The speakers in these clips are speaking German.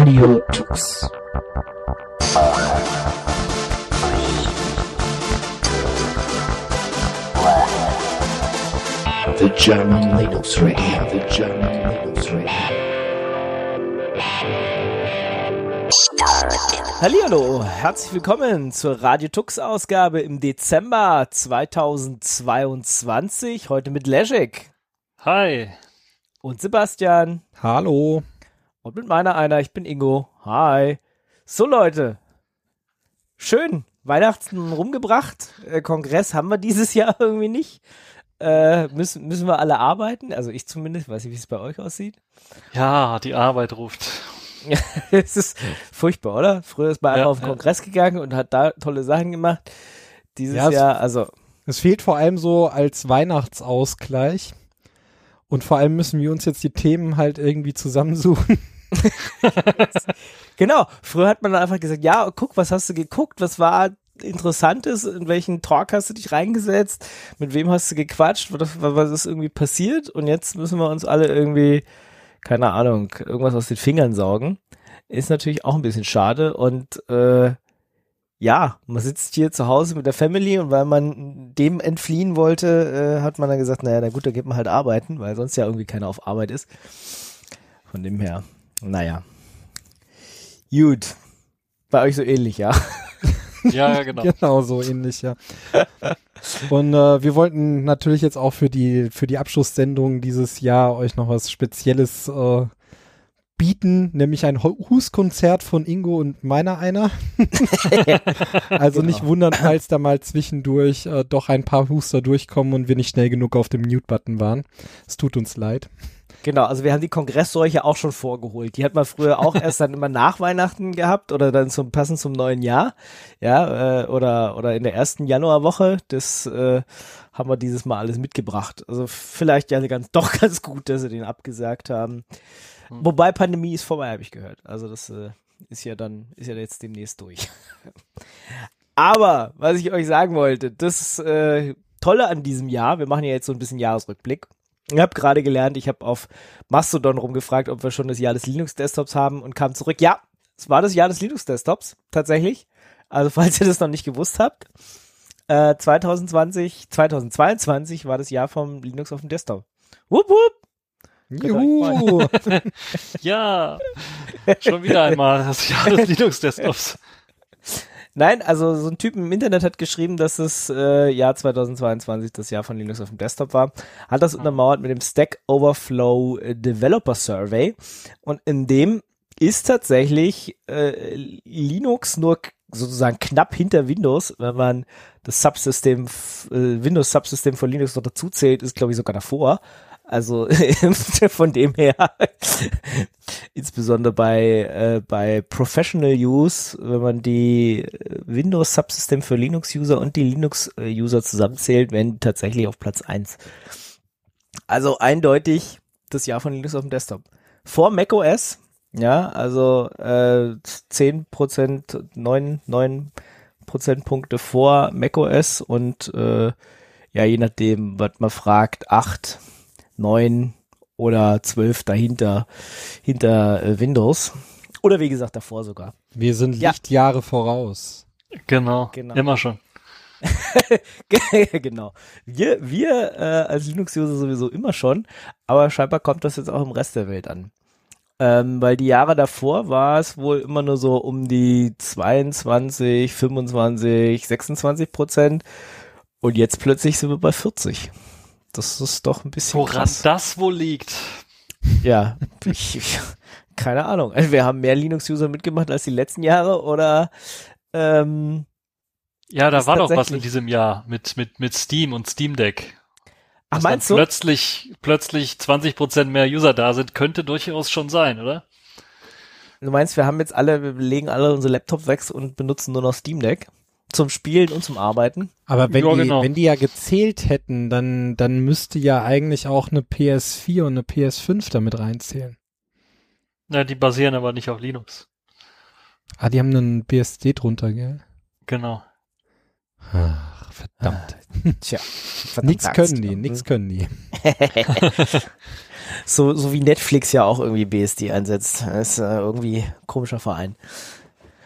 Radio Tux. The German Linux Radio, the German Linux Radio. Hallihallo, herzlich willkommen zur Radio Tux Ausgabe im Dezember 2022. Heute mit Leszek Hi. und Sebastian Hallo. Und mit meiner einer, ich bin Ingo. Hi. So Leute, schön, Weihnachten rumgebracht. Äh, Kongress haben wir dieses Jahr irgendwie nicht. Äh, müssen, müssen wir alle arbeiten? Also ich zumindest, weiß nicht, wie es bei euch aussieht. Ja, die Arbeit ruft. Ja, es ist furchtbar, oder? Früher ist man Ja, einfach auf den ja. Kongress gegangen und hat da tolle Sachen gemacht. Dieses Ja, Jahr, also Es fehlt vor allem so als Weihnachtsausgleich. Und vor allem müssen wir uns jetzt die Themen halt irgendwie zusammensuchen. Genau, früher hat man dann einfach gesagt, ja, guck, was hast du geguckt, was war Interessantes, in welchen Talk hast du dich reingesetzt, mit wem hast du gequatscht, was, was ist irgendwie passiert und jetzt müssen wir uns alle irgendwie, keine Ahnung, irgendwas aus den Fingern saugen. Ist natürlich auch ein bisschen schade und äh, ja, man sitzt hier zu Hause mit der Family und weil man dem entfliehen wollte, äh, hat man dann gesagt, naja, na gut, dann geht man halt arbeiten, weil sonst ja irgendwie keiner auf Arbeit ist. Von dem her, naja. Gut. Bei euch so ähnlich, ja. Ja, ja, genau. genau, so ähnlich, ja. Und äh, wir wollten natürlich jetzt auch für die, für die Abschlusssendung dieses Jahr euch noch was Spezielles äh, bieten, nämlich ein Huskonzert von Ingo und meiner einer. also nicht wundern, falls da mal zwischendurch äh, doch ein paar Huster durchkommen und wir nicht schnell genug auf dem Mute-Button waren. Es tut uns leid. Genau, also wir haben die Kongressseuche auch schon vorgeholt. Die hat man früher auch erst dann immer nach Weihnachten gehabt oder dann zum passend zum neuen Jahr. Ja, äh, oder, oder in der ersten Januarwoche. Das äh, haben wir dieses Mal alles mitgebracht. Also vielleicht ja ganz, doch ganz gut, dass sie den abgesagt haben. Wobei Pandemie ist vorbei, habe ich gehört. Also das äh, ist ja dann, ist ja jetzt demnächst durch. Aber, was ich euch sagen wollte, das äh, Tolle an diesem Jahr, wir machen ja jetzt so ein bisschen Jahresrückblick. Ich habe gerade gelernt, ich habe auf Mastodon rumgefragt, ob wir schon das Jahr des Linux-Desktops haben und kam zurück. Ja, es war das Jahr des Linux-Desktops, tatsächlich. Also falls ihr das noch nicht gewusst habt. Äh, 2020, 2022 war das Jahr vom Linux auf dem Desktop. Wupp, wupp. Juhu! Ja, schon wieder einmal das Jahr des Linux-Desktops. Nein, also so ein Typ im Internet hat geschrieben, dass das äh, Jahr 2022 das Jahr von Linux auf dem Desktop war. Hat das untermauert mit dem Stack Overflow äh, Developer Survey. Und in dem ist tatsächlich äh, Linux nur sozusagen knapp hinter Windows, wenn man das Subsystem, äh, Windows Subsystem von Linux noch dazu zählt, ist glaube ich sogar davor. Also von dem her, insbesondere bei, äh, bei Professional Use, wenn man die äh, Windows Subsystem für Linux-User und die Linux-User zusammenzählt, werden die tatsächlich auf Platz eins. Also eindeutig das Jahr von Linux auf dem Desktop. Vor macOS, ja, also äh, 10%, 9, 9 Prozentpunkte vor macOS und äh, ja, je nachdem, was man fragt, 8, 9 oder 12 dahinter, hinter äh, Windows. Oder wie gesagt, davor sogar. Wir sind Ja. Lichtjahre voraus. Genau, Genau. immer schon. genau. Wir, wir äh, als Linux-User sowieso immer schon, aber scheinbar kommt das jetzt auch im Rest der Welt an. Ähm, weil die Jahre davor war es wohl immer nur so um die 22, 25, 26 Prozent und jetzt plötzlich sind wir bei 40. Das ist doch ein bisschen Woran krass. das wohl liegt? Ja, ich, ich, keine Ahnung. Also wir haben mehr Linux-User mitgemacht als die letzten Jahre oder ähm, Ja, da war doch was in diesem Jahr mit, mit, mit Steam und Steam Deck. ach Dass meinst du? plötzlich, plötzlich 20% mehr User da sind, könnte durchaus schon sein, oder? Du meinst, wir haben jetzt alle, wir legen alle unsere Laptops weg und benutzen nur noch Steam Deck zum Spielen und zum Arbeiten. Aber wenn, Ja, die, genau. wenn die ja gezählt hätten, dann, dann müsste ja eigentlich auch eine PS4 und eine PS5 damit reinzählen. Ja, die basieren aber nicht auf Linux. Ah, die haben einen BSD drunter, gell? Genau. Ach, verdammt. Tja, Nix verdammt können Axt. die, nix können die. So, so wie Netflix ja auch irgendwie BSD einsetzt. Das ist äh, irgendwie ein komischer Verein.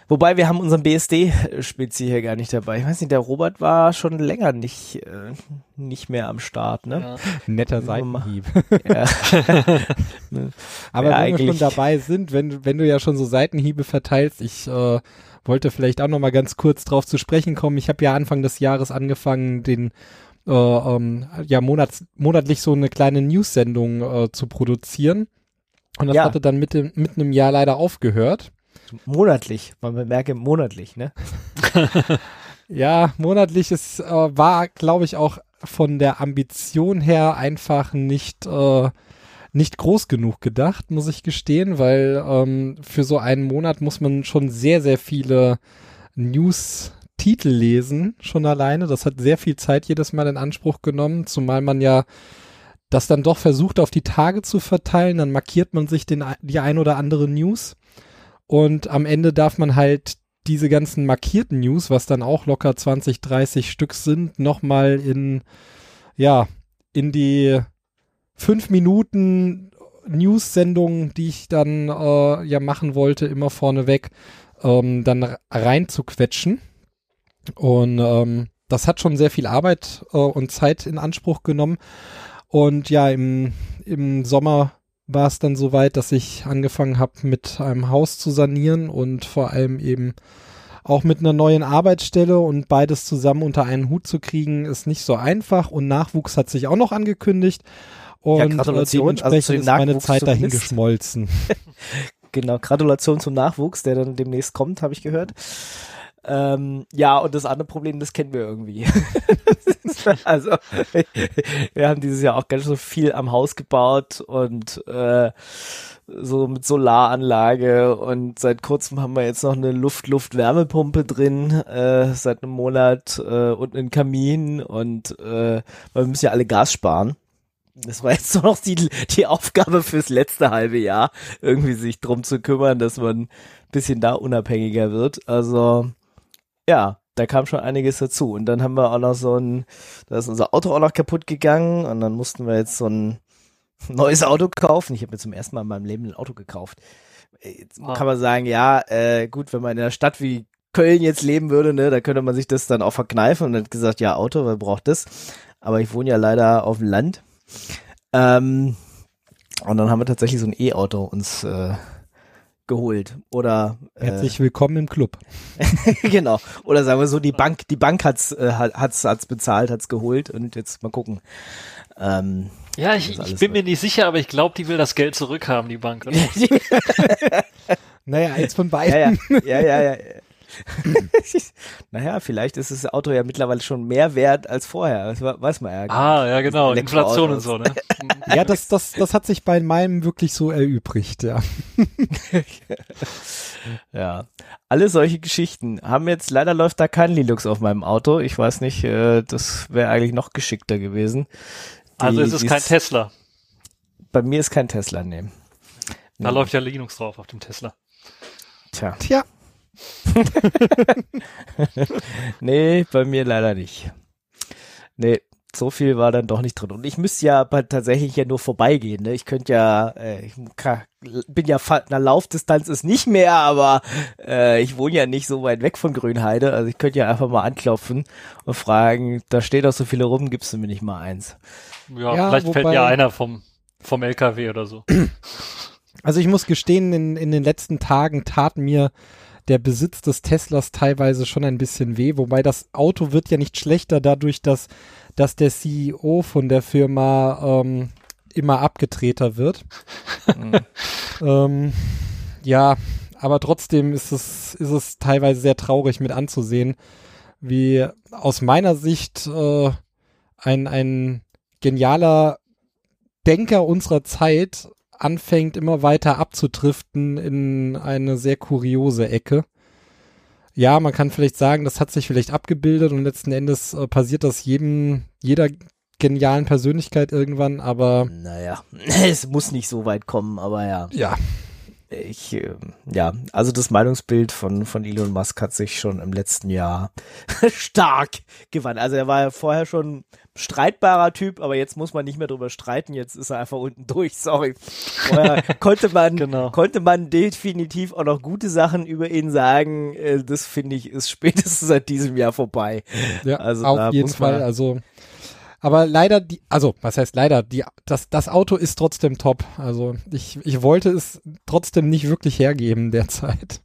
Wobei wir haben unseren BSD-Spezi hier gar nicht dabei. Ich weiß nicht, der Robert war schon länger nicht, äh, nicht mehr am Start, ne? Ja. Netter Seitenhieb. Ja. Aber Ja, wenn wir schon eigentlich- dabei sind, wenn, wenn du ja schon so Seitenhiebe verteilst, ich äh, wollte vielleicht auch noch mal ganz kurz drauf zu sprechen kommen. Ich habe ja Anfang des Jahres angefangen, den äh, ähm, ja monats, monatlich so eine kleine News-Sendung äh, zu produzieren. Und das Ja. hatte dann mit, dem, mit einem Jahr leider aufgehört. Monatlich. Man bemerke monatlich, ne? Ja, monatlich ist, äh, war, glaube ich, auch von der Ambition her einfach nicht, äh, nicht groß genug gedacht, muss ich gestehen, weil ähm, für so einen Monat muss man schon sehr, sehr viele News-Titel lesen, schon alleine. Das hat sehr viel Zeit jedes Mal in Anspruch genommen, zumal man ja das dann doch versucht auf die Tage zu verteilen, dann markiert man sich den, die ein oder andere News und am Ende darf man halt diese ganzen markierten News, was dann auch locker 20, 30 Stück sind, nochmal in, ja, in die fünf Minuten News-Sendung, die ich dann äh, ja machen wollte, immer vorneweg, ähm, dann reinzuquetschen. Und ähm, das hat schon sehr viel Arbeit äh, und Zeit in Anspruch genommen. Und ja, im, im Sommer war es dann soweit, dass ich angefangen habe, mit einem Haus zu sanieren und vor allem eben auch mit einer neuen Arbeitsstelle und beides zusammen unter einen Hut zu kriegen, ist nicht so einfach und Nachwuchs hat sich auch noch angekündigt. Und Ja, äh, Gratulation, also dementsprechend dem ist meine Nachwuchs Zeit dahin geschmolzen. Genau, Gratulation zum Nachwuchs, der dann demnächst kommt, habe ich gehört. Ähm, ja, und das andere Problem, das kennen wir irgendwie. also, wir haben dieses Jahr auch ganz so viel am Haus gebaut und äh, so mit Solaranlage und seit kurzem haben wir jetzt noch eine Luft-Luft-Wärmepumpe drin, äh, seit einem Monat äh, und einen Kamin und äh, wir müssen ja alle Gas sparen. Das war jetzt noch die, die Aufgabe fürs letzte halbe Jahr, irgendwie sich drum zu kümmern, dass man bisschen da unabhängiger wird. Also, ja, da kam schon einiges dazu. Und dann haben wir auch noch so ein, da ist unser Auto auch noch kaputt gegangen und dann mussten wir jetzt so ein neues Auto kaufen. Ich habe mir zum ersten Mal in meinem Leben ein Auto gekauft. Jetzt Ah. kann man sagen, ja, äh, gut, wenn man in einer Stadt wie Köln jetzt leben würde, ne, da könnte man sich das dann auch verkneifen und hat gesagt, ja, Auto, wer braucht das? Aber ich wohne ja leider auf dem Land. Ähm, und dann haben wir tatsächlich so ein E-Auto uns äh, geholt. Oder äh, Herzlich willkommen im Club. genau. Oder sagen wir so, die Bank, die Bank hat's, äh, hat- hat's, hat's bezahlt, hat's geholt und jetzt mal gucken. Ähm, Ja, ich, ich bin so. mir nicht sicher, aber ich glaube, die will das Geld zurückhaben, die Bank. Oder? Naja, eins von ja, beiden. ja, ja, ja, ja. naja, vielleicht ist das Auto ja mittlerweile schon mehr wert als vorher. Das we- weiß man ja. Ah, ja, genau. Inflation und so, ne? Ja, das, das, das hat sich bei meinem wirklich so erübrigt, ja. Ja, alle solche Geschichten haben jetzt, leider läuft da kein Linux auf meinem Auto. Ich weiß nicht, äh, das wäre eigentlich noch geschickter gewesen. Die- Also es ist die kein Tesla. Bei mir ist kein Tesla, nee. Da Nee. läuft ja Linux drauf auf dem Tesla. Tja, Tja, nee, bei mir leider nicht. Nee, so viel war dann doch nicht drin. Und ich müsste ja aber tatsächlich ja nur vorbeigehen. Ne? Ich könnte ja, äh, ich kann, bin ja na Laufdistanz ist nicht mehr, aber äh, ich wohne ja nicht so weit weg von Grünheide. Also ich könnte ja einfach mal anklopfen und fragen, da steht doch so viele rum, gibst du mir nicht mal eins? Ja, Ja, vielleicht fällt wobei- ja einer vom, vom LKW oder so. also ich muss gestehen, in, in den letzten Tagen tat mir der Besitz des Teslas teilweise schon ein bisschen weh, wobei das Auto wird ja nicht schlechter dadurch, dass, dass der CEO von der Firma ähm, immer abgetreter wird. ähm, ja, aber trotzdem ist es, ist es teilweise sehr traurig mit anzusehen, wie aus meiner Sicht äh, ein, ein genialer Denker unserer Zeit anfängt immer weiter abzutriften in eine sehr kuriose Ecke. Ja, man kann vielleicht sagen, das hat sich vielleicht abgebildet und letzten Endes äh, passiert das jedem, jeder genialen Persönlichkeit irgendwann, aber Naja, es muss nicht so weit kommen, aber ja. ja, Ich, äh, ja, also das Meinungsbild von, von Elon Musk hat sich schon im letzten Jahr stark gewandelt. Also er war ja vorher schon streitbarer Typ, aber jetzt muss man nicht mehr drüber streiten, jetzt ist er einfach unten durch, sorry. Vorher konnte man, Genau. konnte man definitiv auch noch gute Sachen über ihn sagen, äh, das finde ich ist spätestens seit diesem Jahr vorbei. Ja, Also auf jeden Fall. Also, aber leider die, also was heißt leider? Die, das, das Auto ist trotzdem top. Also ich, ich wollte es trotzdem nicht wirklich hergeben derzeit.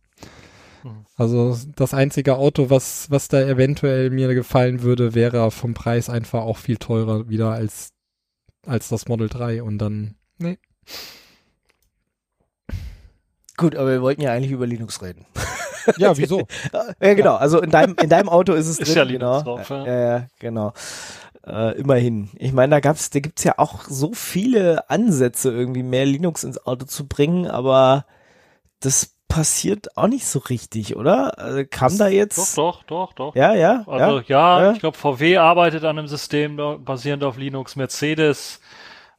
Also das einzige Auto, was, was da eventuell mir gefallen würde, wäre vom Preis einfach auch viel teurer wieder als, als das Model 3 und dann, nee. Gut, aber wir wollten ja eigentlich über Linux reden. Ja, wieso? Ja, genau. Also in deinem, in deinem Auto ist es Ist drin. ja Linux genau. drauf, ja. ja, ja, genau. Äh, immerhin. Ich meine, da gab's, da gibt's ja auch so viele Ansätze, irgendwie mehr Linux ins Auto zu bringen, aber das passiert auch nicht so richtig, oder? Also kam da jetzt? Doch, doch, doch, doch. Ja, ja. Also ja. ja, Ja. ich glaube, VW arbeitet an einem System basierend auf Linux, Mercedes,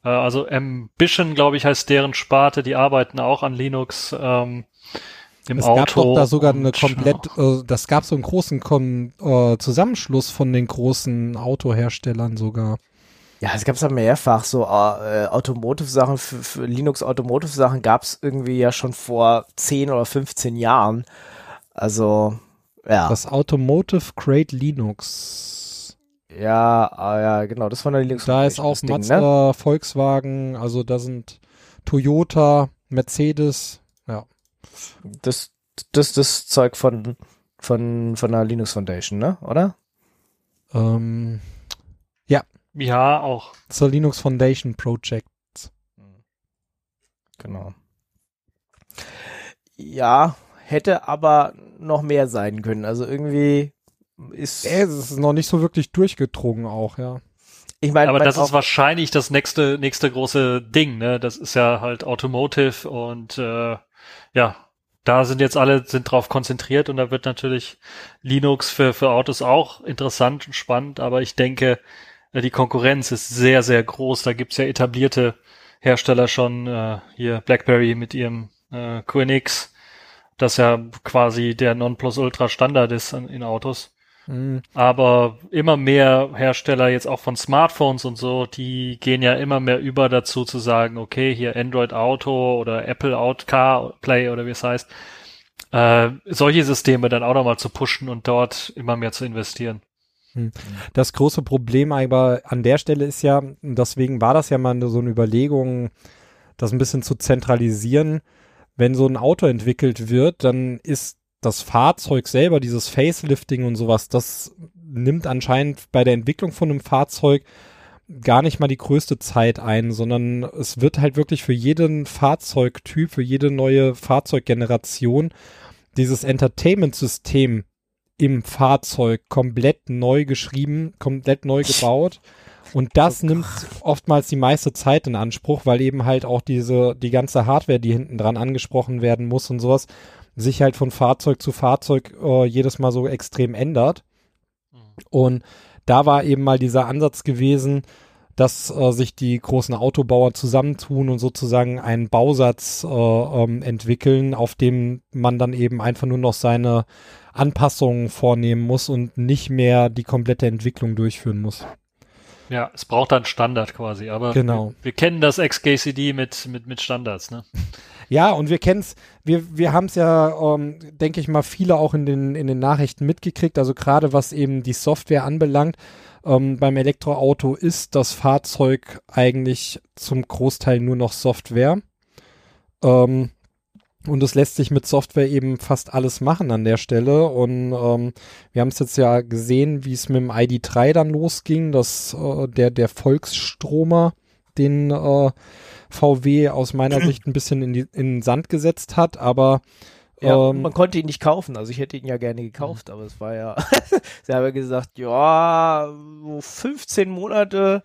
äh, also Ambition, glaube ich, heißt deren Sparte, die arbeiten auch an Linux ähm, im Es Auto. gab doch da sogar eine komplett, äh, das gab so einen großen Kom äh, Zusammenschluss von den großen Autoherstellern sogar. Ja, es gab's ja mehrfach so äh, Automotive-Sachen, für, für Linux-Automotive-Sachen gab's irgendwie ja schon vor 10 oder 15 Jahren. Also, ja. Das Automotive Crate Linux. Ja, ah, ja, genau, das war eine Linux. Da ist auch Ding, ne? Mazda, Volkswagen, also da sind Toyota, Mercedes, ja. Das, das, das Zeug von, von, von der Linux Foundation, ne? Oder? Ähm, Ja, auch. zur Linux Foundation Project. Genau. Ja, hätte aber noch mehr sein können. Also irgendwie ist. Äh, Es ist noch nicht so wirklich durchgedrungen auch, ja. ich meine, Aber das ist wahrscheinlich das nächste, nächste große Ding, ne? Das ist ja halt Automotive und äh, ja, da sind jetzt alle sind drauf konzentriert und da wird natürlich Linux für, für Autos auch interessant und spannend, aber ich denke, die Konkurrenz ist sehr, sehr groß. Da gibt's ja etablierte Hersteller schon, äh, hier BlackBerry mit ihrem äh, QNX, das ja quasi der Nonplusultra Standard ist an, in Autos. Hm. Aber immer mehr Hersteller jetzt auch von Smartphones und so, die gehen ja immer mehr über dazu zu sagen, okay, hier Android Auto oder Apple Out Car Play oder wie es heißt, äh, solche Systeme dann auch nochmal zu pushen und dort immer mehr zu investieren. Das große Problem aber an der Stelle ist ja, deswegen war das ja mal so eine Überlegung, das ein bisschen zu zentralisieren. Wenn so ein Auto entwickelt wird, dann ist das Fahrzeug selber, dieses Facelifting und sowas, das nimmt anscheinend bei der Entwicklung von einem Fahrzeug gar nicht mal die größte Zeit ein, sondern es wird halt wirklich für jeden Fahrzeugtyp, für jede neue Fahrzeuggeneration dieses Entertainment-System im Fahrzeug komplett neu geschrieben, komplett neu gebaut. Und das nimmt oftmals die meiste Zeit in Anspruch, weil eben halt auch diese, die ganze Hardware, die hinten dran angesprochen werden muss und sowas, sich halt von Fahrzeug zu Fahrzeug äh, jedes Mal so extrem ändert. Und da war eben mal dieser Ansatz gewesen, dass äh, sich die großen Autobauer zusammentun und sozusagen einen Bausatz äh, ähm, entwickeln, auf dem man dann eben einfach nur noch seine Anpassungen vornehmen muss und nicht mehr die komplette Entwicklung durchführen muss. Ja, es braucht dann Standard quasi, aber Genau. wir, wir kennen das XKCD mit, mit, mit Standards, ne? Ja, und wir kennen's, wir, wir haben es ja, ähm, denke ich mal, viele auch in den, in den Nachrichten mitgekriegt. Also gerade was eben die Software anbelangt, ähm, beim Elektroauto ist das Fahrzeug eigentlich zum Großteil nur noch Software. Ähm, und es lässt sich mit Software eben fast alles machen an der Stelle. Und ähm, wir haben es jetzt ja gesehen, wie es mit dem ID3 dann losging, dass äh, der, der Volksstromer, den äh, VW aus meiner Sicht ein bisschen in, die, in den Sand gesetzt hat, aber Ja, ähm, man konnte ihn nicht kaufen. Also ich hätte ihn ja gerne gekauft, aber es war ja, sie haben ja gesagt, ja, so 15 Monate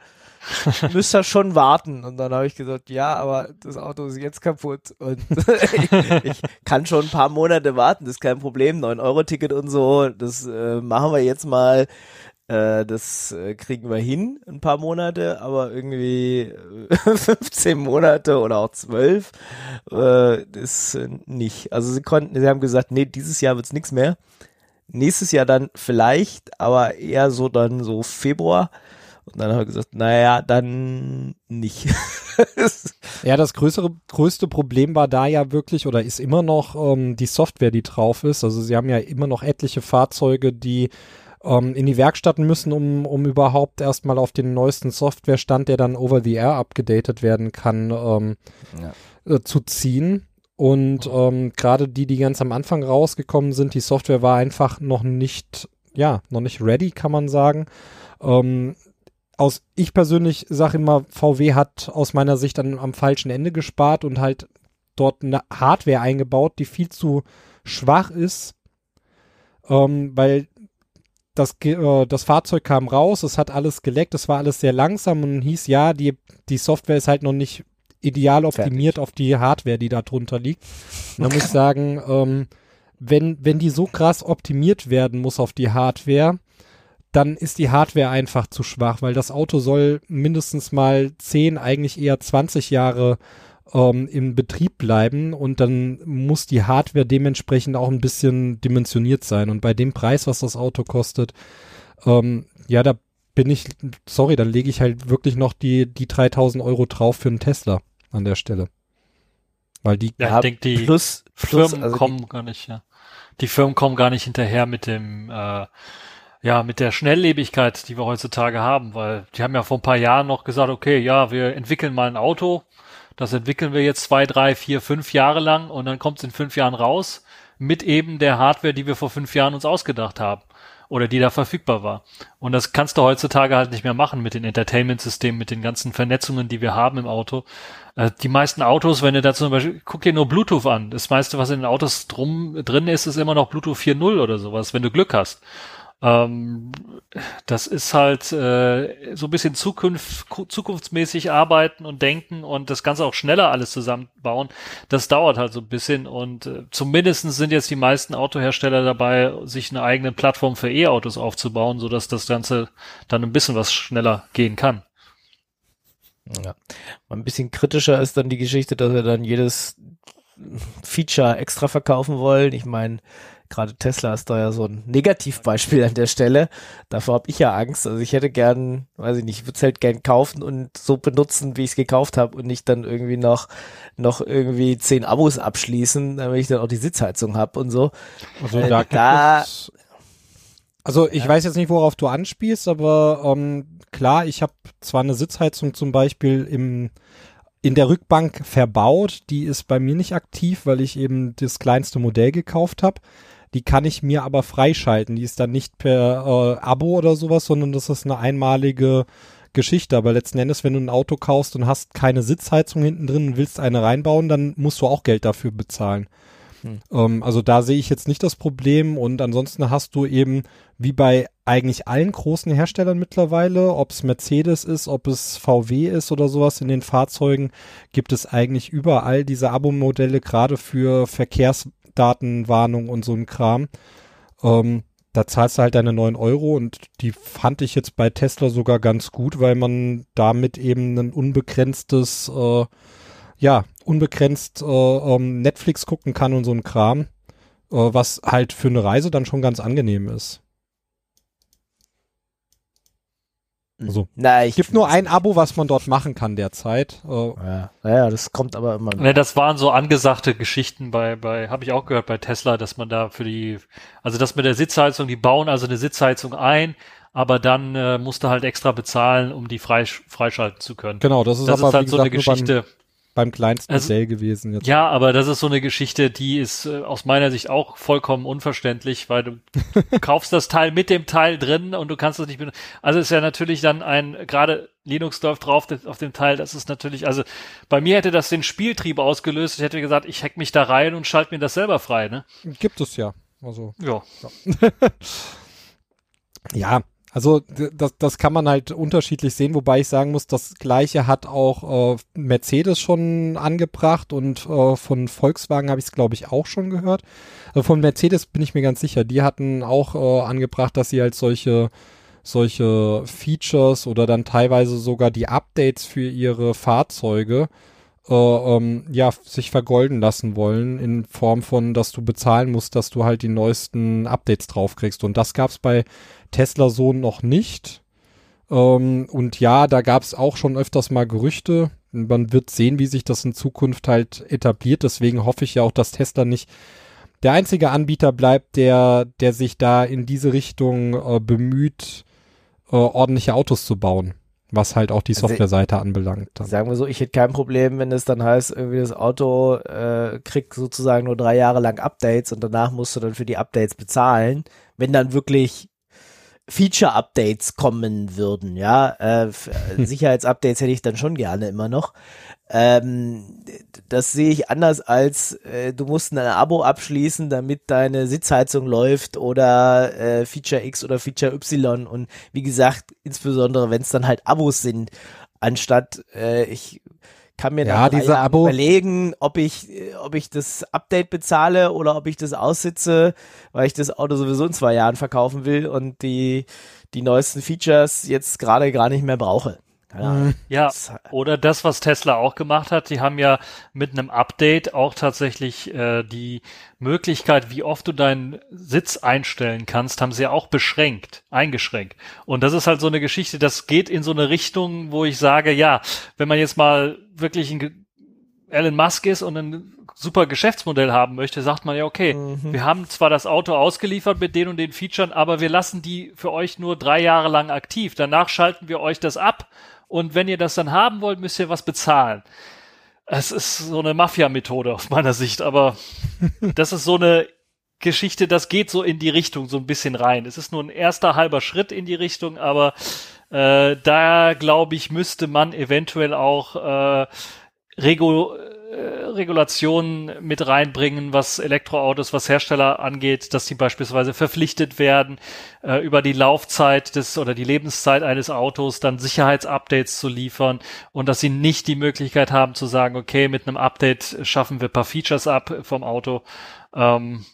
müsst ihr schon warten. Und dann habe ich gesagt, ja, aber das Auto ist jetzt kaputt und ich, ich kann schon ein paar Monate warten, das ist kein Problem. 9-Euro-Ticket und so, das äh, machen wir jetzt mal. Äh, das äh, kriegen wir hin, ein paar Monate, aber irgendwie äh, 15 Monate oder auch 12 äh, ist äh, nicht. Also sie konnten, sie haben gesagt, nee, dieses Jahr wird's nix mehr. Nächstes Jahr dann vielleicht, aber eher so dann so Februar. Und dann haben wir gesagt, naja, dann nicht. Ja, das größere, größte Problem war da ja wirklich oder ist immer noch ähm, die Software, die drauf ist. Also sie haben ja immer noch etliche Fahrzeuge, die ähm, in die Werkstatt müssen, um, um überhaupt erstmal auf den neuesten Softwarestand, der dann over the air abgedatet werden kann, ähm, äh, zu ziehen. Und ähm, gerade die, die ganz am Anfang rausgekommen sind, die Software war einfach noch nicht, ja, noch nicht ready, kann man sagen. Ähm, aus, ich persönlich sage immer, VW hat aus meiner Sicht dann am falschen Ende gespart und halt dort eine Hardware eingebaut, die viel zu schwach ist, ähm, weil das, äh, das Fahrzeug kam raus, es hat alles geleckt, es war alles sehr langsam und hieß, ja, die, die Software ist halt noch nicht ideal optimiert auf die Hardware, die da drunter liegt. Und da muss ich sagen, ähm, wenn, wenn die so krass optimiert werden muss auf die Hardware, dann ist die Hardware einfach zu schwach, weil das Auto soll mindestens mal 10, eigentlich eher 20 Jahre ähm, im Betrieb bleiben und dann muss die Hardware dementsprechend auch ein bisschen dimensioniert sein. Und bei dem Preis, was das Auto kostet, ähm, ja, da bin ich, sorry, dann lege ich halt wirklich noch die, die 3000 Euro drauf für einen Tesla an der Stelle. Weil die, Ja, ich denke, die plus, plus, Firmen also kommen gar nicht, ja. Die Firmen kommen gar nicht hinterher mit dem, äh, ja, mit der Schnelllebigkeit, die wir heutzutage haben, weil die haben ja vor ein paar Jahren noch gesagt, okay, ja, wir entwickeln mal ein Auto, das entwickeln wir jetzt zwei, drei, vier, fünf Jahre lang und dann kommt es in fünf Jahren raus mit eben der Hardware, die wir vor fünf Jahren uns ausgedacht haben oder die da verfügbar war. Und das kannst du heutzutage halt nicht mehr machen mit den Entertainment-Systemen, mit den ganzen Vernetzungen, die wir haben im Auto. Äh, die meisten Autos, wenn du da zum Beispiel, guck dir nur Bluetooth an. Das meiste, was in den Autos drum, drin ist, ist immer noch Bluetooth 4.0 oder sowas, wenn du Glück hast. Ähm, das ist halt äh, so ein bisschen Zukunft, ku- zukunftsmäßig arbeiten und denken und das Ganze auch schneller alles zusammenbauen. Das dauert halt so ein bisschen und äh, zumindestens sind jetzt die meisten Autohersteller dabei, sich eine eigene Plattform für E-Autos aufzubauen, sodass das Ganze dann ein bisschen was schneller gehen kann. Ja. Ein bisschen kritischer ist dann die Geschichte, dass wir dann jedes Feature extra verkaufen wollen. Ich meine, gerade Tesla ist da ja so ein Negativbeispiel an der Stelle. Davor habe ich ja Angst. Also ich hätte gern, weiß ich nicht, ich würde es halt gern kaufen und so benutzen, wie ich es gekauft habe und nicht dann irgendwie noch noch irgendwie zehn Abos abschließen, damit ich dann auch die Sitzheizung habe und so. also Äh, da, da- also ich weiß jetzt nicht, worauf du anspielst, aber ähm, klar, ich habe zwar eine Sitzheizung zum Beispiel im in der Rückbank verbaut, die ist bei mir nicht aktiv, weil ich eben das kleinste Modell gekauft habe. Die kann ich mir aber freischalten. Die ist dann nicht per äh, Abo oder sowas, sondern das ist eine einmalige Geschichte. Aber letzten Endes, wenn du ein Auto kaufst und hast keine Sitzheizung hinten drin und willst eine reinbauen, dann musst du auch Geld dafür bezahlen. Ähm, also da sehe ich jetzt nicht das Problem und ansonsten hast du eben wie bei eigentlich allen großen Herstellern mittlerweile, ob es Mercedes ist, ob es VW ist oder sowas in den Fahrzeugen, gibt es eigentlich überall diese Abo-Modelle, gerade für Verkehrsdatenwarnung und so ein Kram. Ähm, da zahlst du halt deine 9 Euro und die fand ich jetzt bei Tesla sogar ganz gut, weil man damit eben ein unbegrenztes, äh, ja, unbegrenzt äh, ähm, Netflix gucken kann und so ein Kram, äh, was halt für eine Reise dann schon ganz angenehm ist. Also, Na, ich Es gibt nur ein Abo, was man dort machen kann derzeit. Äh, Ja, naja, das kommt aber immer. Ne, das waren so angesagte Geschichten bei, bei, habe ich auch gehört bei Tesla, dass man da für die, also das mit der Sitzheizung, die bauen also eine Sitzheizung ein, aber dann äh, musst du halt extra bezahlen, um die freisch freischalten zu können. genau, das ist das aber ist halt wie so eine gesagt, nur Geschichte. Beim, kleinsten Also- Modell gewesen jetzt. Ja, aber das ist so eine Geschichte, die ist äh, aus meiner Sicht auch vollkommen unverständlich, weil du kaufst das Teil mit dem Teil drin und du kannst es nicht benutzen. Also ist ja natürlich dann ein, gerade Linux läuft drauf auf dem Teil, das ist natürlich, also bei mir hätte das den Spieltrieb ausgelöst. Ich hätte gesagt, ich hack mich da rein und schalte mir das selber frei, ne? Gibt es ja. Also Ja. Ja, also das, das kann man halt unterschiedlich sehen, wobei ich sagen muss, das gleiche hat auch äh, Mercedes schon angebracht und äh, von Volkswagen habe ich es, glaube ich, auch schon gehört. Also von Mercedes bin ich mir ganz sicher, die hatten auch äh, angebracht, dass sie halt solche solche Features oder dann teilweise sogar die Updates für ihre Fahrzeuge äh, ähm, ja, sich vergolden lassen wollen in Form von, dass du bezahlen musst, dass du halt die neuesten Updates draufkriegst. Und das gab's bei Tesla so noch nicht. Ähm, und ja, da gab es auch schon öfters mal Gerüchte. Man wird sehen, wie sich das in Zukunft halt etabliert. Deswegen hoffe ich ja auch, dass Tesla nicht der einzige Anbieter bleibt, der, der sich da in diese Richtung äh, bemüht, äh, ordentliche Autos zu bauen. Was halt auch die Also, Softwareseite anbelangt. Dann. Sagen wir so, ich hätte kein Problem, wenn es dann heißt, irgendwie das Auto äh, kriegt sozusagen nur drei Jahre lang Updates und danach musst du dann für die Updates bezahlen, wenn dann wirklich Feature-Updates kommen würden, ja. Äh, Sicherheitsupdates hätte ich dann schon gerne immer noch. Ähm, das sehe ich anders als äh, du musst ein Abo abschließen, damit deine Sitzheizung läuft oder äh, Feature X oder Feature Y und wie gesagt, insbesondere wenn es dann halt Abos sind, anstatt äh, ich kann mir Ja, diese Abo- überlegen, ob ich, ob ich das Update bezahle oder ob ich das aussitze, weil ich das Auto sowieso in zwei Jahren verkaufen will und die, die neuesten Features jetzt gerade gar nicht mehr brauche. Keine Ahnung. Ja, Das- oder das, was Tesla auch gemacht hat, die haben ja mit einem Update auch tatsächlich äh, die Möglichkeit, wie oft du deinen Sitz einstellen kannst, haben sie ja auch beschränkt, eingeschränkt. Und das ist halt so eine Geschichte, das geht in so eine Richtung, wo ich sage, ja, wenn man jetzt mal wirklich ein Elon Musk ist und ein super Geschäftsmodell haben möchte, sagt man ja, okay, Mhm. wir haben zwar das Auto ausgeliefert mit den und den Features, aber wir lassen die für euch nur drei Jahre lang aktiv. Danach schalten wir euch das ab und wenn ihr das dann haben wollt, müsst ihr was bezahlen. Es ist so eine Mafia-Methode aus meiner Sicht, aber das ist so eine Geschichte, das geht so in die Richtung so ein bisschen rein. Es ist nur ein erster halber Schritt in die Richtung, aber äh, da glaube ich, müsste man eventuell auch äh, Regu Regulationen mit reinbringen, was Elektroautos, was Hersteller angeht, dass die beispielsweise verpflichtet werden, äh, über die Laufzeit des oder die Lebenszeit eines Autos dann Sicherheitsupdates zu liefern und dass sie nicht die Möglichkeit haben zu sagen, okay, mit einem Update schaffen wir ein paar Features ab vom Auto. Ähm,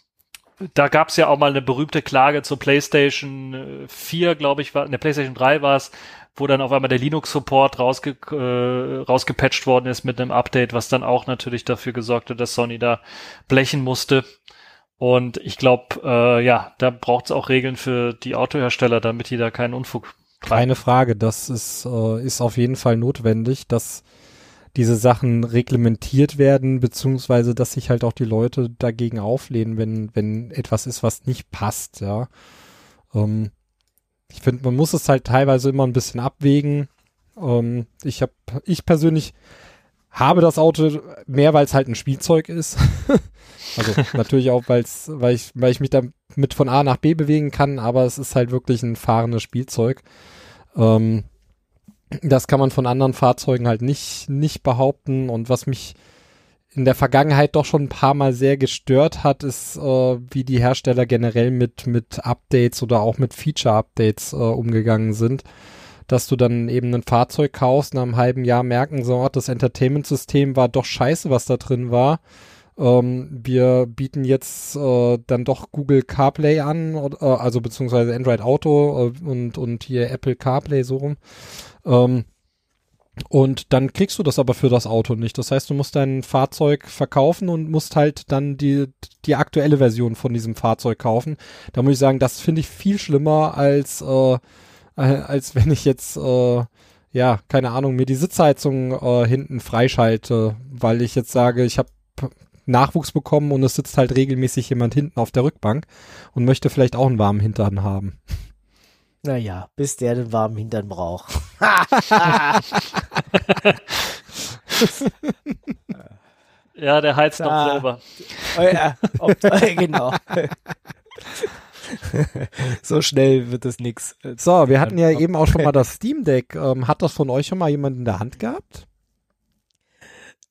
da gab es ja auch mal eine berühmte Klage zur PlayStation äh, 4, glaube ich, war, der PlayStation 3 war es, wo dann auf einmal der Linux-Support rausge äh, rausgepatcht worden ist mit einem Update, was dann auch natürlich dafür gesorgt hat, dass Sony da blechen musste. Und ich glaube, äh, ja, da braucht es auch Regeln für die Autohersteller, damit die da keinen Unfug treiben. Keine Frage, das ist, äh, ist auf jeden Fall notwendig, dass diese Sachen reglementiert werden, beziehungsweise dass sich halt auch die Leute dagegen auflehnen, wenn, wenn etwas ist, was nicht passt, ja. Ähm, ich finde, man muss es halt teilweise immer ein bisschen abwägen. Ähm, ich habe, ich persönlich habe das Auto mehr, weil es halt ein Spielzeug ist. also natürlich auch, weil's, weil ich, weil ich mich damit von A nach B bewegen kann, aber es ist halt wirklich ein fahrendes Spielzeug. Ähm, das kann man von anderen Fahrzeugen halt nicht, nicht behaupten. Und was mich in der Vergangenheit doch schon ein paar Mal sehr gestört hat, ist, äh, wie die Hersteller generell mit, mit Updates oder auch mit Feature-Updates äh, umgegangen sind. Dass du dann eben ein Fahrzeug kaufst, nach einem halben Jahr merken, so, das Entertainment-System war doch scheiße, was da drin war. Ähm, wir bieten jetzt äh, dann doch Google CarPlay an, äh, also beziehungsweise Android Auto äh, und, und hier Apple CarPlay so rum. Ähm, und dann kriegst du das aber für das Auto nicht. Das heißt, du musst dein Fahrzeug verkaufen und musst halt dann die, die aktuelle Version von diesem Fahrzeug kaufen. Da muss ich sagen, das finde ich viel schlimmer als, äh, äh, als wenn ich jetzt, äh, ja, keine Ahnung, mir die Sitzheizung äh, hinten freischalte, weil ich jetzt sage, ich habe Nachwuchs bekommen und es sitzt halt regelmäßig jemand hinten auf der Rückbank und möchte vielleicht auch einen warmen Hintern haben. Naja, bis der den warmen Hintern braucht. Ja, der heizt noch selber. Oh ja, ob, genau. so schnell wird das nix. So, wir hatten ja eben auch schon mal das Steam Deck. Ähm, hat das von euch schon mal jemand in der Hand gehabt?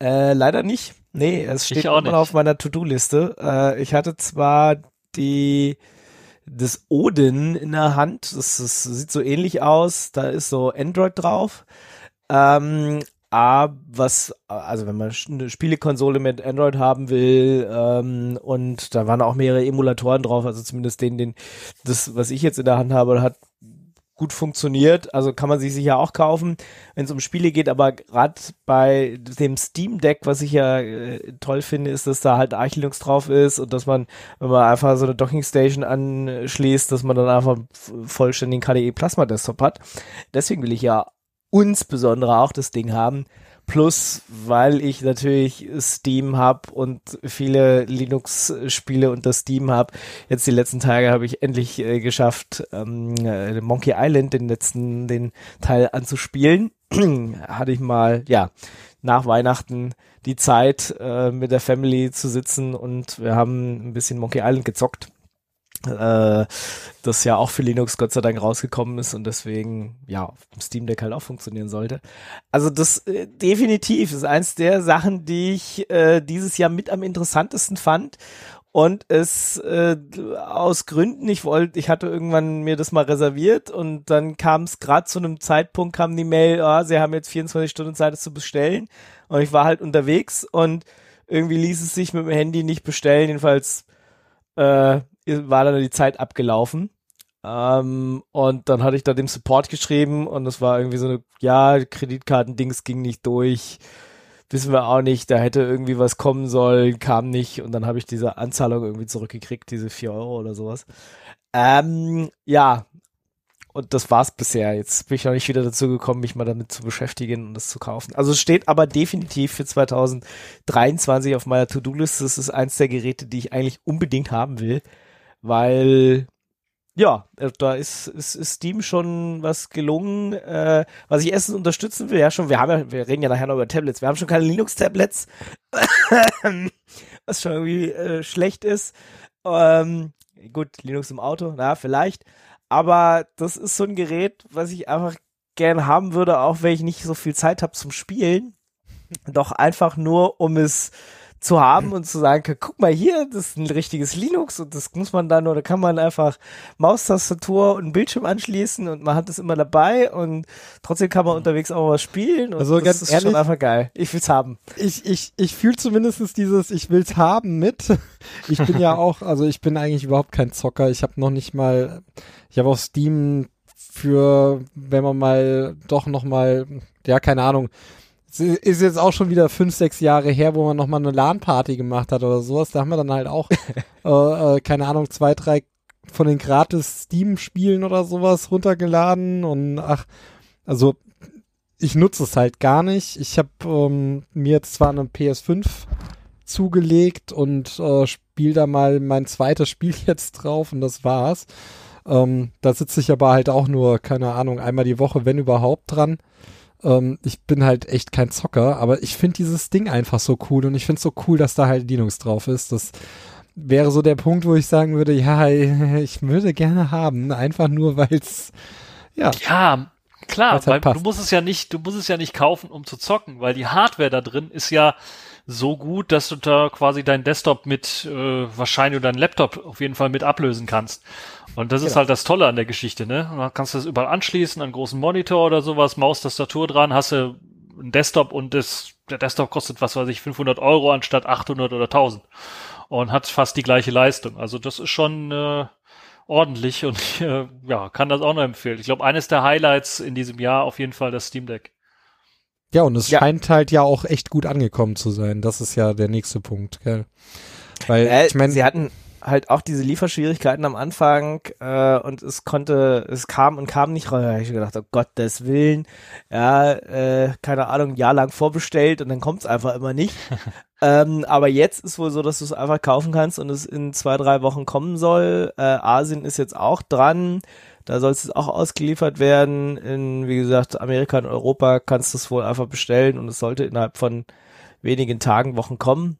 Äh, leider nicht. Nee, es steht immer nicht. auf meiner To-Do-Liste. Äh, ich hatte zwar die das Odin in der Hand. Das, das sieht so ähnlich aus. Da ist so Android drauf. Ähm, aber was, also wenn man eine Spielekonsole mit Android haben will, ähm, und da waren auch mehrere Emulatoren drauf, also zumindest den, den, das, was ich jetzt in der Hand habe, hat gut funktioniert. Also kann man sich sicher auch kaufen, wenn es um Spiele geht. Aber gerade bei dem Steam Deck, was ich ja äh, toll finde, ist, dass da halt Arch Linux drauf ist und dass man, wenn man einfach so eine Docking Station anschließt, dass man dann einfach vollständigen KDE Plasma Desktop hat. Deswegen will ich ja insbesondere auch das Ding haben. Plus, weil ich natürlich Steam habe und viele Linux-Spiele unter Steam habe. Jetzt die letzten Tage habe ich endlich äh, geschafft, ähm, äh, Monkey Island, den letzten, den Teil anzuspielen. Hatte ich mal, ja, nach Weihnachten die Zeit, äh, mit der Family zu sitzen und wir haben ein bisschen Monkey Island gezockt äh, das ja auch für Linux Gott sei Dank rausgekommen ist und deswegen ja auf Steam Deck halt auch funktionieren sollte. Also das äh, definitiv ist eins der Sachen, die ich äh, dieses Jahr mit am interessantesten fand. Und es äh, aus Gründen, ich wollte, ich hatte irgendwann mir das mal reserviert und dann kam es gerade zu einem Zeitpunkt, kam die Mail, oh, sie haben jetzt 24 Stunden Zeit, es zu bestellen. Und ich war halt unterwegs und irgendwie ließ es sich mit dem Handy nicht bestellen, jedenfalls äh, war dann die Zeit abgelaufen. Ähm, und dann hatte ich da dem Support geschrieben und es war irgendwie so eine, ja, Kreditkartendings ging nicht durch. Wissen wir auch nicht, da hätte irgendwie was kommen sollen, kam nicht und dann habe ich diese Anzahlung irgendwie zurückgekriegt, diese vier Euro oder sowas. Ähm, ja, und das war's bisher. Jetzt bin ich noch nicht wieder dazu gekommen, mich mal damit zu beschäftigen und das zu kaufen. Also es steht aber definitiv für 2023 auf meiner To-Do-Liste. Das ist eins der Geräte, die ich eigentlich unbedingt haben will weil ja, äh, da ist, ist, ist Steam schon was gelungen, äh, was ich erstens unterstützen will. Ja, schon, wir haben ja, wir reden ja nachher noch über Tablets. Wir haben schon keine Linux-Tablets, was schon irgendwie äh, schlecht ist. Ähm, gut, Linux im Auto, na, vielleicht. Aber das ist so ein Gerät, was ich einfach gern haben würde, auch wenn ich nicht so viel Zeit habe zum Spielen. Doch einfach nur, um es zu haben und zu sagen, guck mal hier, das ist ein richtiges Linux und das muss man dann oder kann man einfach Maustastatur und Bildschirm anschließen und man hat das immer dabei und trotzdem kann man unterwegs auch was spielen und also das ganz ist ehrlich, schon einfach geil. Ich will's haben. Ich, ich, ich fühle zumindest dieses Ich will's haben mit. Ich bin ja auch, also ich bin eigentlich überhaupt kein Zocker. Ich habe noch nicht mal, ich habe auf Steam für, wenn man mal doch noch mal, ja, keine Ahnung, ist jetzt auch schon wieder fünf, sechs Jahre her, wo man nochmal eine LAN-Party gemacht hat oder sowas. Da haben wir dann halt auch, äh, äh, keine Ahnung, zwei, drei von den gratis Steam-Spielen oder sowas runtergeladen und ach, also ich nutze es halt gar nicht. Ich habe ähm, mir jetzt zwar eine PS5 zugelegt und äh, spiele da mal mein zweites Spiel jetzt drauf und das war's. Ähm, da sitze ich aber halt auch nur, keine Ahnung, einmal die Woche, wenn überhaupt dran. Ähm, ich bin halt echt kein Zocker, aber ich finde dieses Ding einfach so cool und ich finde es so cool, dass da halt Linux drauf ist. Das wäre so der Punkt, wo ich sagen würde, ja, ich würde gerne haben, einfach nur weil es ja. Ja, klar, Weil's weil halt passt. du musst es ja nicht, du musst es ja nicht kaufen, um zu zocken, weil die Hardware da drin ist ja so gut, dass du da quasi deinen Desktop mit äh, wahrscheinlich oder deinen Laptop auf jeden Fall mit ablösen kannst. Und das ist Genau. halt das Tolle an der Geschichte, ne? Dann kannst du das überall anschließen, an einen großen Monitor oder sowas, Maus, Tastatur dran, hast du einen Desktop und das, der Desktop kostet, was weiß ich, 500 Euro anstatt 800 oder 1000 und hat fast die gleiche Leistung. Also das ist schon äh, ordentlich und äh, ja, kann das auch nur empfehlen. Ich glaube, eines der Highlights in diesem Jahr auf jeden Fall das Steam Deck. Ja, und es Ja. scheint halt ja auch echt gut angekommen zu sein. Das ist ja der nächste Punkt, gell? Weil, Äh, ich meine, sie hatten halt auch diese Lieferschwierigkeiten am Anfang äh, und es konnte, es kam und kam nicht rein. Da hab ich gedacht, oh Gottes Willen, ja, äh, keine Ahnung, ein Jahr lang vorbestellt und dann kommt es einfach immer nicht. ähm, aber jetzt ist wohl so, dass du es einfach kaufen kannst und es in zwei, drei Wochen kommen soll. Äh, Asien ist jetzt auch dran. Da soll es auch ausgeliefert werden. In, wie gesagt, Amerika und Europa kannst du es wohl einfach bestellen und es sollte innerhalb von wenigen Tagen, Wochen kommen.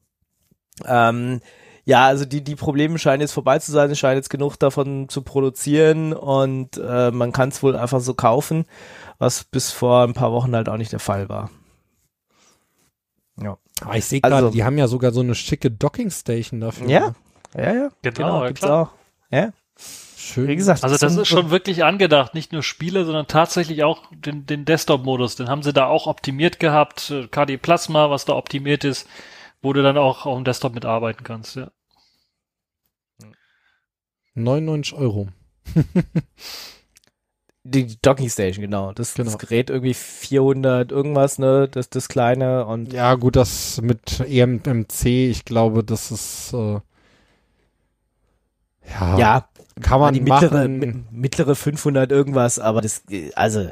Ähm, ja, also die, die Probleme scheinen jetzt vorbei zu sein. Es scheint jetzt genug davon zu produzieren und äh, man kann es wohl einfach so kaufen, was bis vor ein paar Wochen halt auch nicht der Fall war. Ja. ah, ich sehe also- gerade, die haben ja sogar so eine schicke Docking-Station dafür. Ja, ja, ja. Genau, ja, gibt's klar. auch. Ja, Schön. wie gesagt. Also das ist schon wirklich angedacht, nicht nur Spiele, sondern tatsächlich auch den, den Desktop-Modus. Den haben sie da auch optimiert gehabt. Äh, KD Plasma, was da optimiert ist, wo du dann auch auf dem Desktop mitarbeiten kannst. Ja. 99 Euro. Die Docking Station, genau. Das, Genau. das Gerät irgendwie 400 irgendwas, ne? Das, das kleine und Ja, gut, das mit EMMC, ich glaube, das ist äh, ja, ja, kann man die mittlere, machen. mi- mittlere 500 irgendwas, aber das, also,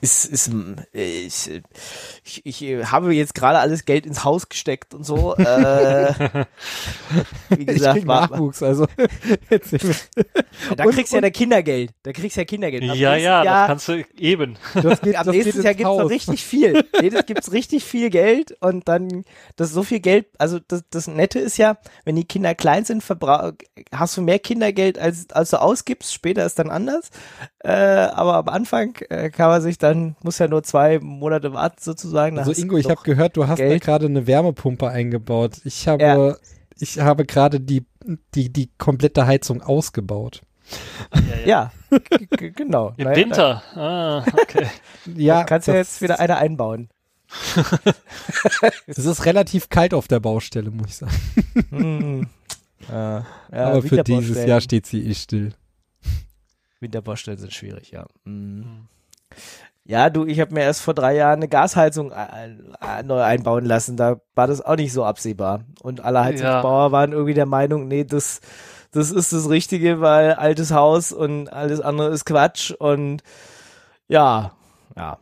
ist, ist, ähm, ich, ich, ich äh, habe jetzt gerade alles Geld ins Haus gesteckt und so. Äh, wie ich gesagt, krieg war, Nachwuchs, also mir. da Und- kriegst du ja der Kindergeld. Da kriegst du ja Kindergeld. Ab Ja, ja, Jahr, das kannst du eben. Das geht, Ab das nächstes geht Jahr gibt's noch richtig viel. Nee, das gibt's richtig viel Geld und dann, das ist so viel Geld, also das, das Nette ist ja, wenn die Kinder klein sind, hast du mehr Kindergeld, als, als du ausgibst, später ist dann anders. Äh, aber am Anfang äh, kann man sich dann, muss ja nur zwei Monate warten sozusagen. Also Ingo, ich habe gehört, du hast da Geld. gerade eine Wärmepumpe eingebaut. Ich habe, Ja. ich habe gerade die, die, die komplette Heizung ausgebaut. Ja, g- g- genau. Im Naja, Winter. Ah, okay. Ja, Da kannst du das- jetzt wieder eine einbauen. Es ist relativ kalt auf der Baustelle, muss ich sagen. Hm. Ja, ja, Aber für dieses Jahr steht sie eh still. Winterbaustellen sind schwierig, ja. Mhm. Ja, du, ich habe mir erst vor drei Jahren eine Gasheizung ein, ein, neu einbauen lassen. Da war das auch nicht so absehbar. Und alle Heizungsbauer waren irgendwie der Meinung, nee, das, das ist das Richtige, weil altes Haus und alles andere ist Quatsch. Und ja, ja.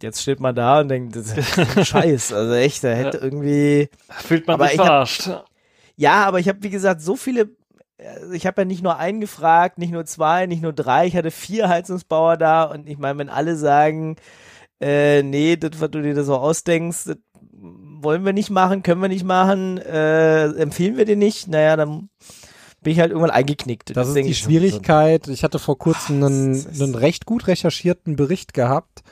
Jetzt steht man da und denkt, das ist ein Scheiß. Also echt, da hätte irgendwie. Fühlt man sich ich hab- verarscht. Ja, aber ich habe, wie gesagt, so viele. Also Ich habe ja nicht nur einen gefragt, nicht nur zwei, nicht nur drei. Ich hatte vier Heizungsbauer da und ich meine, wenn alle sagen, äh, nee, das, was du dir da so ausdenkst, das wollen wir nicht machen, können wir nicht machen, äh, empfehlen wir dir nicht, naja, dann bin ich halt irgendwann eingeknickt. Das ist denk die Schwierigkeit. Ich hatte vor kurzem Ah, einen, das ist- einen recht gut recherchierten Bericht gehabt,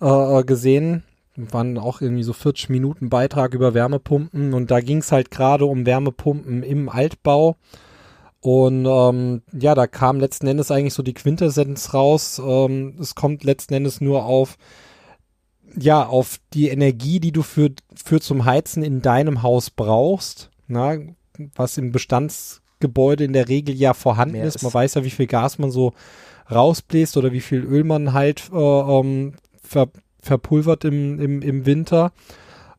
äh, gesehen. Waren auch irgendwie so 40 Minuten Beitrag über Wärmepumpen und da ging es halt gerade um Wärmepumpen im Altbau. Und ähm, ja, da kam letzten Endes eigentlich so die Quintessenz raus. Ähm, es kommt letzten Endes nur auf ja, auf die Energie, die du für, für zum Heizen in deinem Haus brauchst, na, was im Bestandsgebäude in der Regel ja vorhanden ist. ist. Man weiß ja, wie viel Gas man so rausbläst oder wie viel Öl man halt äh, ähm, ver, verpulvert im, im, im Winter.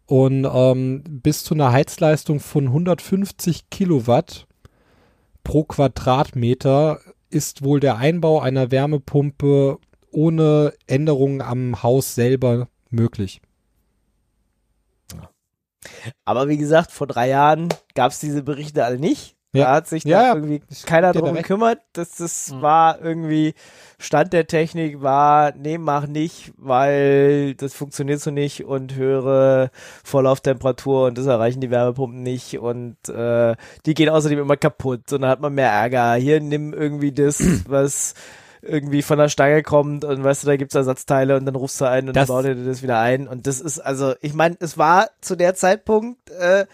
Und ähm, bis zu einer Heizleistung von 150 Kilowatt pro Quadratmeter ist wohl der Einbau einer Wärmepumpe ohne Änderungen am Haus selber möglich. Aber wie gesagt, vor drei Jahren gab es diese Berichte alle nicht. Ja. Da hat sich Ja, irgendwie keiner drum gekümmert. Das, das Mhm. war irgendwie Stand der Technik war, nee, mach nicht, weil das funktioniert so nicht und höhere Vorlauftemperatur und das erreichen die Wärmepumpen nicht und äh, die gehen außerdem immer kaputt und dann hat man mehr Ärger. Hier nimm irgendwie das, was irgendwie von der Stange kommt und weißt du, da gibt's Ersatzteile und dann rufst du ein und Das- dann baut er dir das wieder ein und das ist also, ich meine, es war zu der Zeitpunkt äh,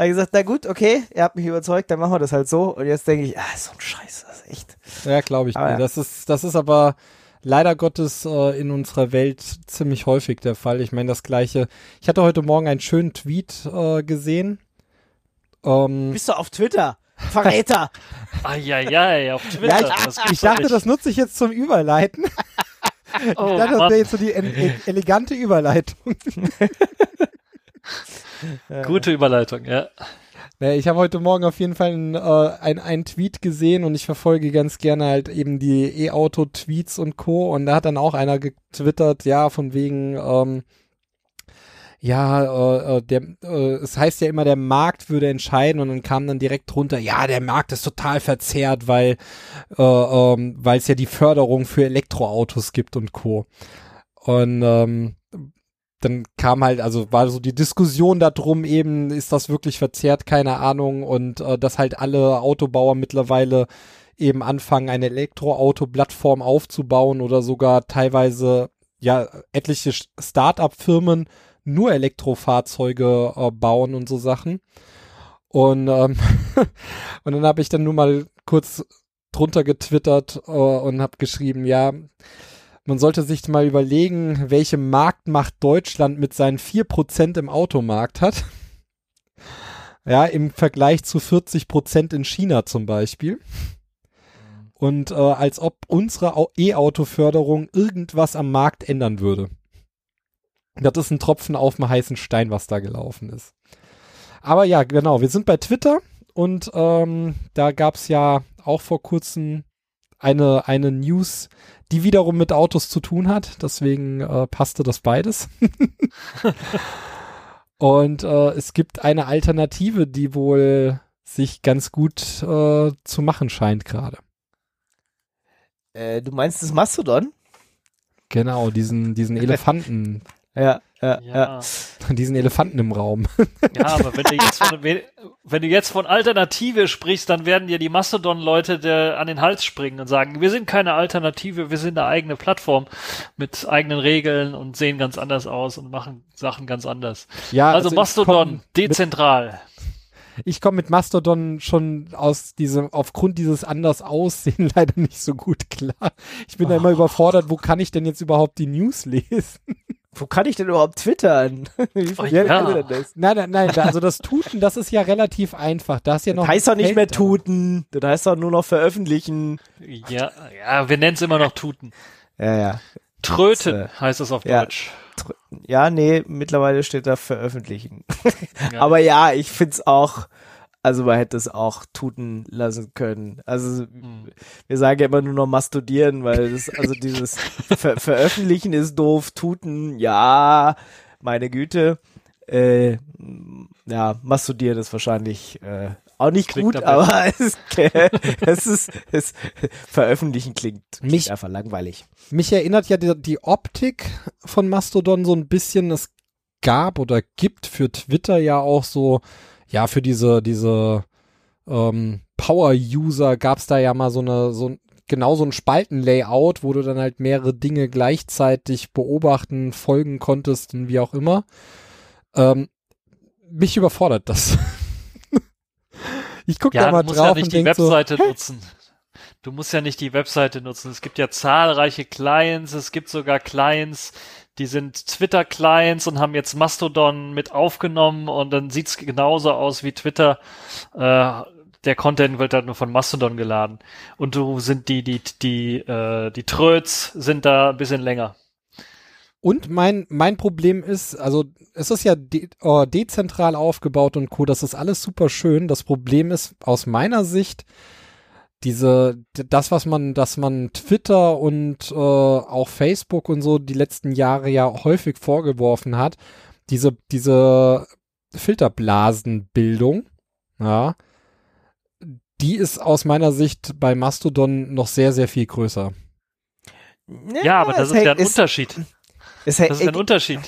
habe ich gesagt, na gut, okay, ihr habt mich überzeugt, dann machen wir das halt so. Und jetzt denke ich, ah, so ein Scheiß, das ist echt. Ja, glaube ich. Aber. Das ist, das ist aber leider Gottes äh, in unserer Welt ziemlich häufig der Fall. Ich meine, das gleiche. Ich hatte heute Morgen einen schönen Tweet äh, gesehen. Ähm, Bist du auf Twitter? Verräter! Eieiei, auf Twitter. Ja, ich doch dachte, nicht. das nutze ich jetzt zum Überleiten. oh, Ich dachte, das wäre jetzt so die ele- ele- elegante Überleitung. Gute Überleitung, ja. Naja, ich habe heute Morgen auf jeden Fall einen, äh, einen Tweet gesehen und ich verfolge ganz gerne halt eben die E-Auto-Tweets und Co. Und da hat dann auch einer getwittert, ja, von wegen, ähm, ja, äh, äh, der, äh, es heißt ja immer, der Markt würde entscheiden und dann kam dann direkt drunter, ja, der Markt ist total verzerrt, weil äh, ähm, weil es ja die Förderung für Elektroautos gibt und Co. Und ähm, dann kam halt, also war so die Diskussion darum eben, ist das wirklich verzerrt, keine Ahnung, und äh, dass halt alle Autobauer mittlerweile eben anfangen, eine Elektroauto-Plattform aufzubauen oder sogar teilweise ja etliche Start-up-Firmen nur Elektrofahrzeuge äh, bauen und so Sachen. Und, ähm, und dann habe ich dann nur mal kurz drunter getwittert äh, und habe geschrieben, ja, man sollte sich mal überlegen, welche Marktmacht Deutschland mit seinen 4% im Automarkt hat. Ja, im Vergleich zu 40% in China zum Beispiel. Und äh, als ob unsere Au- E-Auto-Förderung irgendwas am Markt ändern würde. Das ist ein Tropfen auf dem heißen Stein, was da gelaufen ist. Aber ja, genau, wir sind bei Twitter und ähm, da gab's ja auch vor kurzem eine, eine News, die wiederum mit Autos zu tun hat. Deswegen äh, passte das beides. und äh, es gibt eine Alternative, die wohl sich ganz gut äh, zu machen scheint gerade. Äh, du meinst das Mastodon? Genau, diesen, diesen Elefanten, Ja, ja, ja. Diesen Elefanten im Raum. Ja, aber wenn du jetzt von, wenn du jetzt von Alternative sprichst, dann werden dir die Mastodon-Leute an den Hals springen und sagen, wir sind keine Alternative, wir sind eine eigene Plattform mit eigenen Regeln und sehen ganz anders aus und machen Sachen ganz anders. Ja, Also, ich Mastodon, dezentral. Ich komme mit Mastodon schon aus diesem, aufgrund dieses anders Aussehen leider nicht so gut klar. Ich bin da immer überfordert, wo kann ich denn jetzt überhaupt die News lesen? Wo kann ich denn überhaupt twittern? Wie Oh, ja. denn das? Nein, nein, nein, also das Tuten, das ist ja relativ einfach. Da ist ja noch. Das heißt doch nicht mehr tuten. Das heißt doch nur noch veröffentlichen. Ja, ja, wir nennen es immer noch Tuten. Ja, ja. Tröten Das, äh, heißt es auf ja. Deutsch. Ja, nee, mittlerweile steht da veröffentlichen. Ja. Aber ja, ich find's auch, also man hätte es auch tuten lassen können. Also Hm. wir sagen ja immer nur noch mastodieren, weil das, also dieses Ver Veröffentlichen ist doof, tuten, ja, meine Güte. Äh, ja, mastodieren ist wahrscheinlich äh, auch nicht Klingt gut, aber es, es ist, es, veröffentlichen klingt, klingt Mich- einfach langweilig. Mich erinnert ja die, die Optik von Mastodon so ein bisschen. Es gab oder gibt für Twitter ja auch so, ja, für diese, diese ähm, Power-User gab's da ja mal so eine, so ein- genau so ein Spaltenlayout, wo du dann halt mehrere Dinge gleichzeitig beobachten, folgen konntest und wie auch immer. Ähm, mich überfordert das. ich gucke da Ja, mal du musst drauf ja und nicht die denk so, Webseite nutzen. Du musst ja nicht die Webseite nutzen. Es gibt ja zahlreiche Clients. Es gibt sogar Clients, die sind Twitter-Clients und haben jetzt Mastodon mit aufgenommen und dann sieht's genauso aus wie Twitter. Äh, der Content wird halt nur von Mastodon geladen. Und du sind die, die, die, äh, die Tröts sind da ein bisschen länger. Und mein, mein Problem ist, also es ist ja de äh, dezentral aufgebaut und Co. Das ist alles super schön. Das Problem ist aus meiner Sicht diese, das, was man, dass man Twitter und äh, auch Facebook und so die letzten Jahre ja häufig vorgeworfen hat, diese, diese Filterblasenbildung, ja, die ist aus meiner Sicht bei Mastodon noch sehr, sehr viel größer. Ja, aber das es ist ja ein hängt- Unterschied. Es, Das ist ein Unterschied.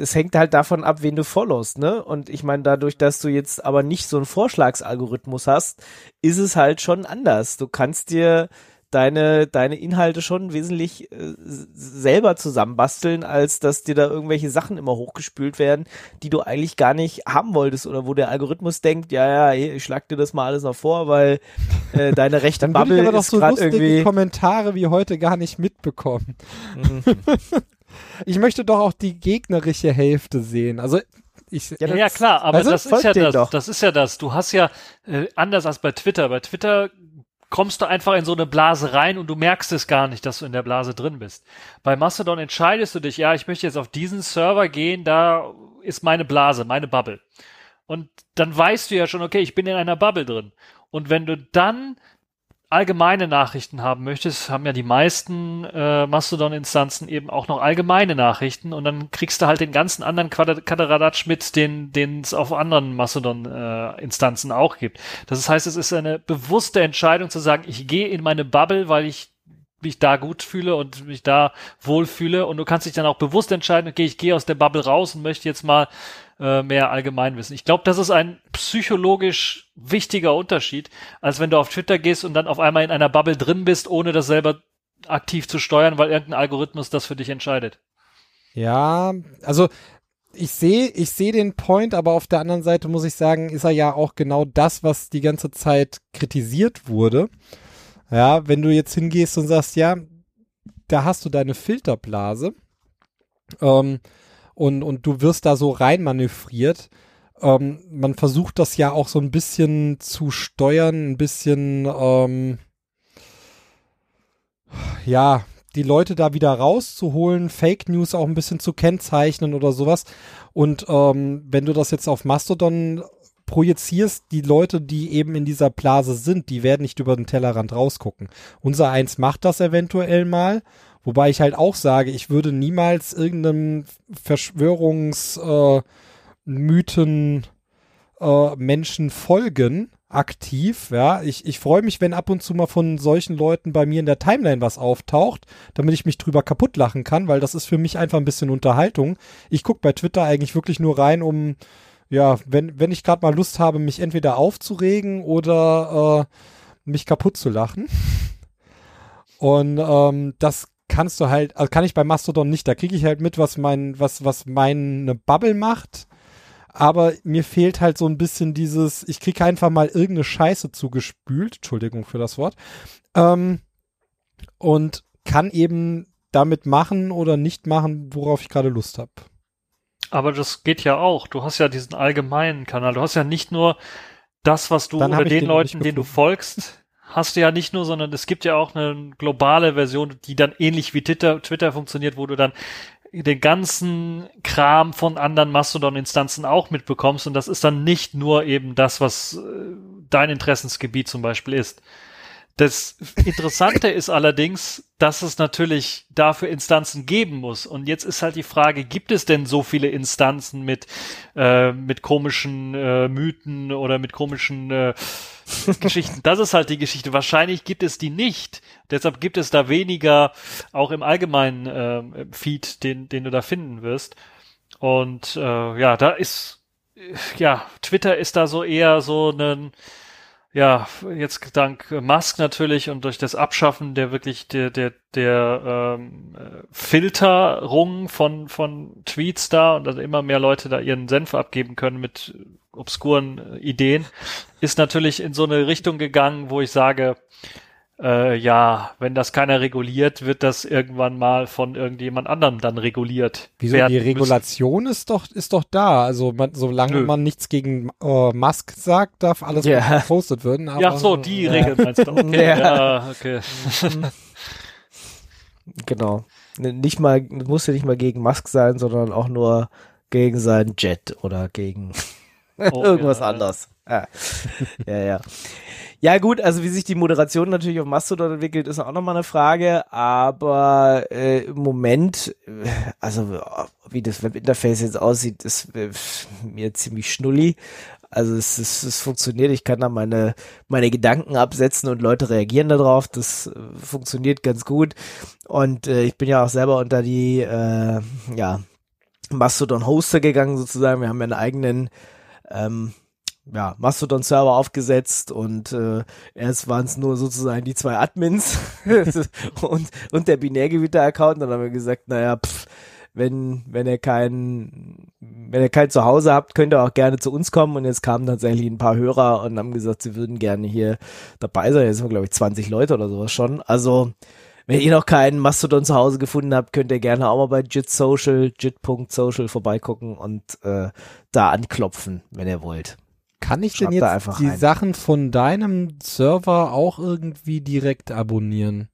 Das hängt halt davon ab, wen du followst, ne? Und ich meine, dadurch, dass du jetzt aber nicht so einen Vorschlagsalgorithmus hast, ist es halt schon anders. Du kannst dir deine, deine Inhalte schon wesentlich äh, selber zusammenbasteln, als dass dir da irgendwelche Sachen immer hochgespült werden, die du eigentlich gar nicht haben wolltest oder wo der Algorithmus denkt, ja, ja, ich schlag dir das mal alles noch vor, weil äh, deine rechte Dann Bubble ich aber doch ist so lustige irgendwie. Kommentare wie heute gar nicht mitbekommen. Mhm. Ich möchte doch auch die gegnerische Hälfte sehen. Also ich, Ja, Ja, klar, aber also das ist ja das. doch. Das ist ja das. Du hast ja äh, anders als bei Twitter. Bei Twitter kommst du einfach in so eine Blase rein und du merkst es gar nicht, dass du in der Blase drin bist. Bei Mastodon entscheidest du dich, ja, ich möchte jetzt auf diesen Server gehen, da ist meine Blase, meine Bubble. Und dann weißt du ja schon, okay, ich bin in einer Bubble drin. Und wenn du dann allgemeine Nachrichten haben möchtest, haben ja die meisten äh, Mastodon-Instanzen eben auch noch allgemeine Nachrichten und dann kriegst du halt den ganzen anderen Kaderadatsch mit, den es auf anderen Mastodon-Instanzen auch gibt. Das heißt, es ist eine bewusste Entscheidung zu sagen, ich gehe in meine Bubble, weil ich mich da gut fühle und mich da wohlfühle und du kannst dich dann auch bewusst entscheiden, okay, ich gehe aus der Bubble raus und möchte jetzt mal äh, mehr Allgemeinwissen. Ich glaube, das ist ein psychologisch wichtiger Unterschied, als wenn du auf Twitter gehst und dann auf einmal in einer Bubble drin bist, ohne das selber aktiv zu steuern, weil irgendein Algorithmus das für dich entscheidet. ja, also ich sehe, ich sehe den Point, aber auf der anderen Seite muss ich sagen, ist er ja auch genau das, was die ganze Zeit kritisiert wurde. Ja, wenn du jetzt hingehst und sagst, ja, da hast du deine Filterblase ähm, und, und du wirst da so reinmanövriert. Ähm, man versucht das ja auch so ein bisschen zu steuern, ein bisschen, ähm, ja, die Leute da wieder rauszuholen, Fake News auch ein bisschen zu kennzeichnen oder sowas. Und ähm, wenn du das jetzt auf Mastodon projizierst, die Leute, die eben in dieser Blase sind, die werden nicht über den Tellerrand rausgucken. Unser eins macht das eventuell mal, wobei ich halt auch sage, ich würde niemals irgendeinem Verschwörungsmythen äh, äh, Menschen folgen, aktiv, ja. Ich, ich freue mich, wenn ab und zu mal von solchen Leuten bei mir in der Timeline was auftaucht, damit ich mich drüber kaputt lachen kann, weil das ist für mich einfach ein bisschen Unterhaltung. Ich gucke bei Twitter eigentlich wirklich nur rein, um, ja, wenn, wenn ich gerade mal Lust habe, mich entweder aufzuregen oder äh, mich kaputt zu lachen. Und ähm, das kannst du halt, also kann ich bei Mastodon nicht. Da kriege ich halt mit, was mein, was, was meine Bubble macht aber mir fehlt halt so ein bisschen dieses, ich kriege einfach mal irgendeine Scheiße zugespült, Entschuldigung für das Wort, ähm, und kann eben damit machen oder nicht machen, worauf ich gerade Lust habe. Aber das geht ja auch. Du hast ja diesen allgemeinen Kanal. Du hast ja nicht nur das, was du Dann oder den, den Leuten, denen du folgst, hast du ja nicht nur, sondern es gibt ja auch eine globale Version, die dann ähnlich wie Twitter, Twitter funktioniert, wo du dann den ganzen Kram von anderen Mastodon-Instanzen auch mitbekommst und das ist dann nicht nur eben das, was äh, dein Interessensgebiet zum Beispiel ist. Das Interessante ist allerdings, dass es natürlich dafür Instanzen geben muss. Und jetzt ist halt die Frage, gibt es denn so viele Instanzen mit, äh, mit komischen äh, Mythen oder mit komischen äh, Geschichten? Das ist halt die Geschichte. Wahrscheinlich gibt es die nicht. Deshalb gibt es da weniger, auch im allgemeinen äh, Feed, den, den du da finden wirst. Und äh, ja, da ist, ja, Twitter ist da so eher so ein ja, jetzt dank Musk natürlich und durch das Abschaffen der wirklich der der der ähm, Filterung von von Tweets da und also immer mehr Leute da ihren Senf abgeben können mit obskuren Ideen, ist natürlich in so eine Richtung gegangen, wo ich sage, äh, ja, wenn das keiner reguliert, wird das irgendwann mal von irgendjemand anderem dann reguliert. Wieso? Die Regulation ist doch, ist doch da. Also man, solange Nö. man nichts gegen äh, Musk sagt, darf alles ja. gepostet werden. Aber, ja, so, die äh, Regel meinst du. Okay, ja. ja, okay. genau. Nicht mal, muss ja nicht mal gegen Musk sein, sondern auch nur gegen seinen Jet oder gegen oh, irgendwas ja, anderes. Ja. ja, ja. Ja gut, also wie sich die Moderation natürlich auf Mastodon entwickelt, ist auch nochmal eine Frage, aber äh, im Moment, äh, also wie das Webinterface jetzt aussieht, ist äh, mir ziemlich schnulli. Also es, es, es funktioniert, ich kann da meine, meine Gedanken absetzen und Leute reagieren darauf. Das äh, funktioniert ganz gut. Und äh, ich bin ja auch selber unter die äh, ja, Mastodon-Hoster gegangen sozusagen. Wir haben ja einen eigenen ähm, ja, Mastodon-Server aufgesetzt und äh, erst waren es nur sozusagen die zwei Admins und, und der Binärgewitter-Account. Dann haben wir gesagt, naja, pff, wenn, wenn ihr kein, wenn ihr kein Zuhause habt, könnt ihr auch gerne zu uns kommen. Und jetzt kamen tatsächlich ein paar Hörer und haben gesagt, sie würden gerne hier dabei sein. Jetzt sind wir, glaube ich, 20 Leute oder sowas schon. Also, wenn ihr noch keinen Mastodon zu Hause gefunden habt, könnt ihr gerne auch mal bei JIT Social, jit.social vorbeigucken und äh, da anklopfen, wenn ihr wollt. Kann ich denn jetzt die rein. Sachen von deinem Server auch irgendwie direkt abonnieren?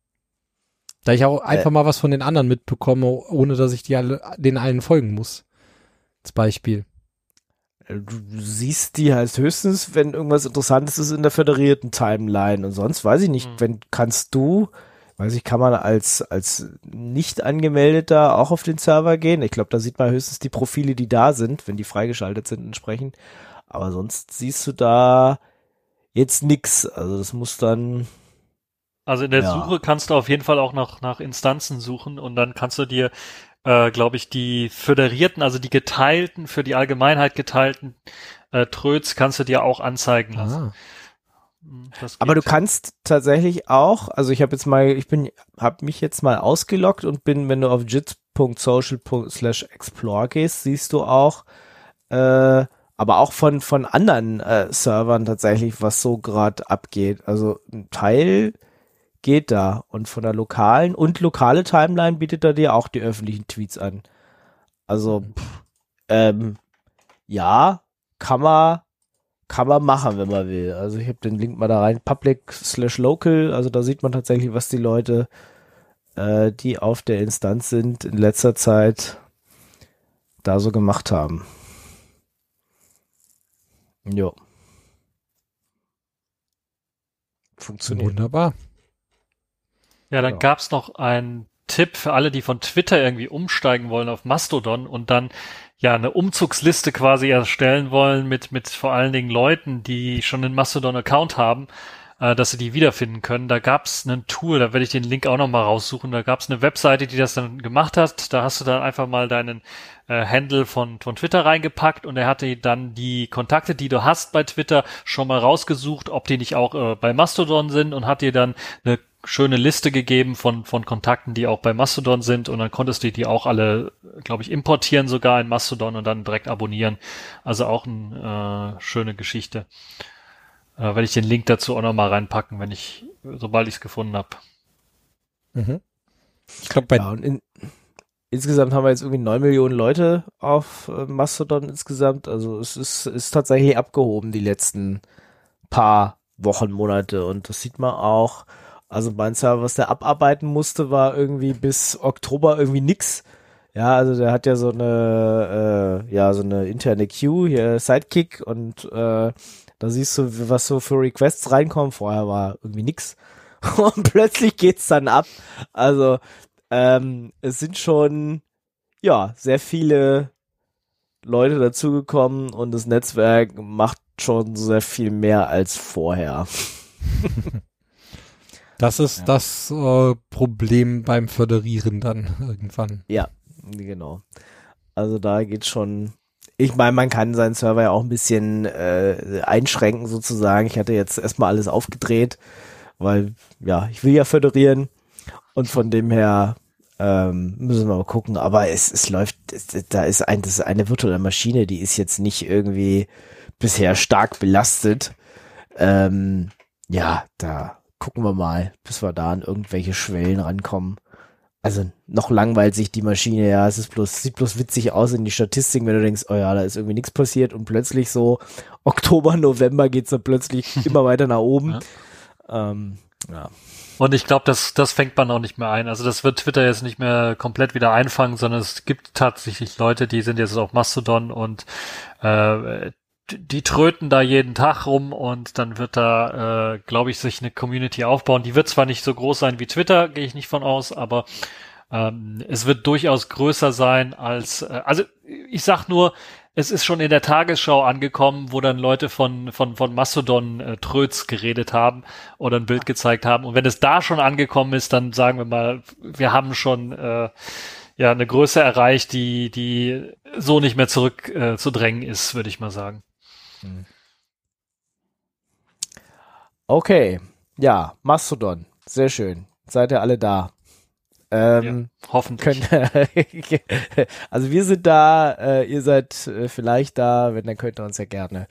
Da ich auch einfach äh, mal was von den anderen mitbekomme, ohne dass ich die alle, den allen folgen muss. Als Beispiel. Äh, du siehst die heißt höchstens, wenn irgendwas Interessantes ist in der föderierten Timeline. Und sonst weiß ich nicht, mhm. wenn kannst du, weiß ich, kann man als, als nicht angemeldeter auch auf den Server gehen? Ich glaube, da sieht man höchstens die Profile, die da sind, wenn die freigeschaltet sind entsprechend. Aber sonst siehst du da jetzt nix. Also das muss dann. Also in der ja. Suche kannst du auf jeden Fall auch nach, nach Instanzen suchen und dann kannst du dir, äh, glaube ich, die föderierten, also die geteilten, für die Allgemeinheit geteilten äh, Tröts kannst du dir auch anzeigen lassen. Ah. Hm, Aber du kannst tatsächlich auch, also ich habe jetzt mal, ich bin, habe mich jetzt mal ausgeloggt und bin, wenn du auf jit.social/explore gehst, siehst du auch äh, aber auch von, von anderen äh, Servern tatsächlich, was so gerade abgeht. Also ein Teil geht da und von der lokalen und lokale Timeline bietet er dir auch die öffentlichen Tweets an. Also, mhm. pff, ähm, ja, kann man, kann man machen, wenn man will. Also ich habe den Link mal da rein, public slash local, also da sieht man tatsächlich, was die Leute äh, die auf der Instanz sind, in letzter Zeit da so gemacht haben. Jo. Funktioniert. Wunderbar. Ja, dann Ja. gab's noch einen Tipp für alle, die von Twitter irgendwie umsteigen wollen auf Mastodon und dann ja eine Umzugsliste quasi erstellen wollen mit, mit vor allen Dingen Leuten, die schon einen Mastodon-Account haben, äh, dass sie die wiederfinden können. Da gab's ein Tool, da werde ich den Link auch nochmal raussuchen. Da gab's eine Webseite, die das dann gemacht hat. Da hast du dann einfach mal deinen äh, Handle von, von Twitter reingepackt und er hatte dann die Kontakte, die du hast bei Twitter, schon mal rausgesucht, ob die nicht auch äh, bei Mastodon sind und hat dir dann eine schöne Liste gegeben von, von Kontakten, die auch bei Mastodon sind und dann konntest du die auch alle, glaube ich, importieren sogar in Mastodon und dann direkt abonnieren. Also auch eine äh, schöne Geschichte. Äh, werde ich den Link dazu auch nochmal reinpacken, wenn ich, sobald ich es gefunden habe. Mhm. Ich glaube, bei Ja, und in, insgesamt haben wir jetzt irgendwie neun Millionen Leute auf äh, Mastodon insgesamt. Also es ist, ist tatsächlich abgehoben die letzten paar Wochen, Monate. Und das sieht man auch. Also mein Server, was der abarbeiten musste, war irgendwie bis Oktober irgendwie nix. Ja, also der hat ja so eine, äh, ja, so eine interne Queue, hier Sidekick und äh, da siehst du, was so für Requests reinkommen. Vorher war irgendwie nix. Und plötzlich geht's dann ab. Also, ähm, es sind schon, ja, sehr viele Leute dazugekommen und das Netzwerk macht schon sehr viel mehr als vorher. das ist Ja. das äh, Problem beim Föderieren dann irgendwann. Ja, genau. Also da geht's schon. Ich meine, man kann seinen Server ja auch ein bisschen äh, einschränken sozusagen. Ich hatte jetzt erstmal alles aufgedreht, weil ja, ich will ja föderieren und von dem her ähm, müssen wir mal gucken. Aber es, es läuft, es, da ist ein, das ist eine virtuelle Maschine, die ist jetzt nicht irgendwie bisher stark belastet. Ähm, ja, da gucken wir mal, bis wir da an irgendwelche Schwellen rankommen. Also noch langweilt sich die Maschine, ja, es ist bloß, sieht bloß witzig aus in die Statistiken, wenn du denkst, oh ja, da ist irgendwie nichts passiert und plötzlich so Oktober, November geht's dann plötzlich immer weiter nach oben. Ähm, ja. Und ich glaube, das, das fängt man auch nicht mehr ein. Also das wird Twitter jetzt nicht mehr komplett wieder einfangen, sondern es gibt tatsächlich Leute, die sind jetzt auf Mastodon und äh, die- tröten da jeden Tag rum und dann wird da, äh, glaube ich, sich eine Community aufbauen. Die wird zwar nicht so groß sein wie Twitter, gehe ich nicht von aus, aber ähm, es wird durchaus größer sein als, äh, also ich sag nur, es ist schon in der Tagesschau angekommen, wo dann Leute von, von, von Mastodon äh, Tröts geredet haben oder ein Bild gezeigt haben. Und wenn es da schon angekommen ist, dann sagen wir mal, wir haben schon äh, ja eine Größe erreicht, die, die so nicht mehr zurück äh, zu drängen ist, würde ich mal sagen. Okay, ja, Mastodon, sehr schön. Seid ihr alle da? Ähm, Hoffentlich. könnt, also wir sind da, äh, ihr seid äh, vielleicht da, wenn, dann könnt ihr uns ja gerne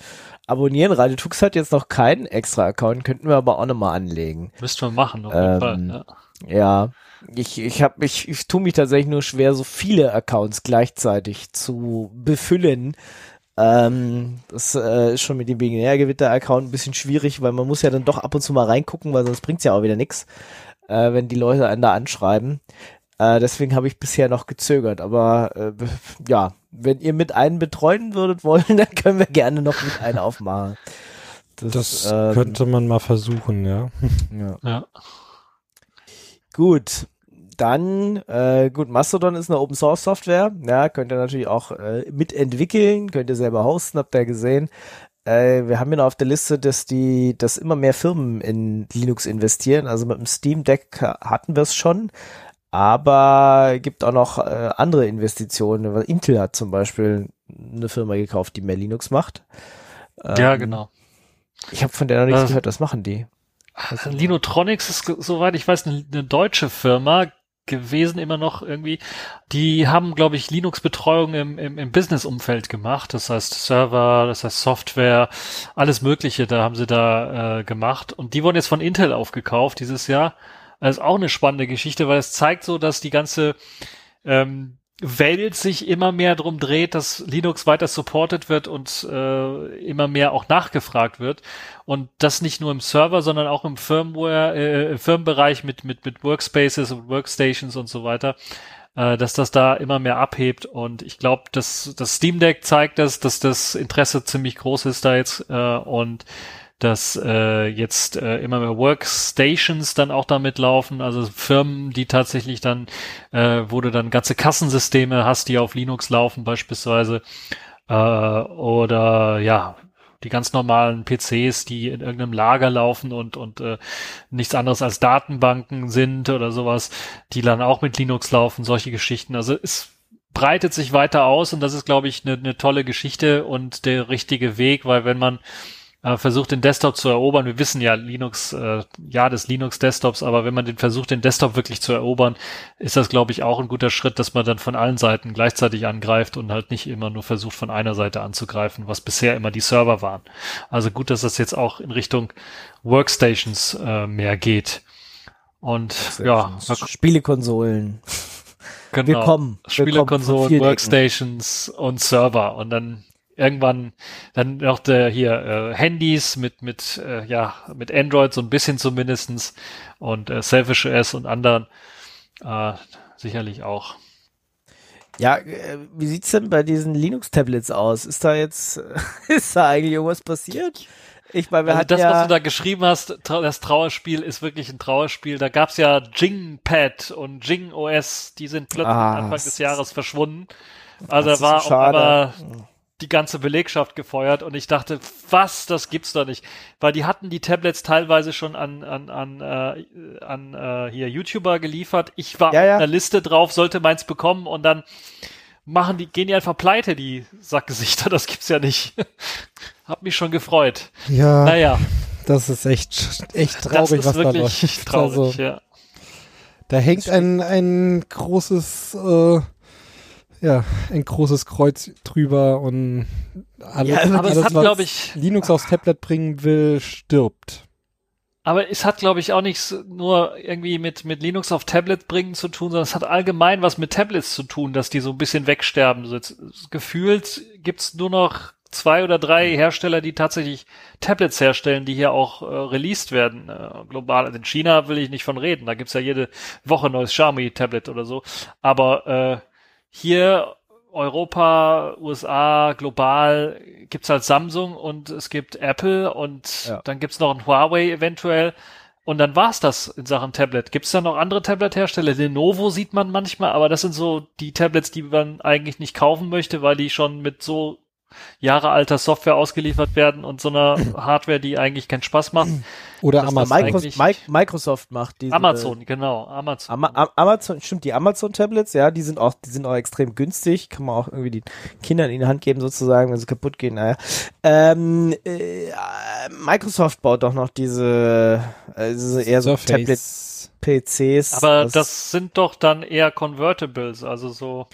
abonnieren. Radio Tux hat jetzt noch keinen extra Account, könnten wir aber auch nochmal anlegen. Müssten wir machen, auf jeden Ähm, Fall. Ja. Ja, ich, ich hab mich, ich tue mich tatsächlich nur schwer, so viele Accounts gleichzeitig zu befüllen. Ähm, das äh, ist schon mit dem Binärgewitter-Account ein bisschen schwierig, weil man muss ja dann doch ab und zu mal reingucken, weil sonst bringt's ja auch wieder nix, äh, wenn die Leute einen da anschreiben. Äh, deswegen habe ich bisher noch gezögert. Aber äh, ja, wenn ihr mit einem betreuen würdet wollen, dann können wir gerne noch mit einem aufmachen. Das ähm, könnte man mal versuchen, ja. ja. Ja. Gut, dann, äh, gut, Mastodon ist eine Open Source Software, ja, könnt ihr natürlich auch äh, mitentwickeln, könnt ihr selber hosten, habt ihr gesehen. Äh, wir haben ja noch auf der Liste, dass die, dass immer mehr Firmen in Linux investieren. Also mit dem Steam Deck hatten wir es schon, aber gibt auch noch äh, andere Investitionen. Intel hat zum Beispiel eine Firma gekauft, die mehr Linux macht. ja, Ähm, genau. Ich habe von der noch nichts Das- gehört. Was machen die? Linotronics ist, soweit ich weiß, eine, eine deutsche Firma gewesen immer noch irgendwie. Die haben, glaube ich, Linux-Betreuung im, im, im Business-Umfeld gemacht. Das heißt Server, das heißt Software, alles Mögliche, da haben sie da äh, gemacht. Und die wurden jetzt von Intel aufgekauft dieses Jahr. Das ist auch eine spannende Geschichte, weil es zeigt so, dass die ganze ähm, Welt sich immer mehr drum dreht, dass Linux weiter supported wird und äh, immer mehr auch nachgefragt wird. Und das nicht nur im Server, sondern auch im Firmware, äh, im Firmenbereich mit, mit, mit Workspaces und Workstations und so weiter, äh, dass das da immer mehr abhebt. Und ich glaube, dass das Steam Deck zeigt das, dass das Interesse ziemlich groß ist da jetzt äh, und dass äh, jetzt äh, immer mehr Workstations dann auch damit laufen, also Firmen, die tatsächlich dann, äh, wo du dann ganze Kassensysteme hast, die auf Linux laufen beispielsweise, äh, oder ja, die ganz normalen PCs, die in irgendeinem Lager laufen und, und äh, nichts anderes als Datenbanken sind oder sowas, die dann auch mit Linux laufen, solche Geschichten. Also es breitet sich weiter aus und das ist, glaube ich, eine ne tolle Geschichte und der richtige Weg, weil wenn man äh, versucht, den Desktop zu erobern. Wir wissen ja, Linux, äh, ja, des Linux-Desktops, aber wenn man den versucht, den Desktop wirklich zu erobern, ist das, glaube ich, auch ein guter Schritt, dass man dann von allen Seiten gleichzeitig angreift und halt nicht immer nur versucht, von einer Seite anzugreifen, was bisher immer die Server waren. Also gut, dass das jetzt auch in Richtung Workstations äh, mehr geht. Und ja, Spielekonsolen. Genau. Wir kommen. Spielekonsolen, Workstations und Server. Und dann irgendwann dann noch der hier äh, Handys mit mit äh, ja mit Android so ein bisschen zumindestens und äh, Selfish OS und anderen äh, sicherlich auch. Ja, äh, wie sieht's denn bei diesen Linux-Tablets aus? Ist da jetzt, ist da eigentlich irgendwas passiert? Ich meine, wir also das, ja was du da geschrieben hast, das Trauerspiel ist wirklich ein Trauerspiel. Da gab's ja Jingpad und Jing OS, die sind plötzlich ah, Anfang des Jahres verschwunden. Also da war auch aber die ganze Belegschaft gefeuert und ich dachte, was, das gibt's doch nicht, weil die hatten die Tablets teilweise schon an an an äh, an äh, hier YouTuber geliefert. Ich war ja, ja. auf einer Liste drauf, sollte meins bekommen und dann machen die gehen die einfach pleite die Sackgesichter, das gibt's ja nicht. Hab mich schon gefreut. Ja. Naja, das ist echt echt traurig, das ist was wirklich da läuft. Traurig, also, ja. Da hängt ein ein großes äh, ja, ein großes Kreuz drüber und alles, ja, aber alles es hat, was ich, Linux aufs Tablet bringen will, stirbt. Aber es hat, glaube ich, auch nichts nur irgendwie mit, mit Linux auf Tablet bringen zu tun, sondern es hat allgemein was mit Tablets zu tun, dass die so ein bisschen wegsterben. So jetzt, gefühlt gibt's nur noch zwei oder drei Hersteller, die tatsächlich Tablets herstellen, die hier auch äh, released werden. Äh, global. Also in China will ich nicht von reden. Da gibt's ja jede Woche neues Xiaomi-Tablet oder so. Aber äh, hier Europa, USA, global gibt's halt Samsung und es gibt Apple und ja. dann gibt's noch ein Huawei eventuell. Und dann war's das in Sachen Tablet. Gibt's da noch andere Tablet-Hersteller? Lenovo sieht man manchmal, aber das sind so die Tablets, die man eigentlich nicht kaufen möchte, weil die schon mit so Jahre alter Software ausgeliefert werden und so einer Hardware, die eigentlich keinen Spaß macht. Oder Amazon. Microsoft, Microsoft macht diese. Amazon, genau. Amazon. Ama Amazon, stimmt, die Amazon-Tablets, ja, die sind auch, die sind auch extrem günstig. Kann man auch irgendwie den Kindern in die Hand geben, sozusagen, wenn sie kaputt gehen. Naja. Ähm, äh, Microsoft baut doch noch diese, äh, diese eher so Tablets. PCs. Aber das sind doch dann eher Convertibles, also so.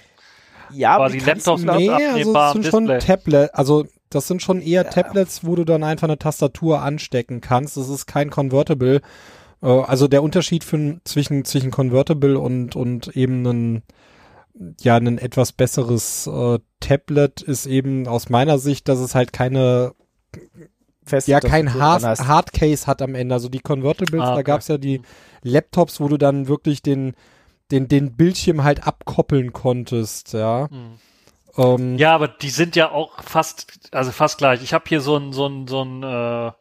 Ja, aber die Laptops nee, also das sind schon Tablet, also das sind schon eher ja. Tablets, wo du dann einfach eine Tastatur anstecken kannst. Das ist kein Convertible. Äh, also der Unterschied für, zwischen, zwischen Convertible und, und eben ein, ja, ein etwas besseres äh, Tablet ist eben aus meiner Sicht, dass es halt keine Feste, ja kein Hard, Hardcase hat am Ende. Also die Convertibles, ah, okay. da gab's ja die Laptops, wo du dann wirklich den den, den Bildschirm halt abkoppeln konntest, ja. Mhm. Um, ja, aber die sind ja auch fast, also fast gleich. Ich habe hier so ein, so ein, so ein äh,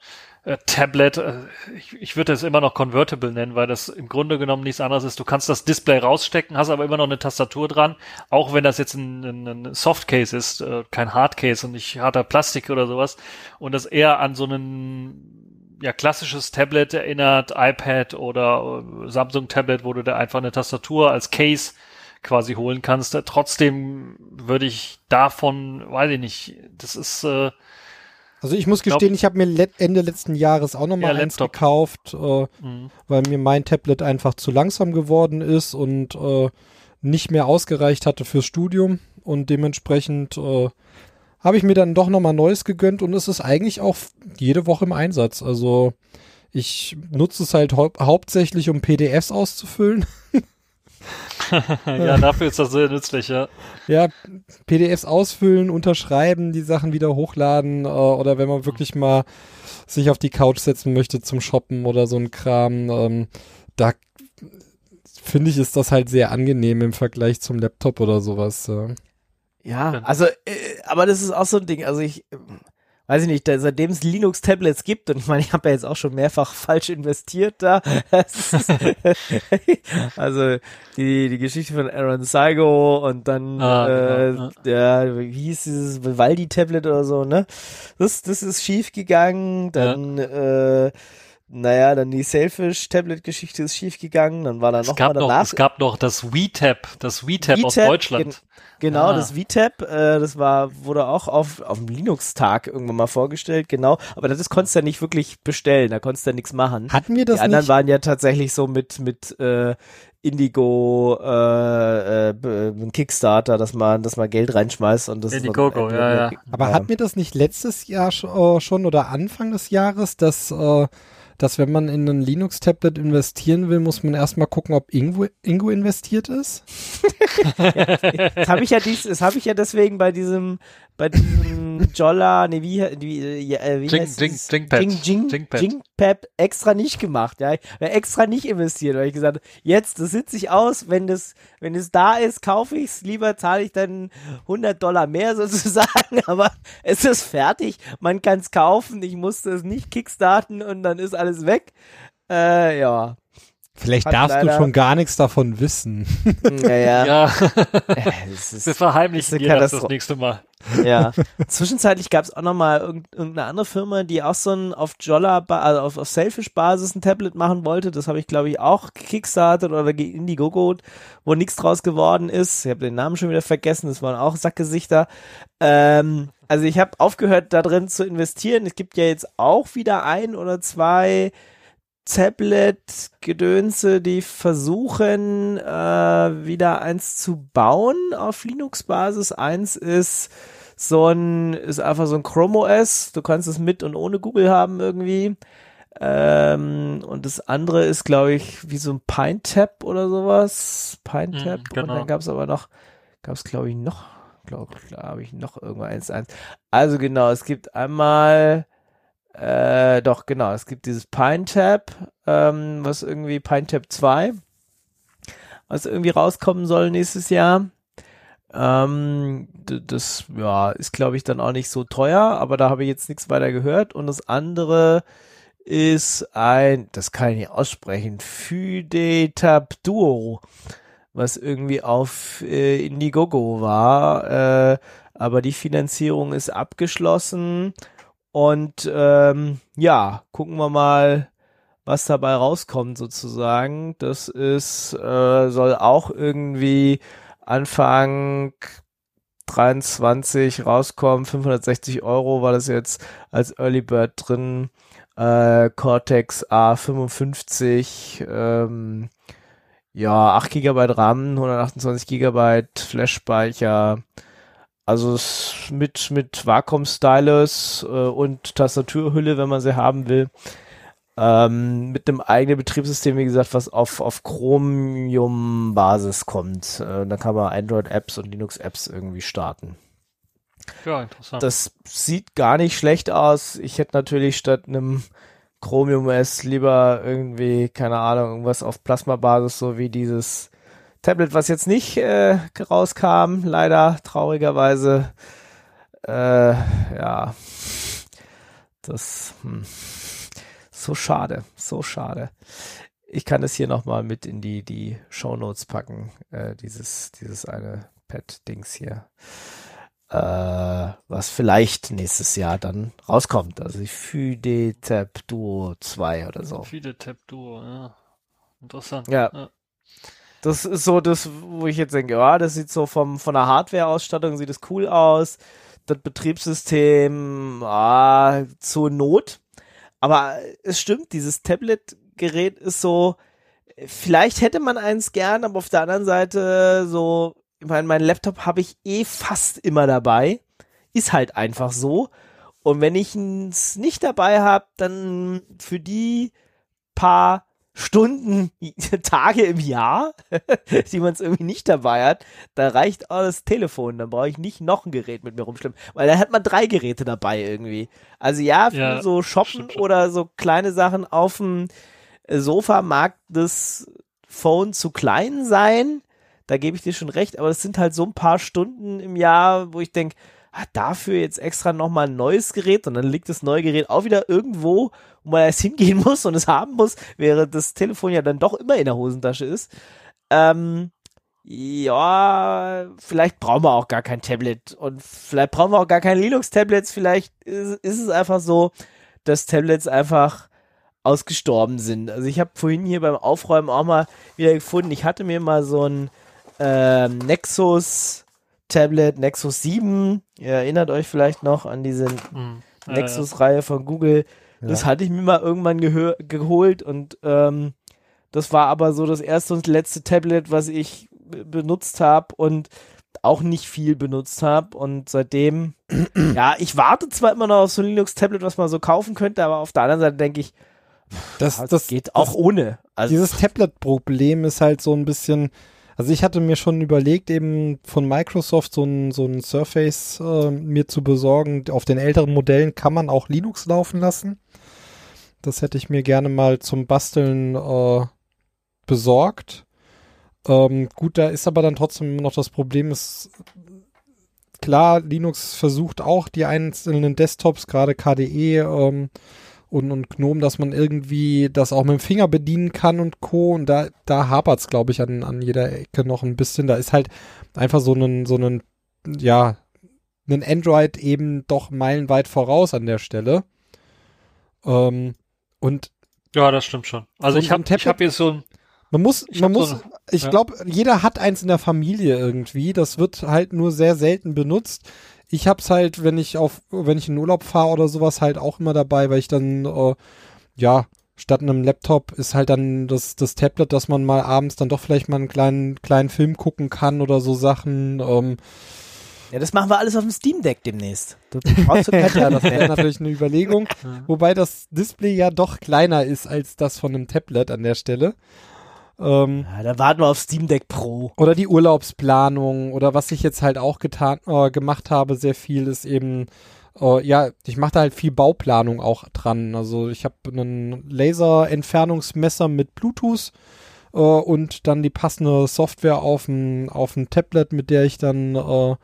äh, Tablet, äh, ich, ich würde das immer noch Convertible nennen, weil das im Grunde genommen nichts anderes ist. Du kannst das Display rausstecken, hast aber immer noch eine Tastatur dran, auch wenn das jetzt ein, ein, ein Softcase ist, äh, kein Hardcase und nicht harter Plastik oder sowas. Und das eher an so einen ja, klassisches Tablet erinnert, iPad oder äh, Samsung Tablet, wo du da einfach eine Tastatur als Case quasi holen kannst. Trotzdem würde ich davon, weiß ich nicht, das ist äh, also ich muss gestehen, glaub, ich habe mir let Ende letzten Jahres auch nochmal ja, eins gekauft, äh, mhm. weil mir mein Tablet einfach zu langsam geworden ist und äh, nicht mehr ausgereicht hatte fürs Studium und dementsprechend äh, habe ich mir dann doch nochmal Neues gegönnt und es ist eigentlich auch jede Woche im Einsatz. Also ich nutze es halt hau hauptsächlich, um PDFs auszufüllen. ja, dafür ist das sehr nützlich, ja. Ja, PDFs ausfüllen, unterschreiben, die Sachen wieder hochladen äh, oder wenn man wirklich mal sich auf die Couch setzen möchte zum Shoppen oder so ein Kram, ähm, da finde ich, ist das halt sehr angenehm im Vergleich zum Laptop oder sowas. Äh. Ja, also, äh, aber das ist auch so ein Ding. Also ich weiß ich nicht, seitdem es Linux-Tablets gibt, und ich meine, ich habe ja jetzt auch schon mehrfach falsch investiert da. Also die, die Geschichte von Aaron Saigo und dann Ah, äh, genau, der, wie hieß dieses Vivaldi-Tablet oder so, ne? Das, das ist schief gegangen, dann äh, naja, dann die Selfish-Tablet-Geschichte ist schief gegangen, dann war da Es noch gab mal noch, danach es gab noch das WeTap, das WeTap aus Deutschland. Genau, Ah. das VTAP, äh, das war, wurde auch auf, auf dem Linux-Tag irgendwann mal vorgestellt, genau. Aber das konntest du ja nicht wirklich bestellen, da konntest du ja nichts machen. Hatten wir Die das anderen nicht? waren ja tatsächlich so mit, mit äh, Indigo, äh, äh, äh, Kickstarter, dass man, dass man Geld reinschmeißt und das Indiegogo, dann- ja, ja. Aber hatten wir das nicht letztes Jahr sch- äh, schon oder Anfang des Jahres, dass, äh, dass wenn man in ein Linux-Tablet investieren will, muss man erstmal gucken, ob Ingo, Ingo investiert ist? Das habe ich ja dies, das habe ich ja deswegen bei diesem, bei diesem Jolla, nee, wie, wie, ja, äh, wie Jing- heißt Jing- es? Jingpad. Jing, Jing, Jingpad. Jingpad extra nicht gemacht, ja. Ich extra nicht investiert, weil ich gesagt habe, jetzt, das sitze ich aus, wenn das, wenn es da ist, kaufe ich es, lieber zahle ich dann 100 Dollar mehr sozusagen, aber es ist fertig, man kann es kaufen, ich musste es nicht kickstarten und dann ist alles weg. Äh, ja. Vielleicht Hat darfst du schon gar nichts davon wissen. Naja. Ja, Es ist, wir verheimlichen Das ist dir das das nächste Mal. Ja. Zwischenzeitlich gab es auch noch mal irgend, irgendeine andere Firma, die auch so ein auf Jolla, also auf, auf Selfish-Basis ein Tablet machen wollte. Das habe ich, glaube ich, auch gekickstartet oder Indiegogo, wo nichts draus geworden ist. Ich habe den Namen schon wieder vergessen. Das waren auch Sackgesichter. Ähm, also ich habe aufgehört, da drin zu investieren. Es gibt ja jetzt auch wieder ein oder zwei Tablet-Gedönse, die versuchen, äh, wieder eins zu bauen auf Linux-Basis. Eins ist so ein, ist einfach so ein Chrome OS. Du kannst es mit und ohne Google haben irgendwie. Ähm, und das andere ist, glaube ich, wie so ein PineTap oder sowas. PineTap. Mhm, genau. Und dann gab es aber noch, gab es, glaube ich, noch, glaube ich, habe ich noch irgendwo eins, eins. Also genau, es gibt einmal, äh, doch, genau, es gibt dieses PineTap, ähm, was irgendwie PineTap 2, was irgendwie rauskommen soll nächstes Jahr. Ähm, das, ja, ist glaube ich dann auch nicht so teuer, aber da habe ich jetzt nichts weiter gehört. Und das andere ist ein, das kann ich nicht aussprechen, Fudetap Duo, was irgendwie auf äh, Indiegogo war, äh, aber die Finanzierung ist abgeschlossen und ähm, ja, gucken wir mal, was dabei rauskommt sozusagen. Das ist, äh, soll auch irgendwie Anfang 23 rauskommen. 560 Euro war das jetzt als Early Bird drin. Äh, Cortex A55, ähm, ja, 8 GB RAM, 128 GB Flash-Speicher. Also mit, mit Wacom-Stylus äh, und Tastaturhülle, wenn man sie haben will. Ähm, mit einem eigenen Betriebssystem, wie gesagt, was auf, auf Chromium-Basis kommt. Äh, da kann man Android-Apps und Linux-Apps irgendwie starten. Ja, interessant. Das sieht gar nicht schlecht aus. Ich hätte natürlich statt einem Chromium OS lieber irgendwie, keine Ahnung, irgendwas auf Plasma-Basis, so wie dieses Tablet, was jetzt nicht äh, rauskam, leider traurigerweise. Äh, ja, das hm. so schade, so schade. Ich kann es hier nochmal mit in die die Shownotes packen, äh, dieses dieses eine Pad-Dings hier äh, was vielleicht nächstes Jahr dann rauskommt. Also Fudetap Duo 2 oder so. Viele Tab Duo, ja. Interessant. Ja. Das ist so das, wo ich jetzt denke, ja, das sieht so vom, von der Hardware-Ausstattung sieht es cool aus. Das Betriebssystem, ah, zur Not. Aber es stimmt, dieses Tablet-Gerät ist so, vielleicht hätte man eins gern, aber auf der anderen Seite so, ich meine, mein Laptop habe ich eh fast immer dabei. Ist halt einfach so. Und wenn ich es nicht dabei habe, dann für die paar Stunden, Tage im Jahr, die man es irgendwie nicht dabei hat, da reicht auch das Telefon. Dann brauche ich nicht noch ein Gerät mit mir rumschleppen, weil dann hat man drei Geräte dabei irgendwie. Also ja, für Ja, so Shoppen oder so kleine Sachen auf dem Sofa mag das Phone zu klein sein. Da gebe ich dir schon recht, aber es sind halt so ein paar Stunden im Jahr, wo ich denke, ah, dafür jetzt extra nochmal ein neues Gerät und dann liegt das neue Gerät auch wieder irgendwo, wo man erst hingehen muss und es haben muss, während das Telefon ja dann doch immer in der Hosentasche ist. Ähm, ja, vielleicht brauchen wir auch gar kein Tablet und vielleicht brauchen wir auch gar keine Linux-Tablets. Vielleicht ist, ist es einfach so, dass Tablets einfach ausgestorben sind. Also ich habe vorhin hier beim Aufräumen auch mal wieder gefunden, ich hatte mir mal so ein ähm, Nexus Tablet, Nexus 7. Ihr erinnert euch vielleicht noch an diese Hm. Ja, Nexus-Reihe von Google. Das hatte ich mir mal irgendwann geholt und ähm, das war aber so das erste und letzte Tablet, was ich benutzt habe und auch nicht viel benutzt habe und seitdem, ja, ich warte zwar immer noch auf so ein Linux-Tablet, was man so kaufen könnte, aber auf der anderen Seite denke ich, Das, das, das geht auch ohne. Also, Dieses Tablet-Problem ist halt so ein bisschen, also ich hatte mir schon überlegt, eben von Microsoft so ein, so ein Surface äh, mir zu besorgen. Auf den älteren Modellen kann man auch Linux laufen lassen. Das hätte ich mir gerne mal zum Basteln äh, besorgt. Ähm, gut, da ist aber dann trotzdem noch das Problem, ist klar, Linux versucht auch die einzelnen Desktops, gerade KDE ähm, und, und GNOME, dass man irgendwie das auch mit dem Finger bedienen kann und Co. Und da, da hapert es, glaube ich, an, an jeder Ecke noch ein bisschen. Da ist halt einfach so ein, so ein, ja, ein Android eben doch meilenweit voraus an der Stelle. Ähm, und ja, das stimmt schon. Also So ich habe ich hab jetzt so ein, man muss, Ich man muss, so ein- ich ja. glaube, jeder hat eins in der Familie irgendwie. Das wird halt nur sehr selten benutzt. Ich hab's halt, wenn ich auf, wenn ich in Urlaub fahre oder sowas, halt auch immer dabei, weil ich dann, äh, ja, statt einem Laptop ist halt dann das, das Tablet, dass man mal abends dann doch vielleicht mal einen kleinen, kleinen Film gucken kann oder so Sachen. Ähm, ja, das machen wir alles auf dem Steam Deck demnächst. Brauchst du kein ja, das wäre natürlich eine Überlegung. Wobei das Display ja doch kleiner ist als das von einem Tablet an der Stelle. Ähm, Ja, dann warten wir auf Steam Deck Pro. Oder die Urlaubsplanung oder was ich jetzt halt auch getan, äh, gemacht habe, sehr viel ist eben, äh, ja, ich mache da halt viel Bauplanung auch dran. Also ich habe einen Laserentfernungsmesser mit Bluetooth äh, und dann die passende Software auf dem auf dem Tablet, mit der ich dann äh,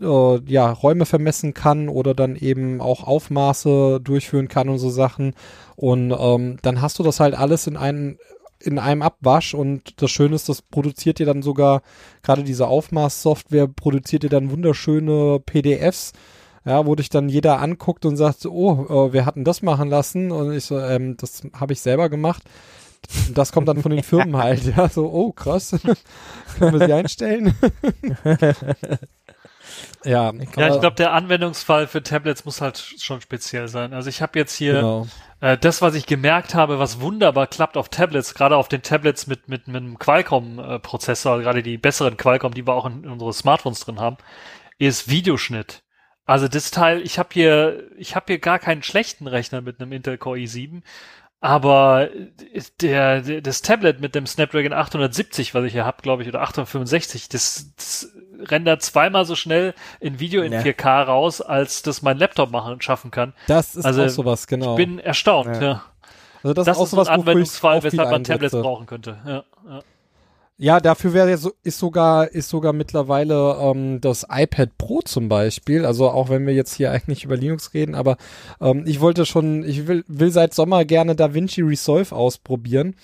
äh, ja, Räume vermessen kann oder dann eben auch Aufmaße durchführen kann und so Sachen. Und ähm, dann hast du das halt alles in einem in einem Abwasch und das Schöne ist, das produziert dir dann sogar, gerade diese Aufmaßsoftware produziert dir dann wunderschöne PDFs, ja, wo dich dann jeder anguckt und sagt, oh, äh, wir hatten das machen lassen und ich so, ähm, das habe ich selber gemacht. Und das kommt dann von den Firmen halt, ja, so, oh, krass, können wir sie einstellen? ja, ja, ich glaube, der Anwendungsfall für Tablets muss halt schon speziell sein. Also ich habe jetzt hier genau. Äh, das, was ich gemerkt habe, was wunderbar klappt auf Tablets, gerade auf den Tablets mit, mit, mit einem Qualcomm-Prozessor, gerade die besseren Qualcomm, die wir auch in, in unsere Smartphones drin haben, ist Videoschnitt. Also das Teil, ich habe hier, ich habe hier gar keinen schlechten Rechner mit einem Intel Core i7, aber der, der das Tablet mit dem Snapdragon 870, was ich hier habe, glaube ich, oder 865, das, das rendert zweimal so schnell in Video in Ja. 4K raus, als das mein Laptop machen schaffen kann. Das ist Also, auch sowas, genau. Ich bin erstaunt, Ja. ja. also Das, das, auch ist ein sowas, ich Anwendungsfall, auch weshalb man Tablets brauchen könnte. Ja, ja. Ja, dafür wäre so, ist sogar ist sogar mittlerweile ähm, das iPad Pro zum Beispiel. Also auch wenn wir jetzt hier eigentlich über Linux reden, aber ähm, ich wollte schon, ich will, will seit Sommer gerne DaVinci Resolve ausprobieren.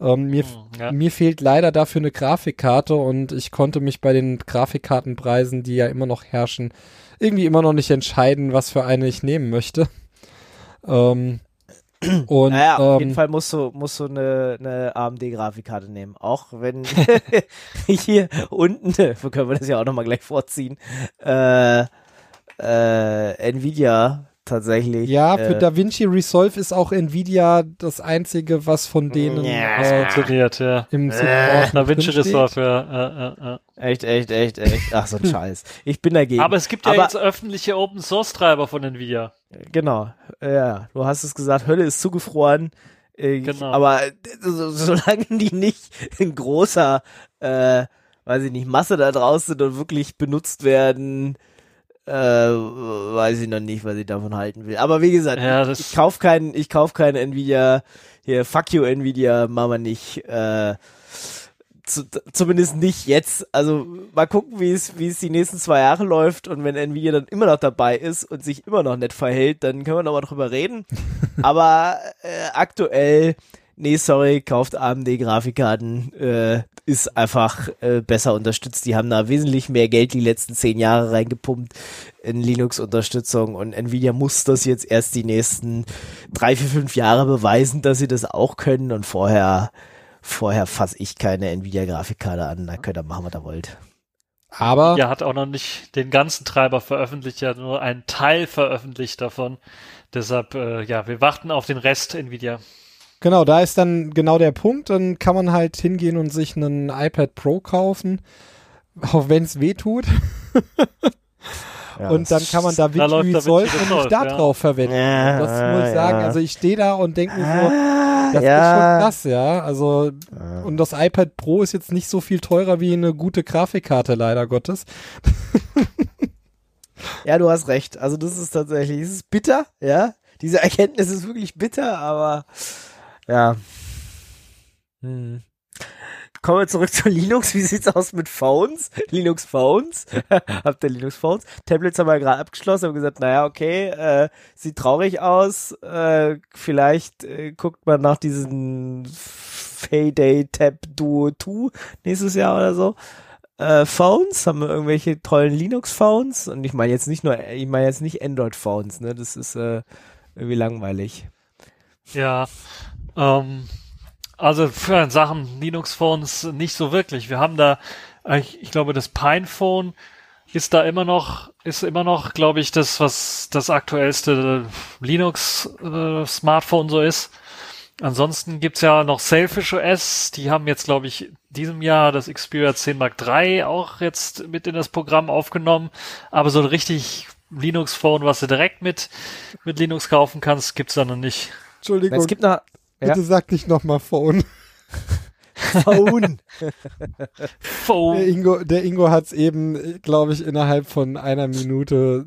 Ähm, mir, Hm, ja. mir fehlt leider dafür eine Grafikkarte und ich konnte mich bei den Grafikkartenpreisen, die ja immer noch herrschen, irgendwie immer noch nicht entscheiden, was für eine ich nehmen möchte. Ähm, und naja, auf ähm, jeden Fall musst du, musst du eine, eine AMD-Grafikkarte nehmen. Auch wenn hier unten, wo können wir das ja auch nochmal gleich vorziehen, äh, äh, Nvidia tatsächlich. Ja, für äh, DaVinci Resolve ist auch Nvidia das einzige, was von denen Ja. äh, Funktioniert, ja. im Support Na, Vinci drinsteht. Resolve, ja, ja, ja, ja. Echt, echt, echt, echt. Ach, so ein Scheiß. Ich bin dagegen. Aber es gibt ja Aber- jetzt öffentliche Open Source Treiber von Nvidia. Genau. Ja, du hast es gesagt, Hölle ist zugefroren. Äh, Genau. Aber äh, so, solange die nicht in großer, äh, weiß ich nicht, Masse da draußen sind und wirklich benutzt werden, äh, weiß ich noch nicht, was ich davon halten will. Aber wie gesagt, Ja, ich, ich kauf keinen, ich kauf keine Nvidia, hier, fuck you Nvidia, machen wir nicht, äh, zu, zumindest nicht jetzt. Also mal gucken, wie es, wie es die nächsten zwei Jahre läuft und wenn Nvidia dann immer noch dabei ist und sich immer noch nett verhält, dann können wir nochmal drüber reden. Aber äh, aktuell, nee, sorry, kauft AMD Grafikkarten, äh, ist einfach äh, besser unterstützt. Die haben da wesentlich mehr Geld die letzten zehn Jahre reingepumpt in Linux-Unterstützung und Nvidia muss das jetzt erst die nächsten drei, vier, fünf Jahre beweisen, dass sie das auch können und vorher Vorher fasse ich keine Nvidia-Grafikkarte an, da könnt ihr machen, was ihr wollt. Aber Ja, hat auch noch nicht den ganzen Treiber veröffentlicht, ja nur einen Teil veröffentlicht davon. Deshalb, äh, ja, wir warten auf den Rest Nvidia. Genau, da ist dann genau der Punkt. Dann kann man halt hingehen und sich einen iPad Pro kaufen, auch wenn es weh tut. Ja, und dann kann man da wie Da soll Vinci und nicht da ja. drauf verwenden. Ja, das muss ich sagen. Also ich stehe da und denke mir so, Ah, das ist schon krass, ja. Also und das iPad Pro ist jetzt nicht so viel teurer wie eine gute Grafikkarte, leider Gottes. Ja, du hast recht. Also das ist tatsächlich, es ist bitter, ja. Diese Erkenntnis ist wirklich bitter, aber ja. Hm. Kommen wir zurück zu Linux. Wie sieht's aus mit Phones? Linux Phones? Habt ihr Linux Phones? Tablets haben wir gerade abgeschlossen, haben gesagt, naja, okay, äh, sieht traurig aus. Äh, vielleicht äh, guckt man nach diesen Payday Tab Duo 2 nächstes Jahr oder so äh, Phones, haben wir irgendwelche tollen Linux-Phones und ich meine jetzt nicht nur, ich meine jetzt nicht Android-Phones, ne, das ist äh, irgendwie langweilig. Ja, ähm, also für Sachen Linux-Phones nicht so wirklich. Wir haben da, äh, ich, ich glaube, das Pine-Phone ist da immer noch, ist immer noch, glaube ich, das, was das aktuellste Linux-Smartphone so ist. Ansonsten gibt's ja noch Selfish OS, die haben jetzt, glaube ich, diesem Jahr das Xperia 10 Mark III auch jetzt mit in das Programm aufgenommen. Aber so ein richtig Linux-Phone, was du direkt mit, mit Linux kaufen kannst, gibt's da noch nicht. Entschuldigung, Es gibt noch bitte ja. sag nicht nochmal Phone. Phone. Phone. Der Ingo, der Ingo hat es eben, glaube ich, innerhalb von einer Minute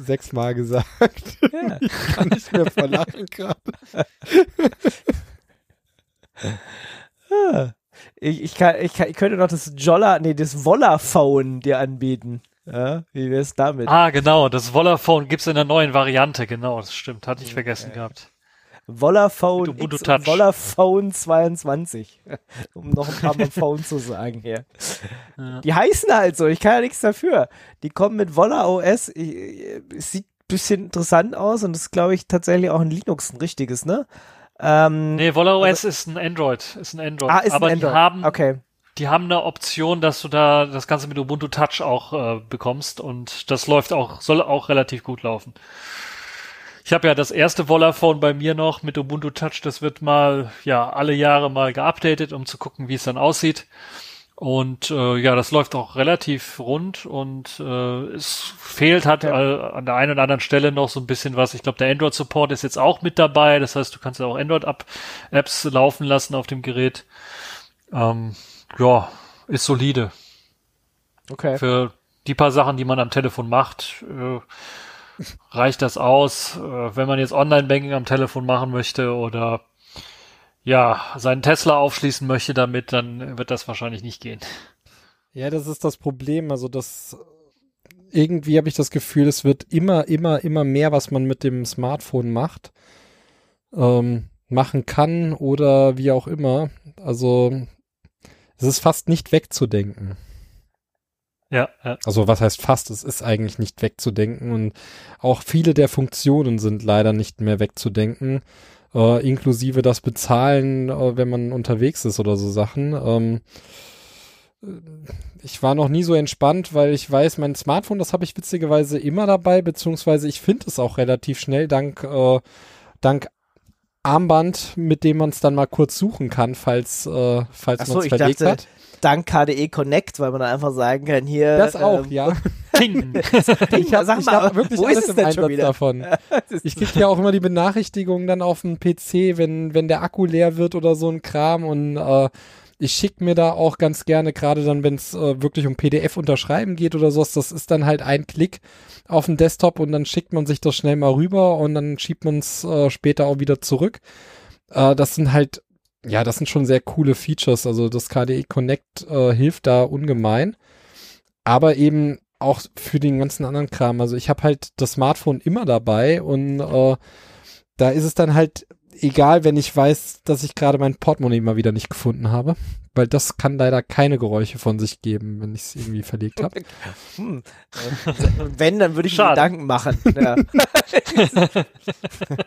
sechsmal gesagt. ja. Ich kann nicht mehr vor Lachen gerade. Ich, ich, kann, ich, kann, ich könnte noch das Jolla, nee, das Wolla-Phone dir anbieten. Ja, wie wär's damit? Ah, genau, das Wollaphone gibt's in der neuen Variante, genau, das stimmt, hatte ich vergessen gehabt. Und Wollaphone 22. um noch ein paar Mal Phone zu sagen hier. Ja. Die heißen halt so, ich kann ja nichts dafür. Die kommen mit Wolla OS. Ich, ich, es sieht ein bisschen interessant aus und das ist, glaube ich, tatsächlich auch ein Linux, ein richtiges, ne? Ähm, Nee, WollaOS ist ein Android, ist ein Android. ah, ist aber ein Android. die haben, okay. die haben eine Option, dass du da das Ganze mit Ubuntu Touch auch äh, bekommst und das läuft auch, soll auch relativ gut laufen. Ich habe ja das erste Wollaphone bei mir noch mit Ubuntu Touch, das wird mal, ja, alle Jahre mal geupdatet, um zu gucken, wie es dann aussieht. Und äh, ja, das läuft auch relativ rund und äh, es fehlt halt Ja. äh, an der einen oder anderen Stelle noch so ein bisschen was. Ich glaube, der Android-Support ist jetzt auch mit dabei. Das heißt, du kannst ja auch Android-Apps laufen lassen auf dem Gerät. Ähm, ja, ist solide. Okay. Für die paar Sachen, die man am Telefon macht, äh, reicht das aus. Äh, wenn man jetzt Online-Banking am Telefon machen möchte oder ja, seinen Tesla aufschließen möchte damit, dann wird das wahrscheinlich nicht gehen. Ja, das ist das Problem. Also das irgendwie habe ich das Gefühl, es wird immer, immer, immer mehr, was man mit dem Smartphone macht, ähm, machen kann oder wie auch immer. Also es ist fast nicht wegzudenken. Ja, ja. Also was heißt fast? Es ist eigentlich nicht wegzudenken und auch viele der Funktionen sind leider nicht mehr wegzudenken, äh, inklusive das Bezahlen, äh, wenn man unterwegs ist oder so Sachen. Ähm, äh, ich war noch nie so entspannt, weil ich weiß, mein Smartphone, das habe ich witzigerweise immer dabei, beziehungsweise ich finde es auch relativ schnell dank, äh, dank Armband, mit dem man es dann mal kurz suchen kann, falls, äh, falls man es verlegt dachte, hat. Dank KDE Connect, weil man dann einfach sagen kann, hier. Das auch, ähm, ja. Ich habe hab wirklich alles es im Einsatz davon. Ich kriege ja auch immer die Benachrichtigungen dann auf dem PC, wenn, wenn der Akku leer wird oder so ein Kram und äh, ich schicke mir da auch ganz gerne, gerade dann, wenn es äh, wirklich um PDF-Unterschreiben geht oder sowas, das ist dann halt ein Klick auf dem Desktop und dann schickt man sich das schnell mal rüber und dann schiebt man es äh, später auch wieder zurück. Äh, das sind halt, ja, das sind schon sehr coole Features. Also das KDE Connect äh, hilft da ungemein. Aber eben auch für den ganzen anderen Kram. Also ich habe halt das Smartphone immer dabei und äh, da ist es dann halt egal, wenn ich weiß, dass ich gerade mein Portemonnaie mal wieder nicht gefunden habe, weil das kann leider keine Geräusche von sich geben, wenn ich es irgendwie verlegt habe. Hm. Wenn, dann würde ich mir. Gedanken machen. Ja.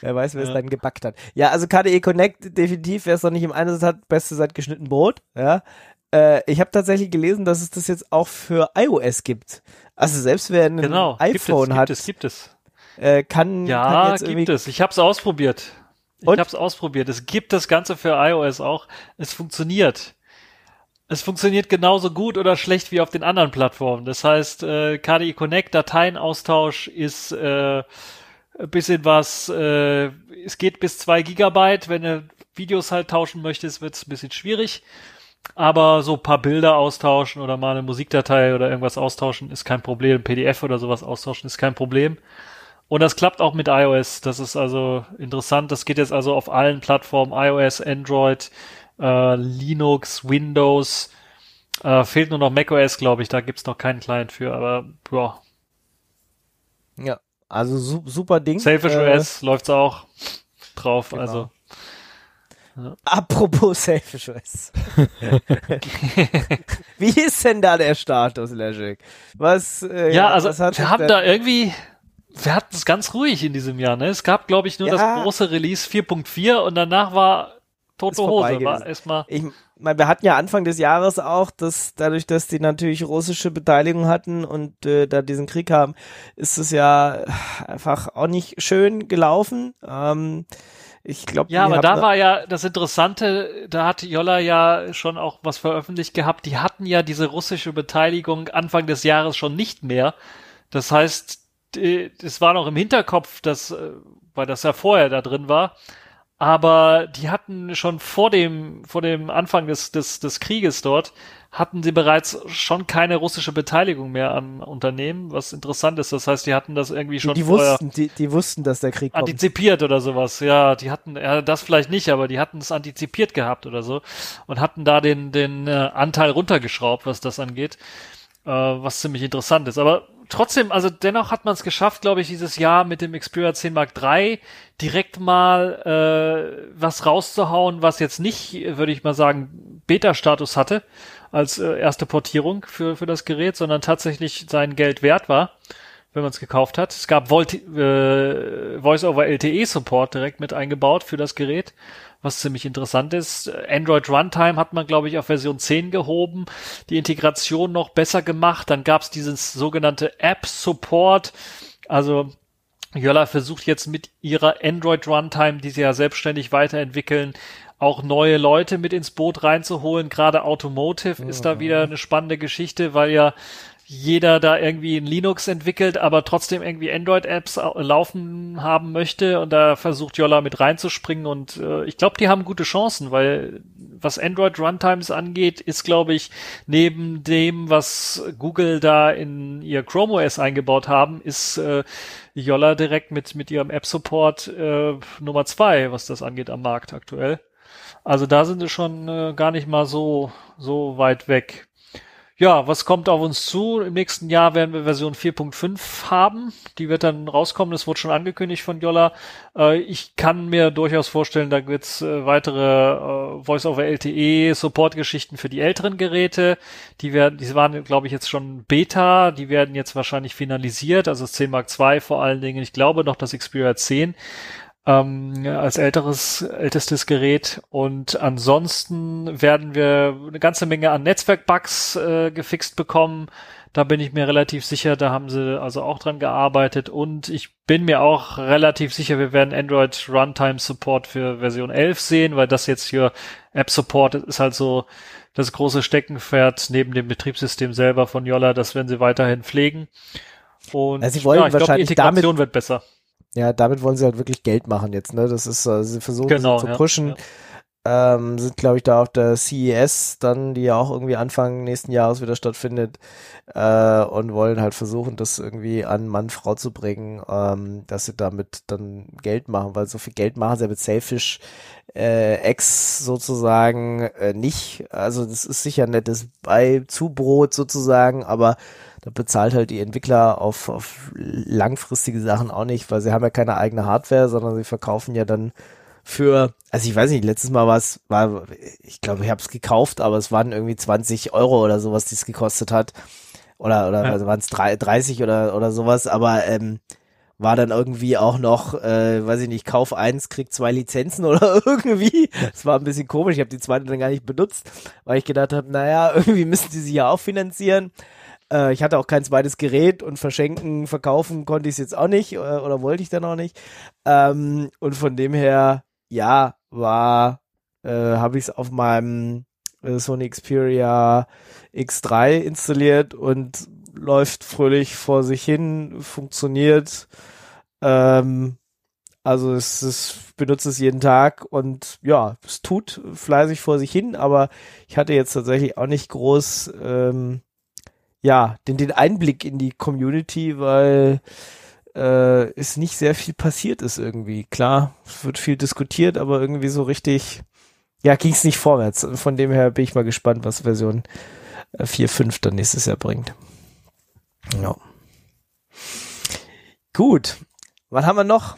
Wer weiß, wer es Ja. dann gebackt hat. Ja, also KDE Connect, definitiv, wer es noch nicht im Einsatz hat, beste seit geschnitten Brot. Ja. Äh, ich habe tatsächlich gelesen, dass es das jetzt auch für iOS gibt. Also selbst wer ein Genau. iPhone gibt hat, es, gibt es, gibt es. äh, kann, kann Ja, jetzt irgendwie gibt es. Ich habe es ausprobiert. Ich Und? habe es ausprobiert. Es gibt das Ganze für iOS auch. Es funktioniert. Es funktioniert genauso gut oder schlecht wie auf den anderen Plattformen. Das heißt, äh, KDE Connect, Dateienaustausch ist äh, ein bisschen was, äh, es geht bis zwei Gigabyte. Wenn du Videos halt tauschen möchtest, wird es ein bisschen schwierig. Aber so paar Bilder austauschen oder mal eine Musikdatei oder irgendwas austauschen ist kein Problem. PDF oder sowas austauschen ist kein Problem. Und das klappt auch mit iOS. Das ist also interessant. Das geht jetzt also auf allen Plattformen, iOS, Android, äh, Linux, Windows. Äh, fehlt nur noch macOS, glaube ich. Da gibt's noch keinen Client für. Aber ja, Ja, also su super Ding. Selfish Äh, OS läuft's auch drauf. genau. Also Apropos Selfish OS. Wie ist denn da der Status, Legic? Was, äh, ja, also was hat wir haben da irgendwie, wir hatten es ganz ruhig in diesem Jahr. Ne? Es gab, glaube ich, nur Ja. das große Release 4.4 und danach war Vorbei Hose. War erstmal Ich meine, wir hatten ja Anfang des Jahres auch, dass dadurch, dass die natürlich russische Beteiligung hatten und äh, da diesen Krieg haben, ist es ja einfach auch nicht schön gelaufen. Ähm, ich glaube, Ja, aber da war ja das Interessante, da hat Jolla ja schon auch was veröffentlicht gehabt. Die hatten ja diese russische Beteiligung Anfang des Jahres schon nicht mehr. Das heißt, es war noch im Hinterkopf, dass, äh, weil das ja vorher da drin war. Aber die hatten schon vor dem, vor dem Anfang des, des, des Krieges dort, hatten sie bereits schon keine russische Beteiligung mehr am Unternehmen, was interessant ist. Das heißt, die hatten das irgendwie die, schon die vorher wussten, die, die wussten, dass der Krieg kommt. antizipiert oder sowas. Ja, die hatten, ja, das vielleicht nicht, aber die hatten es antizipiert gehabt oder so und hatten da den, den äh, Anteil runtergeschraubt, was das angeht, äh, was ziemlich interessant ist. Aber trotzdem, also dennoch hat man es geschafft, glaube ich, dieses Jahr mit dem Xperia 10 Mark III direkt mal äh, was rauszuhauen, was jetzt nicht, würde ich mal sagen, Beta-Status hatte als äh, erste Portierung für, für das Gerät, sondern tatsächlich sein Geld wert war wenn man es gekauft hat. Es gab Volt äh, Voice-over LTE-Support direkt mit eingebaut für das Gerät, was ziemlich interessant ist. Android Runtime hat man, glaube ich, auf Version 10 gehoben, die Integration noch besser gemacht. Dann gab es dieses sogenannte App-Support, also Jolla versucht jetzt mit ihrer Android Runtime, die sie ja selbstständig weiterentwickeln, auch neue Leute mit ins Boot reinzuholen. Gerade Automotive ist da wieder eine spannende Geschichte, weil ja jeder da irgendwie ein Linux entwickelt, aber trotzdem irgendwie Android-Apps au- laufen haben möchte und da versucht Jolla mit reinzuspringen und äh, ich glaube, die haben gute Chancen, weil was Android Runtimes angeht, ist glaube ich neben dem, was Google da in ihr Chrome OS eingebaut haben, ist äh, Jolla direkt mit mit ihrem App Support äh, Nummer zwei, was das angeht am Markt aktuell. Also da sind sie schon äh, gar nicht mal so so weit weg. Ja, was kommt auf uns zu? Im nächsten Jahr werden wir Version 4.5 haben. Die wird dann rauskommen. Das wurde schon angekündigt von Jolla. Äh, ich kann mir durchaus vorstellen, da wird's äh, weitere äh, Voice-over-LTE-Support-Geschichten für die älteren Geräte. Die werden, die waren, glaube ich, jetzt schon Beta. Die werden jetzt wahrscheinlich finalisiert. Also das 10 Mark II vor allen Dingen. Ich glaube noch das Xperia 10 ähm, als älteres, ältestes Gerät. Und ansonsten werden wir eine ganze Menge an Netzwerkbugs äh, gefixt bekommen. Da bin ich mir relativ sicher, da haben sie also auch dran gearbeitet und ich bin mir auch relativ sicher, wir werden Android Runtime Support für Version 11 sehen, weil das jetzt hier App Support ist halt so das große Steckenpferd neben dem Betriebssystem selber von Yolla, das werden sie weiterhin pflegen. Und Also sie wollen ja, ich glaub, die wahrscheinlich Integration damit- wird besser. Ja, damit wollen sie halt wirklich Geld machen jetzt, ne? Das ist, äh, sie versuchen Genau, zu ja, pushen. ja. Ähm, sind, glaube ich, da auf der CES dann, die ja auch irgendwie Anfang nächsten Jahres wieder stattfindet, äh, und wollen halt versuchen, das irgendwie an Mann, Frau zu bringen, ähm, dass sie damit dann Geld machen, weil so viel Geld machen sie ja mit Selfish äh, X sozusagen äh, nicht. Also das ist sicher nettes Beizubrot sozusagen, aber da bezahlt halt die Entwickler auf, auf langfristige Sachen auch nicht, weil sie haben ja keine eigene Hardware, sondern sie verkaufen ja dann für, also ich weiß nicht, letztes Mal war es, war, ich glaube, ich habe es gekauft, aber es waren irgendwie 20 Euro oder sowas, die es gekostet hat. Oder, oder Ja. also waren es 30 oder, oder sowas, aber ähm, war dann irgendwie auch noch, äh, weiß ich nicht, Kauf eins, krieg zwei Lizenzen oder irgendwie. Es war ein bisschen komisch, ich habe die zweite dann gar nicht benutzt, weil ich gedacht habe, naja, irgendwie müssen die sich ja auch finanzieren. Äh, ich hatte auch kein zweites Gerät und verschenken, verkaufen konnte ich es jetzt auch nicht äh, oder wollte ich dann auch nicht. Ähm, und von dem her, ja, war, äh, habe ich es auf meinem äh, Sony Xperia X3 installiert und läuft fröhlich vor sich hin, funktioniert. Ähm, also es ich benutze es jeden Tag und ja, es tut fleißig vor sich hin, aber ich hatte jetzt tatsächlich auch nicht groß ähm, ja, den, den Einblick in die Community, weil äh, es nicht sehr viel passiert ist irgendwie. Klar, es wird viel diskutiert, aber irgendwie so richtig, ja, ging es nicht vorwärts. Von dem her bin ich mal gespannt, was Version äh, 4.5 dann nächstes Jahr bringt. Ja. Gut. Was haben wir noch?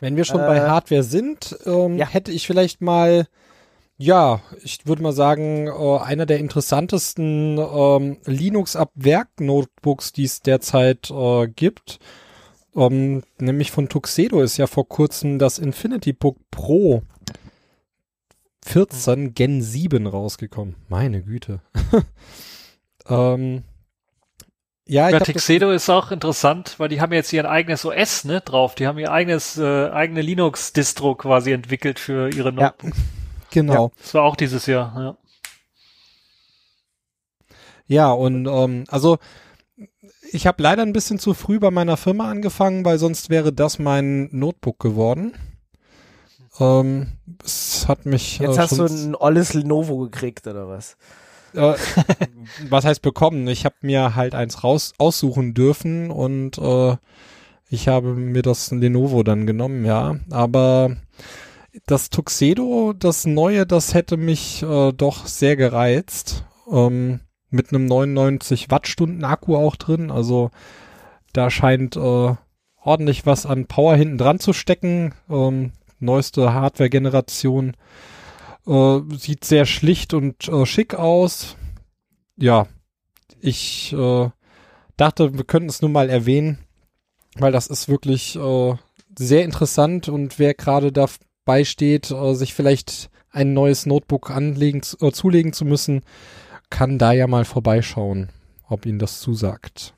Wenn wir schon Äh, bei Hardware sind, ähm, ja. hätte ich vielleicht mal, ja, ich würde mal sagen, äh, einer der interessantesten ähm, Linux-Ab-Werk-Notebooks, die es derzeit äh, gibt, ähm, nämlich von Tuxedo ist ja vor kurzem das Infinity Book Pro 14 Gen 7 rausgekommen. Meine Güte. ähm, ja, ich Ja, Tuxedo ist auch interessant, weil die haben jetzt ihr eigenes OS ne, drauf. Die haben ihr eigenes äh, eigene Linux-Distro quasi entwickelt für ihre Ja. Genau. Das war auch dieses Jahr. Ja. Ja, und ähm, also ich habe leider ein bisschen zu früh bei meiner Firma angefangen, weil sonst wäre das mein Notebook geworden. Ähm, es hat mich. Jetzt äh, hast du schon, ein olles Lenovo gekriegt, oder was? äh, was heißt bekommen? Ich habe mir halt eins raus aussuchen dürfen und äh, ich habe mir das Lenovo dann genommen, ja. Aber das Tuxedo, das neue, das hätte mich äh, doch sehr gereizt. Ähm, mit einem 99 Wattstunden Akku auch drin. Also da scheint äh, ordentlich was an Power hinten dran zu stecken. Ähm, neueste Hardware-Generation. Äh, sieht sehr schlicht und äh, schick aus. Ja, ich äh, dachte, wir könnten es nur mal erwähnen, weil das ist wirklich äh, sehr interessant und wer gerade dabei steht, äh, sich vielleicht ein neues Notebook anlegen, zu- äh, zulegen zu müssen, kann da ja mal vorbeischauen, ob Ihnen das zusagt.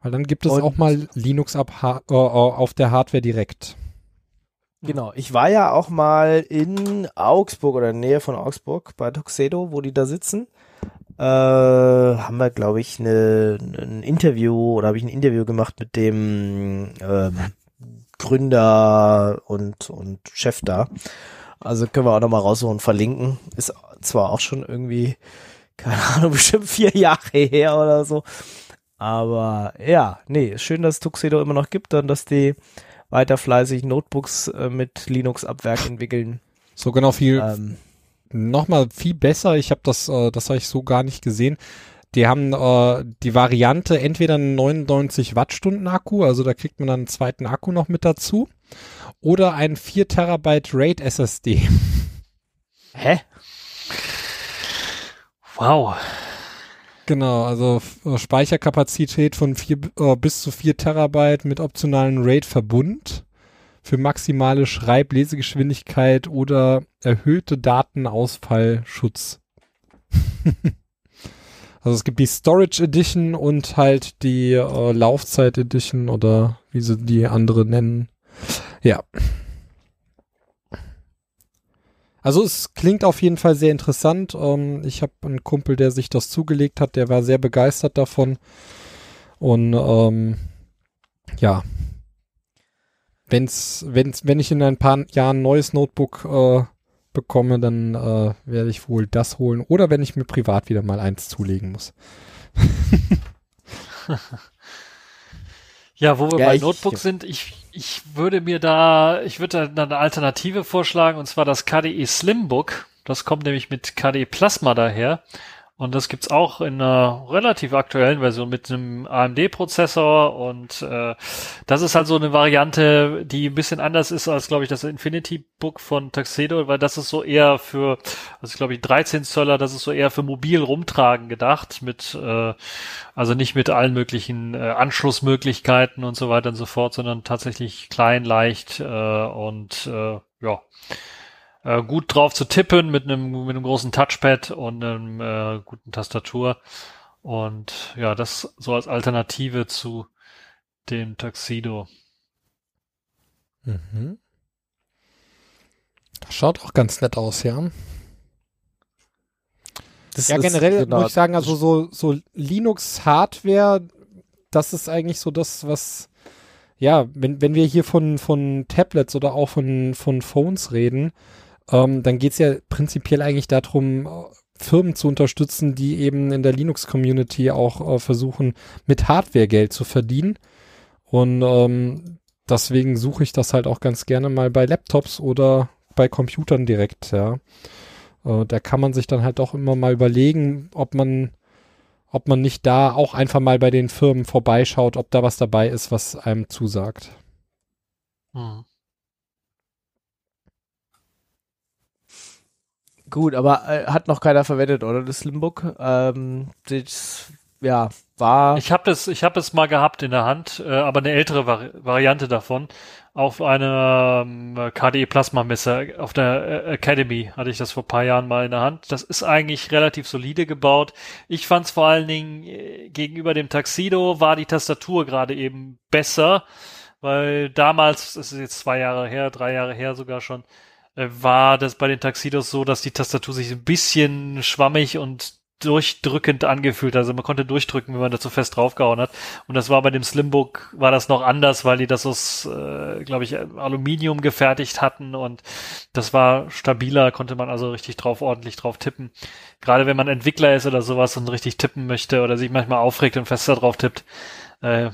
Weil dann gibt es Und- auch mal Linux ab, ha äh, auf der Hardware direkt. Genau, ich war ja auch mal in Augsburg oder in der Nähe von Augsburg bei Tuxedo, wo die da sitzen. Äh, haben wir, glaube ich, ne, ein Interview oder habe ich ein Interview gemacht mit dem ähm, Gründer und, und Chef da. Also können wir auch nochmal raussuchen, verlinken. Ist zwar auch schon irgendwie, keine Ahnung, bestimmt vier Jahre her oder so. Aber ja, nee, schön, dass es Tuxedo immer noch gibt und dass die weiter fleißig Notebooks äh, mit Linux ab Werk entwickeln. So genau viel, Ähm, nochmal viel besser. Ich habe das, äh, das habe ich so gar nicht gesehen. Die haben äh, die Variante entweder einen 99 Wattstunden Akku, also da kriegt man dann einen zweiten Akku noch mit dazu, oder ein 4 Terabyte RAID SSD. hä? Wow. Genau, also äh, Speicherkapazität von vier, äh, bis zu 4 Terabyte mit optionalen RAID-Verbund für maximale Schreib-Lesegeschwindigkeit oder erhöhte Datenausfallschutz. Also es gibt die Storage Edition und halt die äh, Laufzeit Edition oder wie sie die andere nennen. Ja. Also es klingt auf jeden Fall sehr interessant. Ähm, ich habe einen Kumpel, der sich das zugelegt hat, der war sehr begeistert davon. Und ähm, ja, wenn's, wenn's, wenn ich in ein paar Jahren ein neues Notebook äh, bekomme, dann äh, werde ich wohl das holen. Oder wenn ich mir privat wieder mal eins zulegen muss. ja, wo wir Ja, bei ich- Notebooks sind, ich, ich würde mir da, ich würde da eine Alternative vorschlagen, und zwar das KDE Slimbook. Das kommt nämlich mit KDE Plasma daher. Und das gibt's auch in einer relativ aktuellen Version mit einem AMD-Prozessor und äh, das ist halt so eine Variante, die ein bisschen anders ist als, glaube ich, das Infinity Book von Tuxedo, weil das ist so eher für, also glaube ich, 13 Zöller, das ist so eher für mobil rumtragen gedacht, mit, äh, also nicht mit allen möglichen äh, Anschlussmöglichkeiten und so weiter und so fort, sondern tatsächlich klein, leicht äh, und äh, ja äh, gut drauf zu tippen mit einem mit einem großen Touchpad und einem äh, guten Tastatur und ja das so als Alternative zu dem Tuxedo. Mhm. Das schaut auch ganz nett aus, ja. Das Ja, ist- generell genau, muss ich sagen, also so, so Linux-Hardware, das ist eigentlich so das, was, ja, wenn, wenn wir hier von, von Tablets oder auch von, von Phones reden, ähm, dann geht's ja prinzipiell eigentlich darum, äh, Firmen zu unterstützen, die eben in der Linux-Community auch äh, versuchen, mit Hardware Geld zu verdienen. Und ähm, deswegen suche ich das halt auch ganz gerne mal bei Laptops oder bei Computern direkt, ja. Äh, da kann man sich dann halt auch immer mal überlegen, ob man, ob man nicht da auch einfach mal bei den Firmen vorbeischaut, ob da was dabei ist, was einem zusagt. Hm. Gut, aber äh, hat noch keiner verwendet, oder? Das Slimbook. Ähm, das, ja, war. Ich habe es, ich habe es mal gehabt in der Hand, äh, aber eine ältere Vari Variante davon. Auf einer ähm, KDE Plasma Messe auf der äh, Academy hatte ich das vor paar Jahren mal in der Hand. Das ist eigentlich relativ solide gebaut. Ich fand es vor allen Dingen äh, gegenüber dem Tuxedo war die Tastatur gerade eben besser, weil damals, das ist jetzt zwei Jahre her, drei Jahre her sogar schon, war das bei den Tuxedos so, dass die Tastatur sich ein bisschen schwammig und durchdrückend angefühlt. Also man konnte durchdrücken, wenn man da zu fest draufgehauen hat. Und das war bei dem Slimbook war das noch anders, weil die das aus, äh, glaube ich, Aluminium gefertigt hatten und das war stabiler, konnte man also richtig drauf, ordentlich drauf tippen. Gerade wenn man Entwickler ist oder sowas und richtig tippen möchte oder sich manchmal aufregt und fester drauf tippt, äh,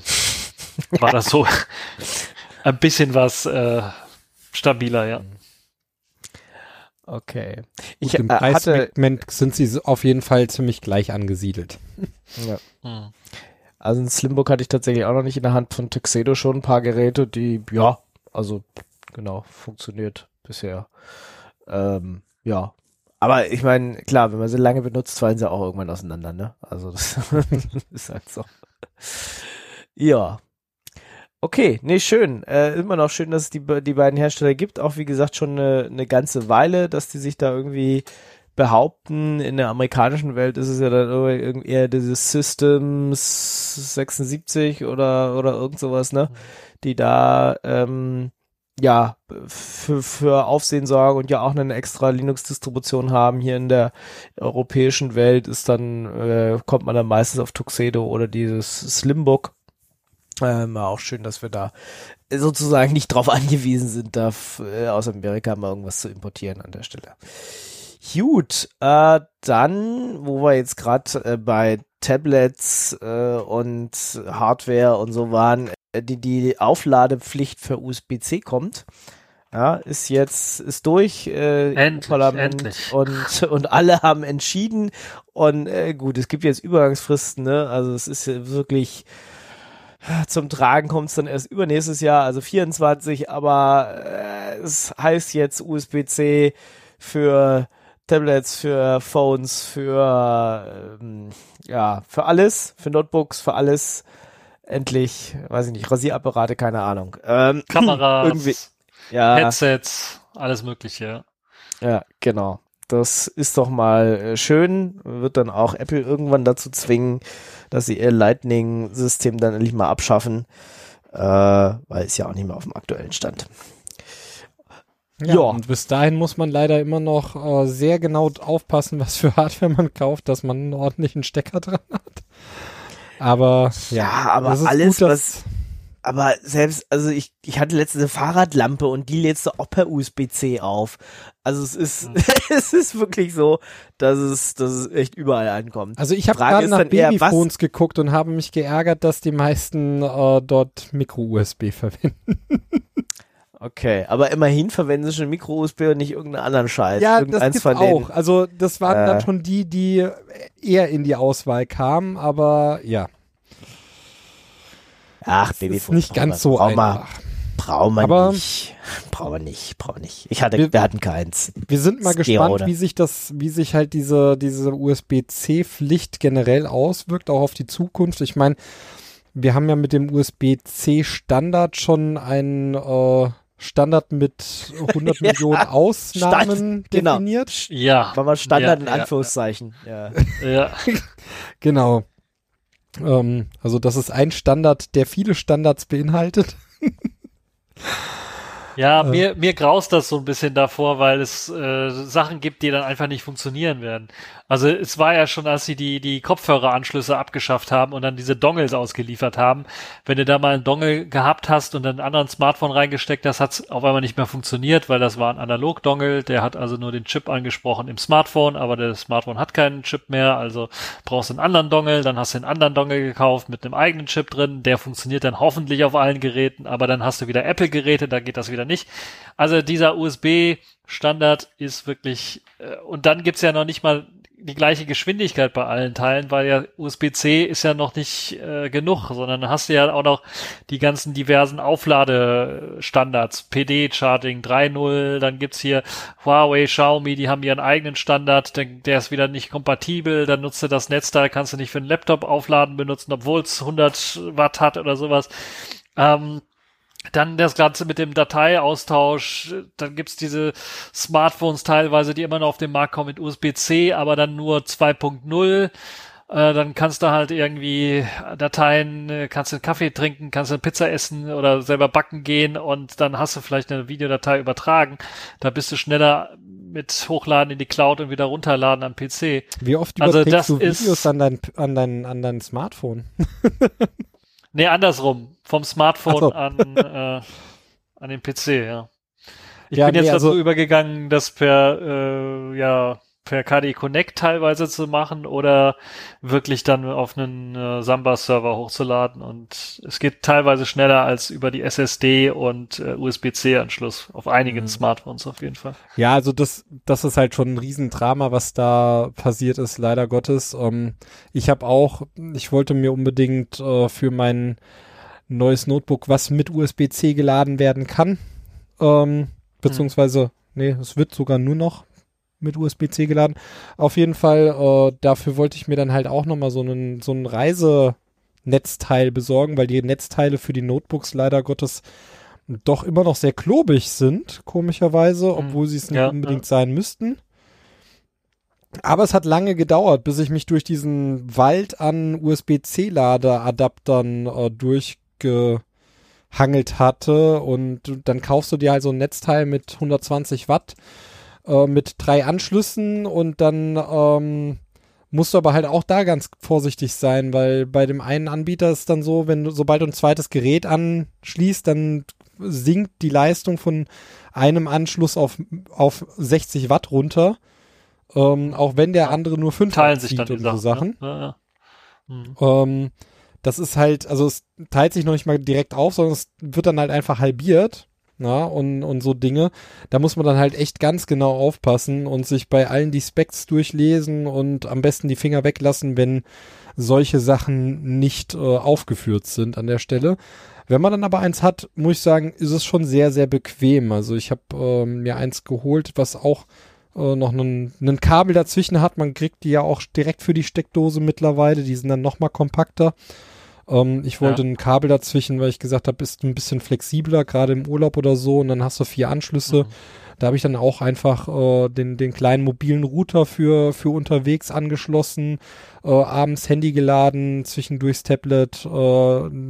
war das so ein bisschen was äh, stabiler, ja. Okay. Ich Ich Im äh. Preissegment sind sie auf jeden Fall ziemlich gleich angesiedelt. Ja. Hm. Also ein Slimbook hatte ich tatsächlich auch noch nicht in der Hand von Tuxedo schon ein paar Geräte, die, ja, also genau, funktioniert bisher. Ähm, ja. Aber ich meine, klar, wenn man sie lange benutzt, fallen sie auch irgendwann auseinander, ne? Also das ist halt so. Ja. Okay, nee, schön. Äh, immer noch schön, dass es die, die beiden Hersteller gibt. Auch wie gesagt schon eine, eine ganze Weile, dass die sich da irgendwie behaupten. In der amerikanischen Welt ist es ja dann irgendwie eher dieses Systems 76 oder, oder irgend sowas, ne? Die da, ähm, ja, für, für Aufsehen sorgen und ja auch eine extra Linux-Distribution haben. Hier in der europäischen Welt ist dann, äh, kommt man dann meistens auf Tuxedo oder dieses Slimbook. Ähm, auch schön, dass wir da sozusagen nicht drauf angewiesen sind, da äh, aus Amerika mal irgendwas zu importieren an der Stelle. Gut, äh, dann, wo wir jetzt gerade äh, bei Tablets äh, und Hardware und so waren, äh, die, die Aufladepflicht für USB-C kommt, ja, ist jetzt, ist durch, äh, Endlich, Parlament endlich. und, und alle haben entschieden und äh, gut, es gibt jetzt Übergangsfristen, ne, also es ist ja wirklich, zum Tragen kommt es dann erst übernächstes Jahr, also 24, aber äh, es heißt jetzt USB-C für Tablets, für Phones, für ähm, ja, für alles, für Notebooks, für alles. Endlich, weiß ich nicht, Rasierapparate, keine Ahnung. Ähm, Kameras, irgendwie, ja, Headsets, alles Mögliche. ja, genau. Das ist doch mal äh, schön. Wird dann auch Apple irgendwann dazu zwingen, dass sie ihr Lightning-System dann endlich mal abschaffen, äh, weil es ja auch nicht mehr auf dem aktuellen Stand. Ja, Ja. und bis dahin muss man leider immer noch äh, sehr genau aufpassen, was für Hardware man kauft, dass man einen ordentlichen Stecker dran hat. Aber ja, Ja, aber das ist alles, gut, was dass, Aber selbst, also ich, ich hatte letzte Fahrradlampe und die lädst du auch per USB-C auf. Also es ist, Hm. es ist wirklich so, dass es, dass es echt überall ankommt. also ich habe gerade nach dann eher, Babyphones geguckt und habe mich geärgert, dass die meisten äh, dort Micro-USB verwenden. Okay, aber immerhin verwenden sie schon Micro-USB und nicht irgendeinen anderen Scheiß. Ja, das Irgendeins gibt's von denen. auch. Also das waren Äh. dann schon die, die eher in die Auswahl kamen, aber ja, Ach, ist Babyphone. nicht ganz so brauchen wir, einfach. brauchen wir Aber- nicht. Brauchen wir nicht, brauchen wir nicht. Ich hatte, Wir- wir, hatten keins. Wir sind mal Stereo, gespannt, oder? wie sich das, wie sich halt diese, diese USB-C-Pflicht generell auswirkt, auch auf die Zukunft. Ich meine, wir haben ja mit dem USB-C-Standard schon einen äh, Standard mit 100 Ja, Millionen Ausnahmen Stand- genau. definiert. Ja. War mal Standard Ja, in ja, Anführungszeichen. Ja. Ja. Genau. Ähm, also das ist ein Standard, der viele Standards beinhaltet. Ja, Äh. mir, mir graust das so ein bisschen davor, weil es äh, Sachen gibt, die dann einfach nicht funktionieren werden. Also es war ja schon, als sie die, die Kopfhöreranschlüsse abgeschafft haben und dann diese Dongles ausgeliefert haben. Wenn du da mal einen Dongle gehabt hast und einen anderen Smartphone reingesteckt hast, hat es auf einmal nicht mehr funktioniert, weil das war ein Analog-Dongle, der hat also nur den Chip angesprochen im Smartphone, aber das Smartphone hat keinen Chip mehr, also brauchst du einen anderen Dongle, dann hast du einen anderen Dongle gekauft mit einem eigenen Chip drin, der funktioniert dann hoffentlich auf allen Geräten, aber dann hast du wieder Apple-Geräte, da geht das wieder nicht. Also dieser USB-Standard ist wirklich, äh, und dann gibt's ja noch nicht mal die gleiche Geschwindigkeit bei allen Teilen, weil ja USB-C ist ja noch nicht äh, genug, sondern hast du ja auch noch die ganzen diversen Aufladestandards, PD-Charging 3.0, dann gibt's hier Huawei, Xiaomi, die haben ihren eigenen Standard, der, der ist wieder nicht kompatibel, dann nutzt du das Netzteil, kannst du nicht für einen Laptop aufladen benutzen, obwohl es 100 Watt hat oder sowas. Ähm, dann das Ganze mit dem Dateiaustausch, dann gibt's diese Smartphones teilweise, die immer noch auf den Markt kommen mit USB-C, aber dann nur 2.0. Äh, dann kannst du halt irgendwie Dateien, äh, kannst du einen Kaffee trinken, kannst du eine Pizza essen oder selber backen gehen und dann hast du vielleicht eine Videodatei übertragen. Da bist du schneller mit Hochladen in die Cloud und wieder runterladen am PC. Wie oft Also überträgst das du ist- Videos an dein, an dein, an dein Smartphone? Nee, andersrum. Vom Smartphone so. an, äh, an den PC, ja. Ich Ja, bin jetzt nee, dazu also- übergegangen, das per, äh, ja, per KDE Connect teilweise zu machen oder wirklich dann auf einen äh, Samba-Server hochzuladen. Und es geht teilweise schneller als über die SSD und äh, USB-C-Anschluss auf einigen Mhm. Smartphones auf jeden Fall. Ja, also das, das ist halt schon ein Riesendrama, was da passiert ist, leider Gottes. Ähm, ich habe auch, ich wollte mir unbedingt äh, für mein neues Notebook, was mit USB-C geladen werden kann, ähm, beziehungsweise, nee, es wird sogar nur noch mit USB-C geladen. Auf jeden Fall, äh, dafür wollte ich mir dann halt auch nochmal so einen, so einen Reisenetzteil besorgen, weil die Netzteile für die Notebooks leider Gottes doch immer noch sehr klobig sind, komischerweise, obwohl sie es nicht Ja, unbedingt sein müssten. Aber es hat lange gedauert, bis ich mich durch diesen Wald an USB-C-Ladeadaptern äh, durchgehangelt hatte. Und dann kaufst du dir halt so ein Netzteil mit 120 Watt äh, mit drei Anschlüssen und dann ähm, musst du aber halt auch da ganz vorsichtig sein, weil bei dem einen Anbieter ist dann so, wenn du, sobald du ein zweites Gerät anschließt, dann sinkt die Leistung von einem Anschluss auf, auf 60 Watt runter. Ähm, auch wenn der andere nur 5 Teilen Watt sich dann und so Sachen. Sachen. Ne? Ja, ja. Mhm. Ähm, das ist halt, also es teilt sich noch nicht mal direkt auf, sondern es wird dann halt einfach halbiert. Na, und, und so Dinge. Da muss man dann halt echt ganz genau aufpassen und sich bei allen die Specs durchlesen und am besten die Finger weglassen, wenn solche Sachen nicht äh, aufgeführt sind an der Stelle. Wenn man dann aber eins hat, muss ich sagen, ist es schon sehr, sehr bequem. Also ich habe ähm, mir eins geholt, was auch äh, noch einen, Kabel dazwischen hat. Man kriegt die ja auch direkt für die Steckdose mittlerweile. Die sind dann noch mal kompakter. Ähm, ich wollte Ja. ein Kabel dazwischen, weil ich gesagt habe, ist ein bisschen flexibler, gerade im Urlaub oder so. Und dann hast du vier Anschlüsse. Mhm. Da habe ich dann auch einfach äh, den, den kleinen mobilen Router für, für unterwegs angeschlossen, äh, abends Handy geladen, zwischendurchs Tablet, äh,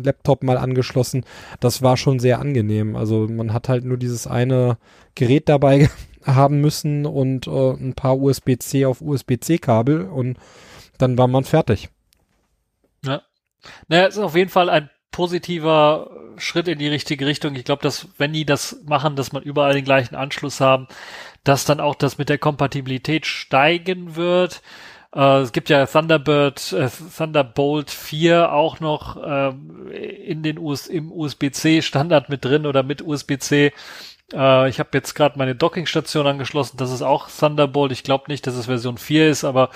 Laptop mal angeschlossen. Das war schon sehr angenehm. Also man hat halt nur dieses eine Gerät dabei haben müssen und äh, ein paar USB-C auf USB-C-Kabel und dann war man fertig. Naja, es ist auf jeden Fall ein positiver Schritt in die richtige Richtung. Ich glaube, dass wenn die das machen, dass man überall den gleichen Anschluss haben, dass dann auch das mit der Kompatibilität steigen wird. Äh, es gibt ja Thunderbird, äh, Thunderbolt 4 auch noch ähm, in den US im USB-C Standard mit drin oder mit USB-C. Äh, ich habe jetzt gerade meine Dockingstation angeschlossen. Das ist auch Thunderbolt. Ich glaube nicht, dass es Version 4 ist, aber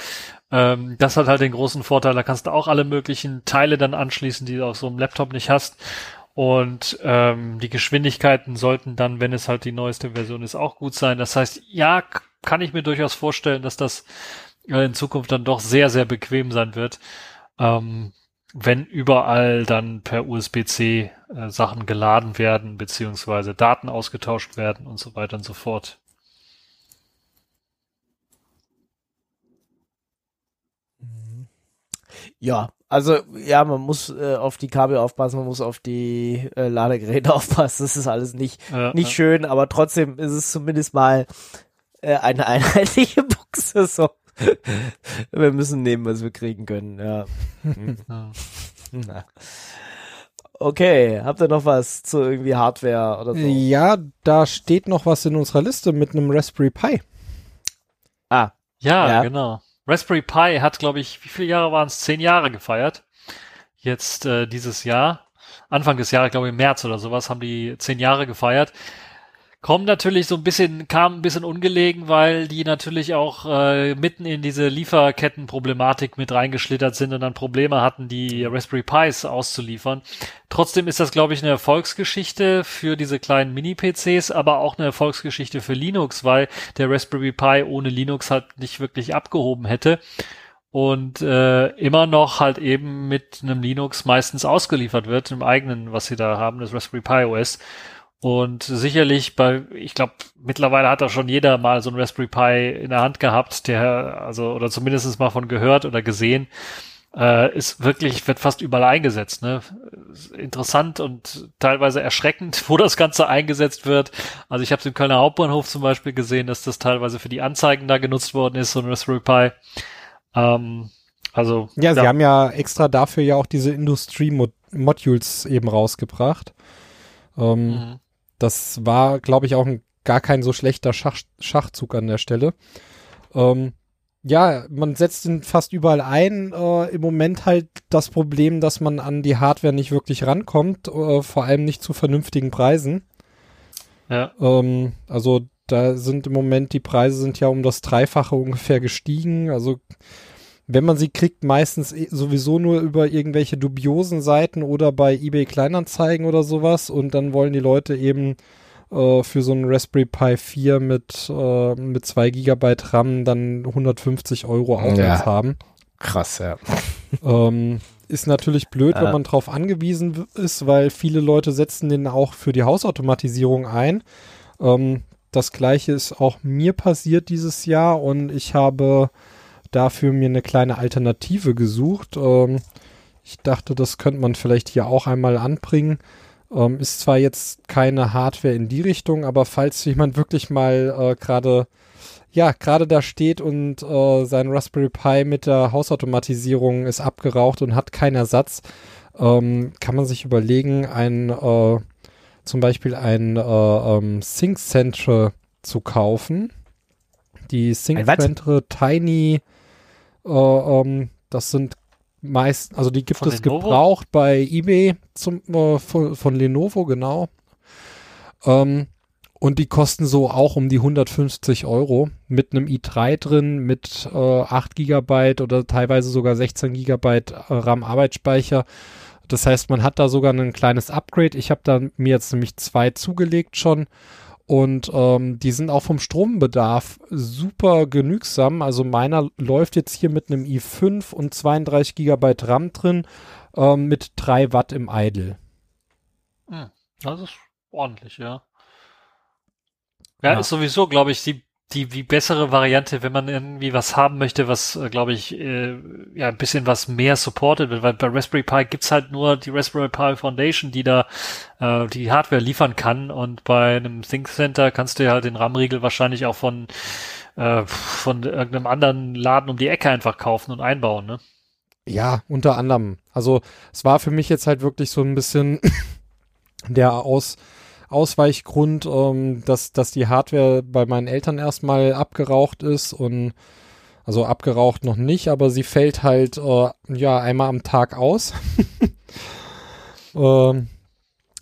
ähm, das hat halt den großen Vorteil, da kannst du auch alle möglichen Teile dann anschließen, die du auf so einem Laptop nicht hast. Und ähm, die Geschwindigkeiten sollten dann, wenn es halt die neueste Version ist, auch gut sein. Das heißt, ja, kann ich mir durchaus vorstellen, dass das äh, in Zukunft dann doch sehr, sehr bequem sein wird, ähm, wenn überall dann per USB-C äh, Sachen geladen werden, beziehungsweise Daten ausgetauscht werden und so weiter und so fort. Ja, also ja, man muss äh, auf die Kabel aufpassen, man muss auf die äh, Ladegeräte aufpassen. Das ist alles nicht, Ja, nicht ja. schön, aber trotzdem ist es zumindest mal äh, eine einheitliche Buchse. So. wir müssen nehmen, was wir kriegen können. Ja. Okay, habt ihr noch was zu irgendwie Hardware oder so? Ja, da steht noch was in unserer Liste mit einem Raspberry Pi. Ah, Ja, Ja. genau. Raspberry Pi hat, glaube ich, wie viele Jahre waren es? Zehn Jahre gefeiert. Jetzt äh, dieses Jahr. Anfang des Jahres, glaube ich, im März oder sowas, haben die zehn Jahre gefeiert. Kommen natürlich so ein bisschen, kam ein bisschen ungelegen, weil die natürlich auch äh, mitten in diese Lieferkettenproblematik mit reingeschlittert sind und dann Probleme hatten, die Raspberry Pis auszuliefern. Trotzdem ist das, glaube ich, eine Erfolgsgeschichte für diese kleinen Mini-PCs, aber auch eine Erfolgsgeschichte für Linux, weil der Raspberry Pi ohne Linux halt nicht wirklich abgehoben hätte und äh, immer noch halt eben mit einem Linux meistens ausgeliefert wird, im eigenen, was sie da haben, das Raspberry Pi OS. Und sicherlich bei, ich glaube, mittlerweile hat da schon jeder mal so ein Raspberry Pi in der Hand gehabt, der, also, oder zumindest mal von gehört oder gesehen, äh, ist wirklich, wird fast überall eingesetzt, ne? Interessant und teilweise erschreckend, wo das Ganze eingesetzt wird. Also ich habe es im Kölner Hauptbahnhof zum Beispiel gesehen, dass das teilweise für die Anzeigen da genutzt worden ist, so ein Raspberry Pi. Ähm, also, Ja, sie haben ja extra dafür ja auch diese Industrie-Modules eben rausgebracht. Ähm, Mhm. Das war, glaube ich, auch ein, gar kein so schlechter Schach, Schachzug an der Stelle. Ähm, ja, man setzt ihn fast überall ein. Äh, Im Moment halt das Problem, dass man an die Hardware nicht wirklich rankommt, äh, vor allem nicht zu vernünftigen Preisen. ja. Ähm, also da sind im Moment die Preise sind ja um das Dreifache ungefähr gestiegen. Also wenn man sie kriegt, meistens eh- sowieso nur über irgendwelche dubiosen Seiten oder bei eBay Kleinanzeigen oder sowas. Und dann wollen die Leute eben äh, für so einen Raspberry Pi 4 mit, äh, mit 2 Gigabyte RAM dann 150 Euro aufwärts Ja. haben. krass, ja. Ähm, ist natürlich blöd, wenn man drauf angewiesen ist, weil viele Leute setzen den auch für die Hausautomatisierung ein. Ähm, das gleiche ist auch mir passiert dieses Jahr und ich habe dafür mir eine kleine Alternative gesucht. Ähm, ich dachte, das könnte man vielleicht hier auch einmal anbringen. Ähm, ist zwar jetzt keine Hardware in die Richtung, aber falls jemand wirklich mal äh, gerade ja, gerade da steht und äh, sein Raspberry Pi mit der Hausautomatisierung ist abgeraucht und hat keinen Ersatz, ähm, kann man sich überlegen, ein äh, zum Beispiel ein äh, ähm, Sync Central zu kaufen. Die Sync? Central Tiny, ähm, das sind meist, also die gibt Von es Lenovo? gebraucht bei eBay zum, äh, von, von Lenovo, genau. Ähm, und die kosten so auch um die 150 Euro mit einem i3 drin, mit äh, 8 Gigabyte oder teilweise sogar 16 Gigabyte äh, RAM-Arbeitsspeicher. Das heißt, man hat da sogar ein kleines Upgrade. Ich habe da mir jetzt nämlich zwei zugelegt schon. Und ähm, die sind auch vom Strombedarf super genügsam. Also meiner läuft jetzt hier mit einem i5 und 32 Gigabyte RAM drin. ähm, mit drei Watt im Idle. Hm, das ist ordentlich, ja. Ja, Ja. ist sowieso, glaube ich, die, die, die bessere Variante, wenn man irgendwie was haben möchte, was, äh, glaube ich, äh, ja, ein bisschen was mehr supported wird, weil bei Raspberry Pi gibt's halt nur die Raspberry Pi Foundation, die da äh, die Hardware liefern kann und bei einem Think Center kannst du ja den RAM-Riegel wahrscheinlich auch von, äh, von irgendeinem anderen Laden um die Ecke einfach kaufen und einbauen, ne? Ja, unter anderem. Also es war für mich jetzt halt wirklich so ein bisschen der Aus, Ausweichgrund, ähm, dass, dass die Hardware bei meinen Eltern erstmal abgeraucht ist und also abgeraucht noch nicht, aber sie fällt halt äh, ja einmal am Tag aus. ähm,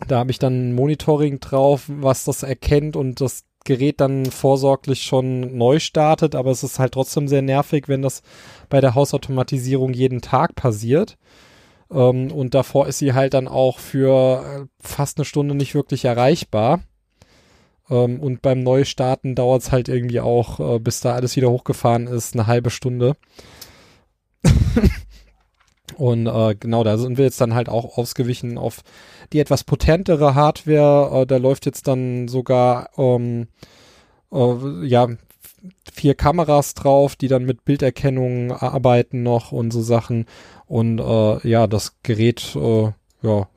da habe ich dann ein Monitoring drauf, was das erkennt und das Gerät dann vorsorglich schon neu startet, aber es ist halt trotzdem sehr nervig, wenn das bei der Hausautomatisierung jeden Tag passiert. Ähm, und davor ist sie halt dann auch für äh, fast eine Stunde nicht wirklich erreichbar. Ähm, und beim Neustarten dauert es halt irgendwie auch, äh, bis da alles wieder hochgefahren ist, eine halbe Stunde. und äh, genau, da sind wir jetzt dann halt auch ausgewichen auf die etwas potentere Hardware. Äh, da läuft jetzt dann sogar ähm, äh, ja vier Kameras drauf, die dann mit Bilderkennung arbeiten noch und so Sachen. Und äh, ja, das Gerät äh, ja,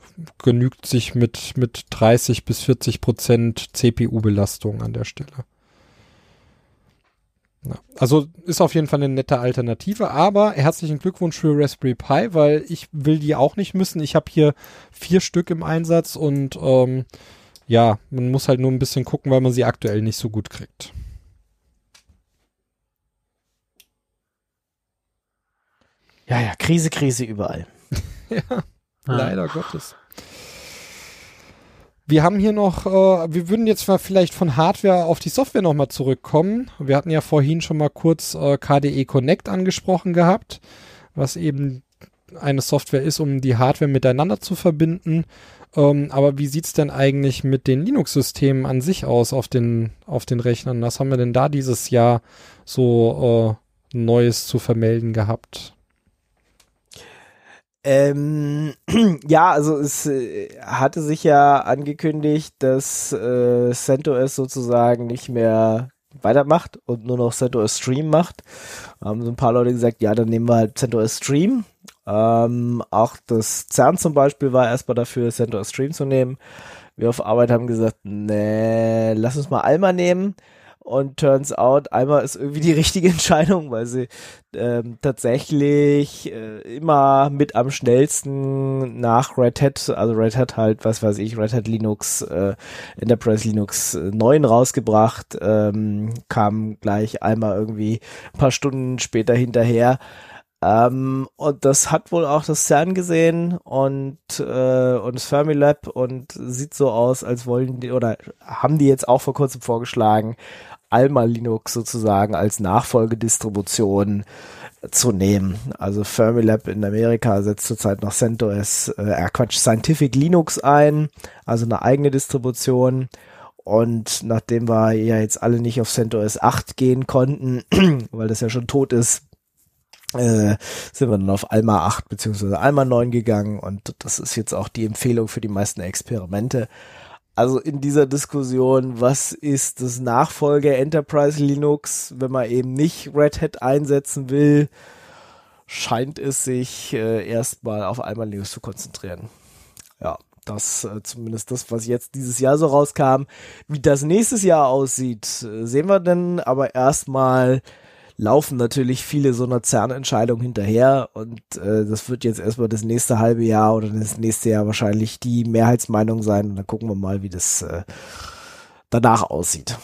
genügt sich mit, mit 30 bis 40 Prozent CPU-Belastung an der Stelle. Ja, also ist auf jeden Fall eine nette Alternative, aber herzlichen Glückwunsch für Raspberry Pi, weil ich will die auch nicht missen. Ich habe hier vier Stück im Einsatz und ähm, ja, man muss halt nur ein bisschen gucken, weil man sie aktuell nicht so gut kriegt. Ja, ja, Krise, Krise überall. Leider Gottes. Wir haben hier noch, äh, wir würden jetzt mal vielleicht von Hardware auf die Software nochmal zurückkommen. Wir hatten ja vorhin schon mal kurz äh, KDE Connect angesprochen gehabt, was eben eine Software ist, um die Hardware miteinander zu verbinden. Ähm, aber wie sieht's denn eigentlich mit den Linux-Systemen an sich aus auf den, auf den Rechnern? Was haben wir denn da dieses Jahr so äh, Neues zu vermelden gehabt? Ähm, ja, also es äh, hatte sich ja angekündigt, dass äh, CentOS sozusagen nicht mehr weitermacht und nur noch CentOS Stream macht. Haben so ein paar Leute gesagt, ja, dann nehmen wir halt CentOS Stream. Ähm, auch das CERN zum Beispiel war erstmal dafür, CentOS Stream zu nehmen. Wir auf Arbeit haben gesagt, nee, lass uns mal Alma nehmen. Und turns out, Alma ist irgendwie die richtige Entscheidung, weil sie ähm, tatsächlich äh, immer mit am schnellsten nach Red Hat, also Red Hat halt, was weiß ich, Red Hat Linux, äh, Enterprise Linux äh, 9 rausgebracht, ähm, kam gleich einmal irgendwie ein paar Stunden später hinterher. Ähm, und das hat wohl auch das CERN gesehen und, äh, und das Fermilab und sieht so aus, als wollen die, oder haben die jetzt auch vor kurzem vorgeschlagen, Alma Linux sozusagen als Nachfolgedistribution zu nehmen. Also Fermilab in Amerika setzt zurzeit noch CentOS, äh, Quatsch, Scientific Linux ein, also eine eigene Distribution. Und nachdem wir ja jetzt alle nicht auf CentOS 8 gehen konnten, weil das ja schon tot ist, äh, sind wir dann auf Alma 8 beziehungsweise Alma 9 gegangen und das ist jetzt auch die Empfehlung für die meisten Experimente. Also in dieser Diskussion, was ist das Nachfolger Enterprise Linux, wenn man eben nicht Red Hat einsetzen will, scheint es sich äh, erstmal auf Alma Linux zu konzentrieren. Ja, das äh, zumindest das, was jetzt dieses Jahr so rauskam. Wie das nächstes Jahr aussieht, äh, sehen wir denn, aber erstmal laufen natürlich viele so einer CERN-Entscheidung hinterher und äh, das wird jetzt erstmal das nächste halbe Jahr oder das nächste Jahr wahrscheinlich die Mehrheitsmeinung sein und dann gucken wir mal, wie das äh, danach aussieht.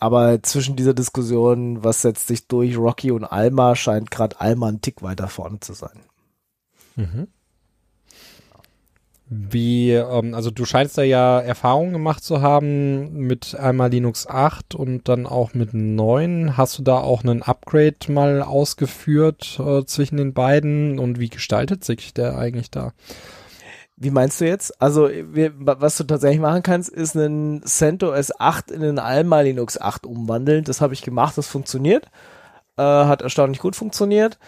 Aber zwischen dieser Diskussion, was setzt sich durch Rocky und Alma, scheint gerade Alma ein Tick weiter vorne zu sein. Mhm. Wie, ähm, also du scheinst da ja Erfahrungen gemacht zu haben mit einmal Linux 8 und dann auch mit 9. Hast du da auch einen Upgrade mal ausgeführt äh, zwischen den beiden und wie gestaltet sich der eigentlich da? Wie meinst du jetzt? Also, wir, was du tatsächlich machen kannst, ist einen CentOS 8 in einen Alma Linux 8 umwandeln. Das habe ich gemacht, das funktioniert. Äh, hat erstaunlich gut funktioniert.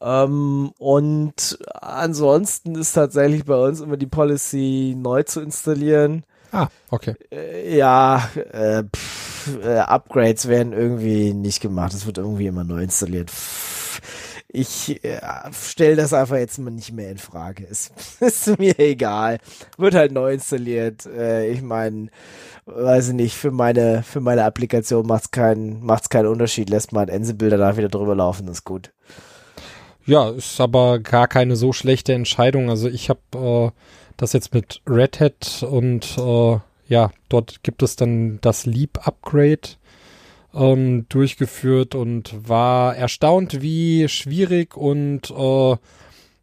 Ähm, und ansonsten ist tatsächlich bei uns immer die Policy neu zu installieren. Ah, okay. Äh, ja, äh, pff, äh, Upgrades werden irgendwie nicht gemacht. Es wird irgendwie immer neu installiert. Pff, ich äh, stelle das einfach jetzt mal nicht mehr in Frage. Es ist mir egal. Wird halt neu installiert. Äh, ich meine, weiß ich nicht, für meine, für meine Applikation macht's keinen, macht's keinen Unterschied. Lässt man Ansible danach wieder drüber laufen, ist gut. Ja, ist aber gar keine so schlechte Entscheidung. Also ich habe äh, das jetzt mit Red Hat und äh, ja, dort gibt es dann das Leap Upgrade ähm, durchgeführt und war erstaunt, wie schwierig und äh,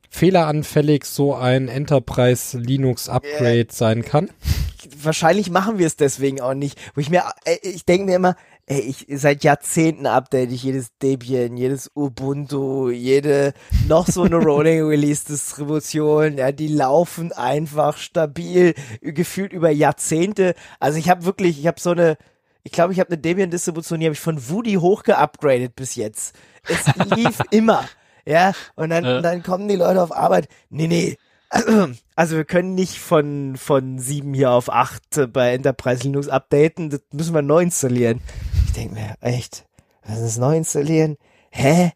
fehleranfällig so ein Enterprise Linux Upgrade Äh. sein kann. Wahrscheinlich machen wir es deswegen auch nicht. Wo ich mir, äh, ich denke mir immer, ey, ich seit Jahrzehnten update ich jedes Debian, jedes Ubuntu, jede noch so eine Rolling Release Distribution, ja, die laufen einfach stabil, gefühlt über Jahrzehnte. Also ich habe wirklich, ich habe so eine, ich glaube, ich habe eine Debian Distribution, die habe ich von Woody hoch geupgradet bis jetzt. Es lief immer. Ja, und dann, Ja. dann kommen die Leute auf Arbeit. Nee, nee. Also wir können nicht von, von sieben hier auf acht bei Enterprise Linux updaten. Das müssen wir neu installieren. Ich denke mir, echt, was ist neu installieren? Hä?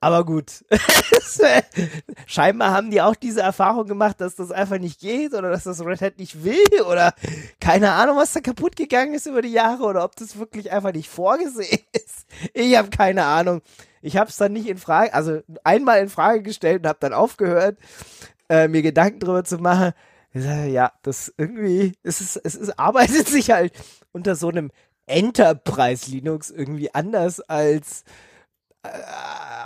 Aber gut. Scheinbar haben die auch diese Erfahrung gemacht, dass das einfach nicht geht oder dass das Red Hat nicht will oder keine Ahnung, was da kaputt gegangen ist über die Jahre oder ob das wirklich einfach nicht vorgesehen ist. Ich habe keine Ahnung. Ich habe es dann nicht in Frage, also einmal in Frage gestellt und habe dann aufgehört, äh, mir Gedanken drüber zu machen. Ja, das irgendwie, es ist, es ist, arbeitet sich halt unter so einem Enterprise Linux irgendwie anders als äh,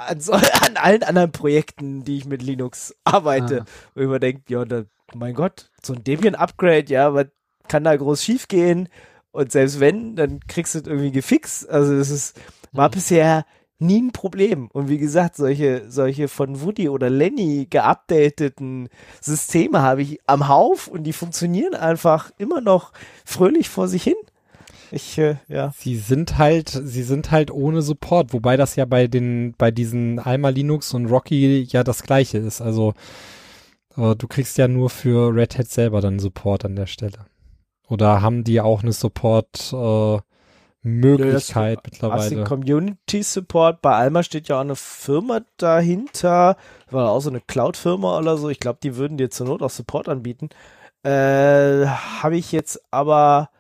an, so, an allen anderen Projekten, die ich mit Linux arbeite. Ah. Wo ich mir denke, ja, da, mein Gott, so ein Debian-Upgrade, ja, was kann da groß schief gehen? Und selbst wenn, dann kriegst du es irgendwie gefixt. Also das ist, war bisher nie ein Problem. Und wie gesagt, solche, solche von Woody oder Lenny geupdateten Systeme habe ich am Hauf und die funktionieren einfach immer noch fröhlich vor sich hin. Ich, äh, ja. Sie sind halt, sie sind halt ohne Support, wobei das ja bei den, bei diesen Alma Linux und Rocky ja das gleiche ist. Also äh, du kriegst ja nur für Red Hat selber dann Support an der Stelle. Oder haben die auch eine Support äh, Möglichkeit Hast den mittlerweile? Community Support. Bei Alma steht ja auch eine Firma dahinter. War auch so eine Cloud-Firma oder so. Ich glaube, die würden dir zur Not auch Support anbieten. Äh, Habe ich jetzt aber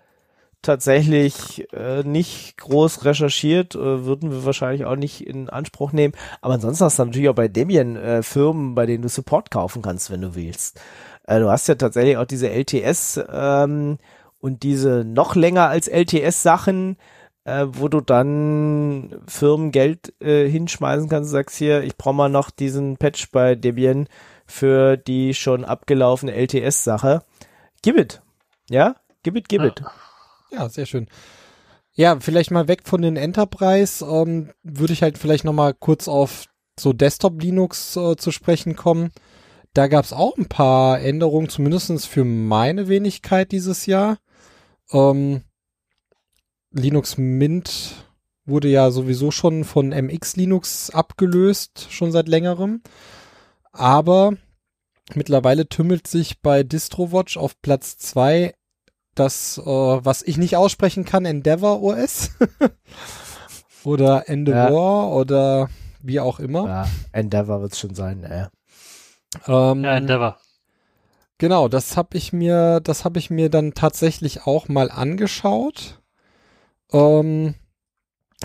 tatsächlich äh, nicht groß recherchiert, äh, würden wir wahrscheinlich auch nicht in Anspruch nehmen. Aber ansonsten hast du natürlich auch bei Debian äh, Firmen, bei denen du Support kaufen kannst, wenn du willst. Äh, du hast ja tatsächlich auch diese LTS ähm, und diese noch länger als LTS Sachen, äh, wo du dann Firmen Geld äh, hinschmeißen kannst und sagst hier, ich brauche mal noch diesen Patch bei Debian für die schon abgelaufene LTS-Sache. Gib it. Ja? Gib it, gib it. Ja, sehr schön. Ja, vielleicht mal weg von den Enterprise, ähm, würde ich halt vielleicht noch mal kurz auf so Desktop Linux äh, zu sprechen kommen. Da gab es auch ein paar Änderungen, zumindestens für meine Wenigkeit dieses Jahr. Ähm, Linux Mint wurde ja sowieso schon von MX Linux abgelöst, schon seit längerem. Aber mittlerweile tümmelt sich bei DistroWatch auf Platz zwei das, äh, was ich nicht aussprechen kann, Endeavor OS oder Endeavor oder wie auch immer. Ja, Endeavor wird es schon sein, äh. Ähm, Ja, Endeavor. Genau, das habe ich mir, das habe ich mir dann tatsächlich auch mal angeschaut. Ähm,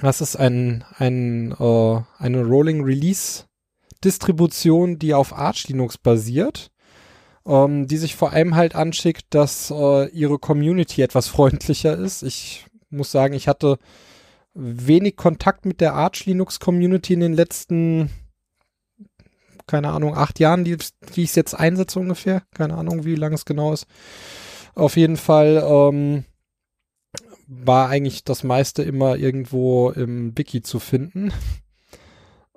das ist ein, ein, äh, eine Rolling Release Distribution, die auf Arch Linux basiert, ähm, die sich vor allem halt anschickt, dass äh, ihre Community etwas freundlicher ist. Ich muss sagen, ich hatte wenig Kontakt mit der Arch Linux Community in den letzten keine Ahnung, acht Jahren, die, die ich jetzt einsetze ungefähr. Keine Ahnung, wie lang es genau ist. Auf jeden Fall ähm, war eigentlich das meiste immer irgendwo im Wiki zu finden.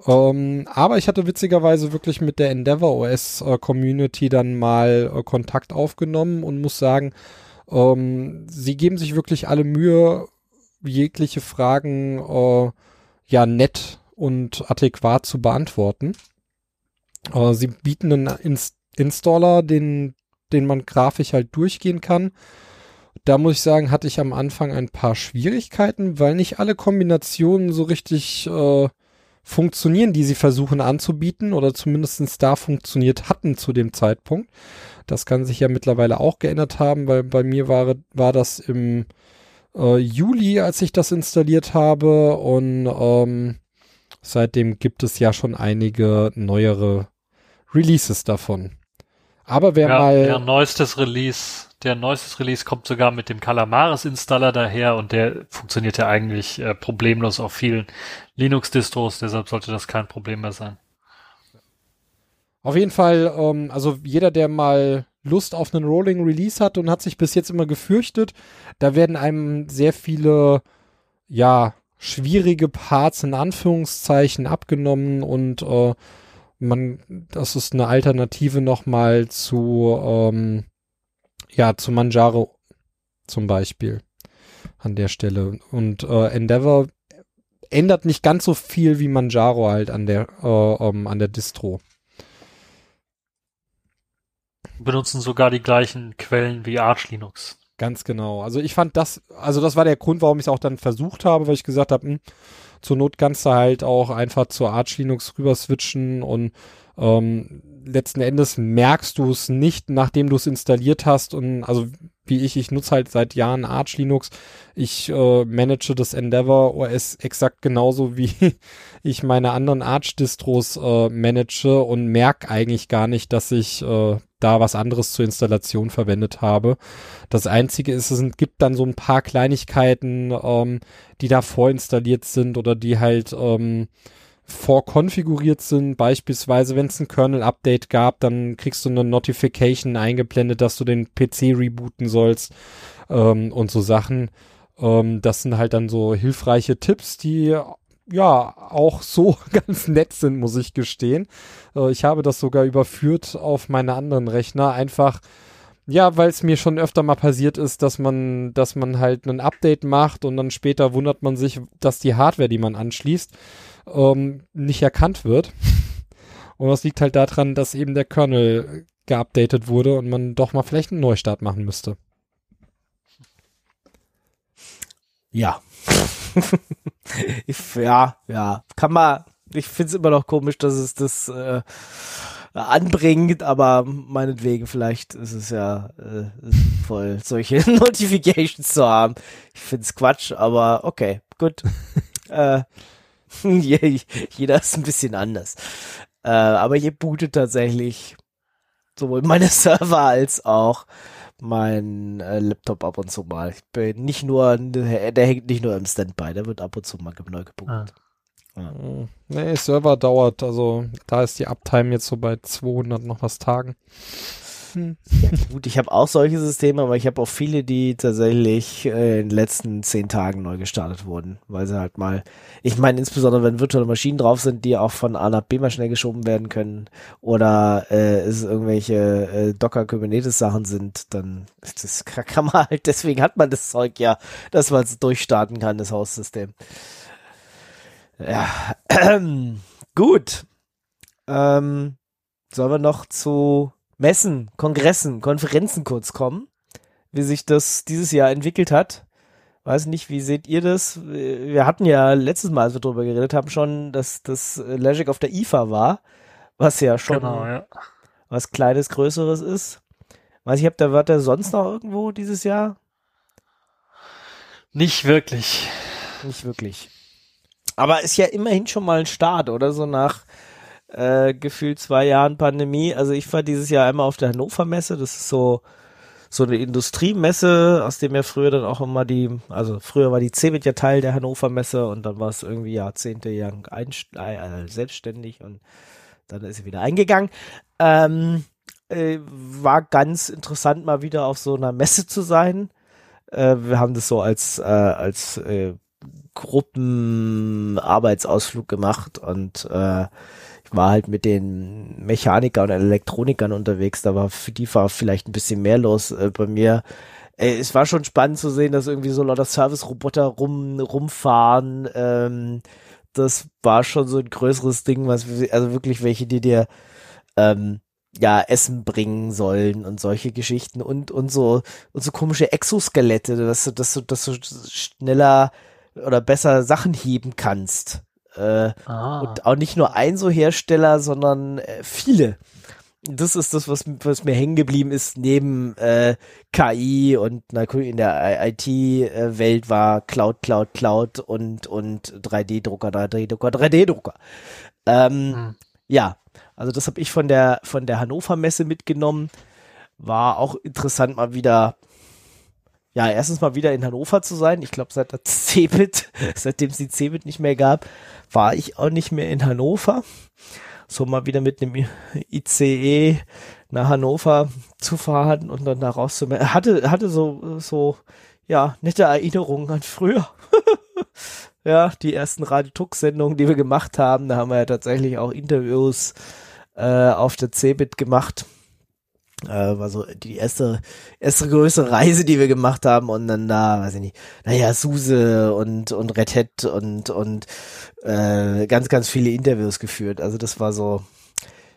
Ähm, aber ich hatte witzigerweise wirklich mit der Endeavor OS äh, Community dann mal äh, Kontakt aufgenommen und muss sagen, ähm, sie geben sich wirklich alle Mühe, jegliche Fragen äh, ja nett und adäquat zu beantworten. Äh, sie bieten einen Ins Installer, den, den man grafisch halt durchgehen kann. Da muss ich sagen, hatte ich am Anfang ein paar Schwierigkeiten, weil nicht alle Kombinationen so richtig äh, funktionieren, die sie versuchen anzubieten oder zumindestens da funktioniert hatten zu dem Zeitpunkt. Das kann sich ja mittlerweile auch geändert haben, weil bei mir war, war das im äh, Juli, als ich das installiert habe und ähm, seitdem gibt es ja schon einige neuere Releases davon. Aber wer ja, mal. Der neuestes Release, der neuestes Release kommt sogar mit dem Calamares Installer daher und der funktioniert ja eigentlich äh, problemlos auf vielen Linux-Distros, deshalb sollte das kein Problem mehr sein. Auf jeden Fall, ähm, also jeder, der mal Lust auf einen Rolling Release hat und hat sich bis jetzt immer gefürchtet, da werden einem sehr viele, ja, schwierige Parts in Anführungszeichen abgenommen und äh, man, das ist eine Alternative nochmal zu, ähm, ja, zu Manjaro zum Beispiel an der Stelle. Und äh, Endeavor ändert nicht ganz so viel wie Manjaro halt an der, äh, ähm, an der Distro. Benutzen sogar die gleichen Quellen wie Arch Linux. Ganz genau. Also ich fand das, also das war der Grund, warum ich es auch dann versucht habe, weil ich gesagt habe, hm, zur Not kannst du halt auch einfach zur Arch Linux rüber switchen und ähm, letzten Endes merkst du es nicht, nachdem du es installiert hast und also wie ich, ich nutze halt seit Jahren Arch Linux. Ich äh, manage das Endeavor OS exakt genauso wie ich meine anderen Arch Distros äh, manage und merke eigentlich gar nicht, dass ich äh, da was anderes zur Installation verwendet habe. Das einzige ist, es gibt dann so ein paar Kleinigkeiten, ähm, die da vorinstalliert sind oder die halt ähm, vorkonfiguriert sind. Beispielsweise, wenn es ein Kernel-Update gab, dann kriegst du eine Notification eingeblendet, dass du den PC rebooten sollst ähm, und so Sachen. Ähm, das sind halt dann so hilfreiche Tipps, die ja auch so ganz nett sind, muss ich gestehen. Äh, ich habe das sogar überführt auf meine anderen Rechner, einfach ja, weil es mir schon öfter mal passiert ist, dass man, dass man halt ein Update macht und dann später wundert man sich, dass die Hardware, die man anschließt, ähm, nicht erkannt wird. Und das liegt halt daran, dass eben der Kernel geupdatet wurde und man doch mal vielleicht einen Neustart machen müsste. Ja. ich, ja, ja. Kann man, ich finde es immer noch komisch, dass es das äh, anbringt, aber meinetwegen, vielleicht ist es ja äh, voll, solche Notifications zu haben. Ich finde es Quatsch, aber okay, gut. äh, Jeder ist ein bisschen anders. Äh, aber ihr bootet tatsächlich sowohl meine Server als auch mein äh, Laptop ab und zu mal. Ich bin nicht nur, der hängt nicht nur im Standby, der wird ab und zu mal neu gebootet. Ah. Ja. Nee, Server dauert, also da ist die Uptime jetzt so bei 200 noch was Tagen. Ja, gut, ich habe auch solche Systeme, aber ich habe auch viele, die tatsächlich äh, in den letzten zehn Tagen neu gestartet wurden, weil sie halt mal, ich meine insbesondere wenn virtuelle Maschinen drauf sind, die auch von A nach B mal schnell geschoben werden können oder äh, es irgendwelche äh, Docker Kubernetes Sachen sind, dann das kann man halt, deswegen hat man das Zeug ja, dass man es durchstarten kann, das Haussystem. Ja, gut. Ähm, sollen wir noch zu Messen, Kongressen, Konferenzen kurz kommen, wie sich das dieses Jahr entwickelt hat. Weiß nicht, wie seht ihr das? Wir hatten ja letztes Mal, als wir drüber geredet haben, schon, dass das Legic auf der IFA war, was ja schon genau, ja. was Kleines, Größeres ist. Weiß ich, habt ihr, wart ihr sonst noch irgendwo dieses Jahr? Nicht wirklich. Nicht wirklich. Aber ist ja immerhin schon mal ein Start, oder? So nach äh, gefühlt zwei Jahren Pandemie. Also ich war dieses Jahr einmal auf der Hannover Messe. Das ist so so eine Industriemesse, aus dem ja früher dann auch immer die, also früher war die Cebit ja Teil der Hannover Messe und dann war es irgendwie Jahrzehnte lang äh, selbstständig und dann ist sie wieder eingegangen. Ähm, äh, war ganz interessant mal wieder auf so einer Messe zu sein. Äh, wir haben das so als äh, als äh, Gruppenarbeitsausflug gemacht und war halt mit den Mechanikern und Elektronikern unterwegs, da war für die war vielleicht ein bisschen mehr los äh, bei mir. Äh, es war schon spannend zu sehen, dass irgendwie so lauter Service-Roboter rum, rumfahren. Ähm, das war schon so ein größeres Ding, was also wirklich welche, die dir ähm, ja, Essen bringen sollen und solche Geschichten und, und so, und so komische Exoskelette, dass du, dass du, dass du schneller oder besser Sachen heben kannst. Äh, Ah. und auch nicht nur ein so Hersteller, sondern äh, viele. Das ist das, was, was mir hängen geblieben ist, neben äh, KI und na, in der IT-Welt war Cloud, Cloud, Cloud und, und 3D-Drucker, 3D-Drucker, 3D-Drucker. Ähm, Hm. Ja, also das habe ich von der, von der Hannover Messe mitgenommen. War auch interessant, mal wieder ja, erstens mal wieder in Hannover zu sein. Ich glaube, seit der Cebit, seitdem es die Cebit nicht mehr gab, war ich auch nicht mehr in Hannover. So mal wieder mit einem ICE nach Hannover zu fahren und dann da rauszumelden. Hatte, hatte so, so, ja, nette Erinnerungen an früher. ja, die ersten Radio-Tux-Sendungen, die wir gemacht haben, da haben wir ja tatsächlich auch Interviews äh, auf der Cebit gemacht. Äh, war so die erste, erste größere Reise, die wir gemacht haben und dann da, weiß ich nicht, naja, Suse und, und Red Hat und, und äh, ganz, ganz viele Interviews geführt. Also das war so,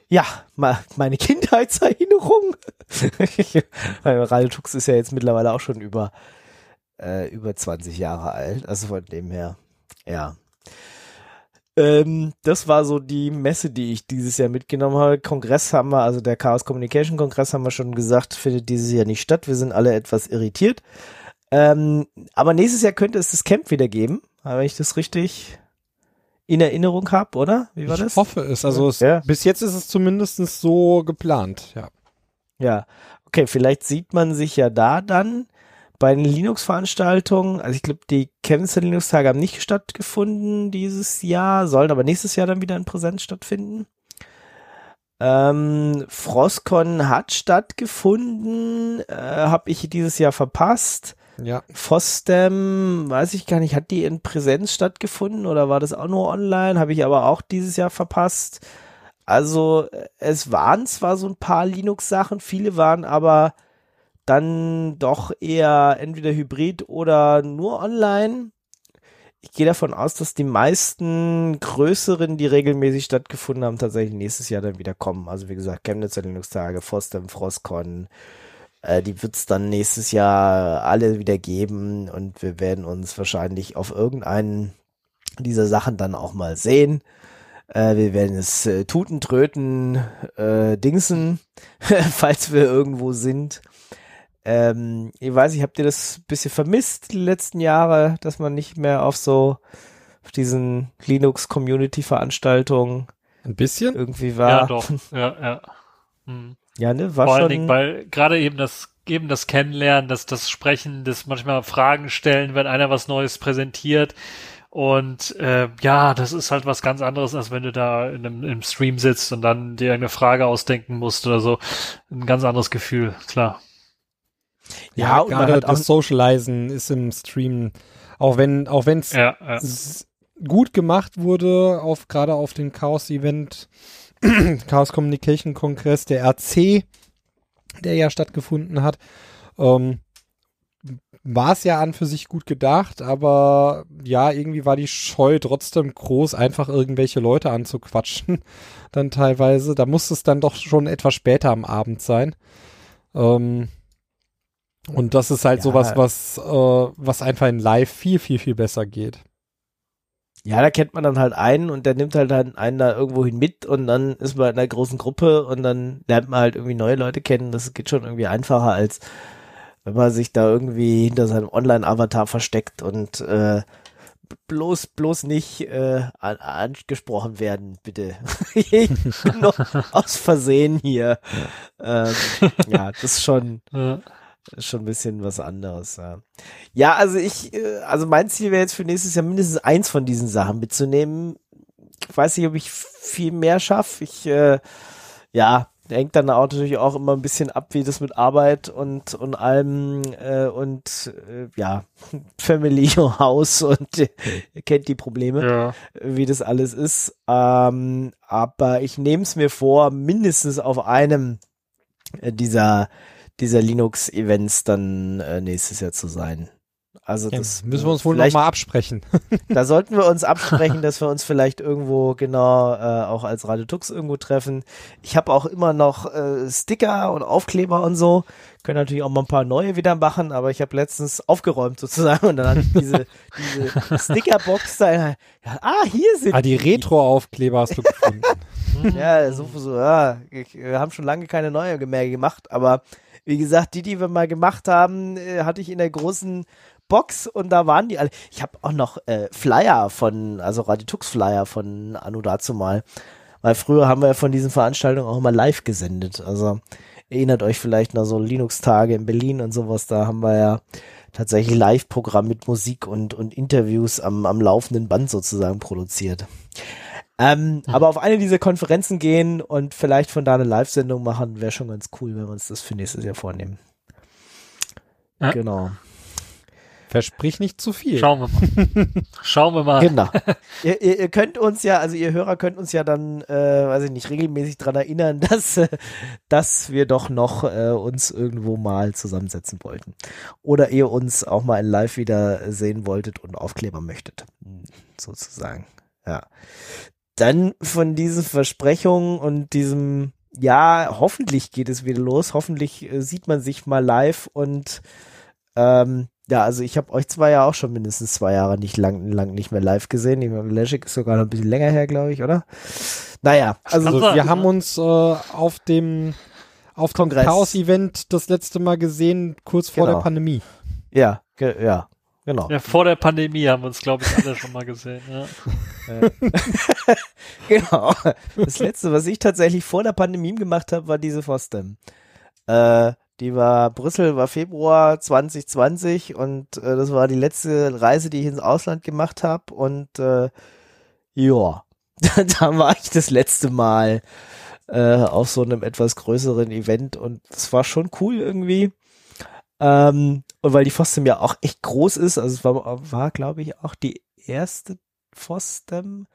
ja, meine Kindheitserinnerung. Weil Radio Tux ist ja jetzt mittlerweile auch schon über, äh, über 20 Jahre alt. Also von dem her, ja. Ähm, das war so die Messe, die ich dieses Jahr mitgenommen habe. Kongress haben wir, also der Chaos Communication Kongress haben wir schon gesagt, findet dieses Jahr nicht statt. Wir sind alle etwas irritiert. Ähm, aber nächstes Jahr könnte es das Camp wieder geben, wenn ich das richtig in Erinnerung habe, oder? Wie war ich das? hoffe es. Also es, Ja. bis jetzt ist es zumindest so geplant, ja. Ja, okay, vielleicht sieht man sich ja da dann bei den Linux-Veranstaltungen. Also ich glaube, die Chemnitzer Linux-Tage haben nicht stattgefunden dieses Jahr, sollen aber nächstes Jahr dann wieder in Präsenz stattfinden. Ähm, Frostcon hat stattgefunden, äh, habe ich dieses Jahr verpasst. Ja, FOSDEM, weiß ich gar nicht, hat die in Präsenz stattgefunden oder war das auch nur online? Habe ich aber auch dieses Jahr verpasst. Also äh, es waren zwar so ein paar Linux-Sachen, viele waren aber dann doch eher entweder hybrid oder nur online. Ich gehe davon aus, dass die meisten größeren, die regelmäßig stattgefunden haben, tatsächlich nächstes Jahr dann wieder kommen. Also wie gesagt, Chemnitzer Linux-Tage, FOSDEM, Frostcon, äh, die wird's dann nächstes Jahr alle wieder geben und wir werden uns wahrscheinlich auf irgendeinen dieser Sachen dann auch mal sehen. Äh, wir werden es äh, tuten, tröten, äh, dingsen, falls wir irgendwo sind. Ähm, ich weiß, ich habt ihr das ein bisschen vermisst die letzten Jahre, dass man nicht mehr auf so auf diesen Linux-Community-Veranstaltungen ein bisschen. irgendwie war. Ja, doch. Ja, ja. Hm. Ja, ne, war Vor allen schon. Dingen, weil gerade eben das eben das Kennenlernen, das das Sprechen, das manchmal Fragen stellen, wenn einer was Neues präsentiert. Und äh, ja, das ist halt was ganz anderes, als wenn du da in einem, im Stream sitzt und dann dir eine Frage ausdenken musst oder so. Ein ganz anderes Gefühl, klar. Ja, und man gerade das Socializen ist im Stream, auch wenn auch wenn es Ja, ja. gut gemacht wurde, auf gerade auf dem Chaos-Event, Chaos Communication Kongress, der RC, der ja stattgefunden hat, ähm, war es ja an für sich gut gedacht, aber ja, irgendwie war die Scheu trotzdem groß, einfach irgendwelche Leute anzuquatschen, dann teilweise. Da musste es dann doch schon etwas später am Abend sein. Ähm, und das ist halt Ja. sowas, was, äh, was einfach in Live viel, viel, viel besser geht. Ja, da kennt man dann halt einen und der nimmt halt einen da irgendwohin mit und dann ist man in einer großen Gruppe und dann lernt man halt irgendwie neue Leute kennen. Das geht schon irgendwie einfacher, als wenn man sich da irgendwie hinter seinem Online-Avatar versteckt und äh, bloß, bloß nicht äh, an, angesprochen werden, bitte. ich bin noch aus Versehen hier. Ähm, ja, das ist schon, Ja. Schon ein bisschen was anderes. Ja, ja also ich, äh, also mein Ziel wäre jetzt für nächstes Jahr mindestens eins von diesen Sachen mitzunehmen. Ich weiß nicht, ob ich viel mehr schaffe. Ich, äh, ja, hängt dann auch natürlich auch immer ein bisschen ab, wie das mit Arbeit und und allem äh, und äh, ja Family Haus und äh, ihr kennt die Probleme ja. wie das alles ist. Ähm, aber ich nehme es mir vor, mindestens auf einem äh, dieser, dieser Linux-Events dann äh, nächstes Jahr zu sein. Also Ja, das müssen wir uns wohl nochmal absprechen. Da sollten wir uns absprechen, dass wir uns vielleicht irgendwo genau äh, auch als Radio Tux irgendwo treffen. Ich habe auch immer noch äh, Sticker und Aufkleber und so. Können natürlich auch mal ein paar neue wieder machen, aber ich habe letztens aufgeräumt sozusagen und dann hatte ich diese, diese Stickerbox da. Ja, ah, hier sind ah, die Retro-Aufkleber hast du gefunden. Ja, so, so ja. Wir haben schon lange keine neue mehr gemacht, aber wie gesagt, die, die wir mal gemacht haben, äh, hatte ich in der großen Box und da waren die alle. Ich habe auch noch äh, Flyer von, also Raditux Flyer von Anno dazu mal. Weil früher haben wir von diesen Veranstaltungen auch immer live gesendet. Also erinnert euch vielleicht noch so Linux-Tage in Berlin und sowas. Da haben wir ja tatsächlich Live-Programm mit Musik und, und Interviews am, am laufenden Band sozusagen produziert. Ähm, Aber auf eine dieser Konferenzen gehen und vielleicht von da eine Live-Sendung machen, wäre schon ganz cool, wenn wir uns das für nächstes Jahr vornehmen. Ja. Genau. Versprich nicht zu viel. Schauen wir mal. Schauen wir mal. Genau. ihr, ihr, ihr könnt uns ja, also ihr Hörer könnt uns ja dann, äh, weiß ich nicht, regelmäßig dran erinnern, dass, äh, dass wir doch noch äh, uns irgendwo mal zusammensetzen wollten. Oder ihr uns auch mal in Live wieder sehen wolltet und Aufkleber möchtet. Hm, Sozusagen. Ja. Dann von diesen Versprechungen und diesem, ja, hoffentlich geht es wieder los. Hoffentlich äh, sieht man sich mal live und ähm, ja, also ich habe euch zwei ja auch schon mindestens zwei Jahre nicht lang, lang nicht mehr live gesehen. Ich meine, Leszek ist sogar noch ein bisschen länger her, glaube ich, oder? Naja, also Also wir haben uns äh, auf dem auf dem Kongress. Chaos-Event das letzte Mal gesehen, kurz vor Genau. der Pandemie. ja, ge ja, genau. Ja, vor der Pandemie haben wir uns, glaube ich, alle schon mal gesehen. Ja. Genau. Das letzte, was ich tatsächlich vor der Pandemie gemacht habe, war diese Fostem. Äh, die war, Brüssel war Februar 2020 und äh, das war die letzte Reise, die ich ins Ausland gemacht habe und äh, ja, da war ich das letzte Mal äh, auf so einem etwas größeren Event und es war schon cool irgendwie. Ähm, und weil die Fostem ja auch echt groß ist, also es war, war glaube ich, auch die erste Fostem.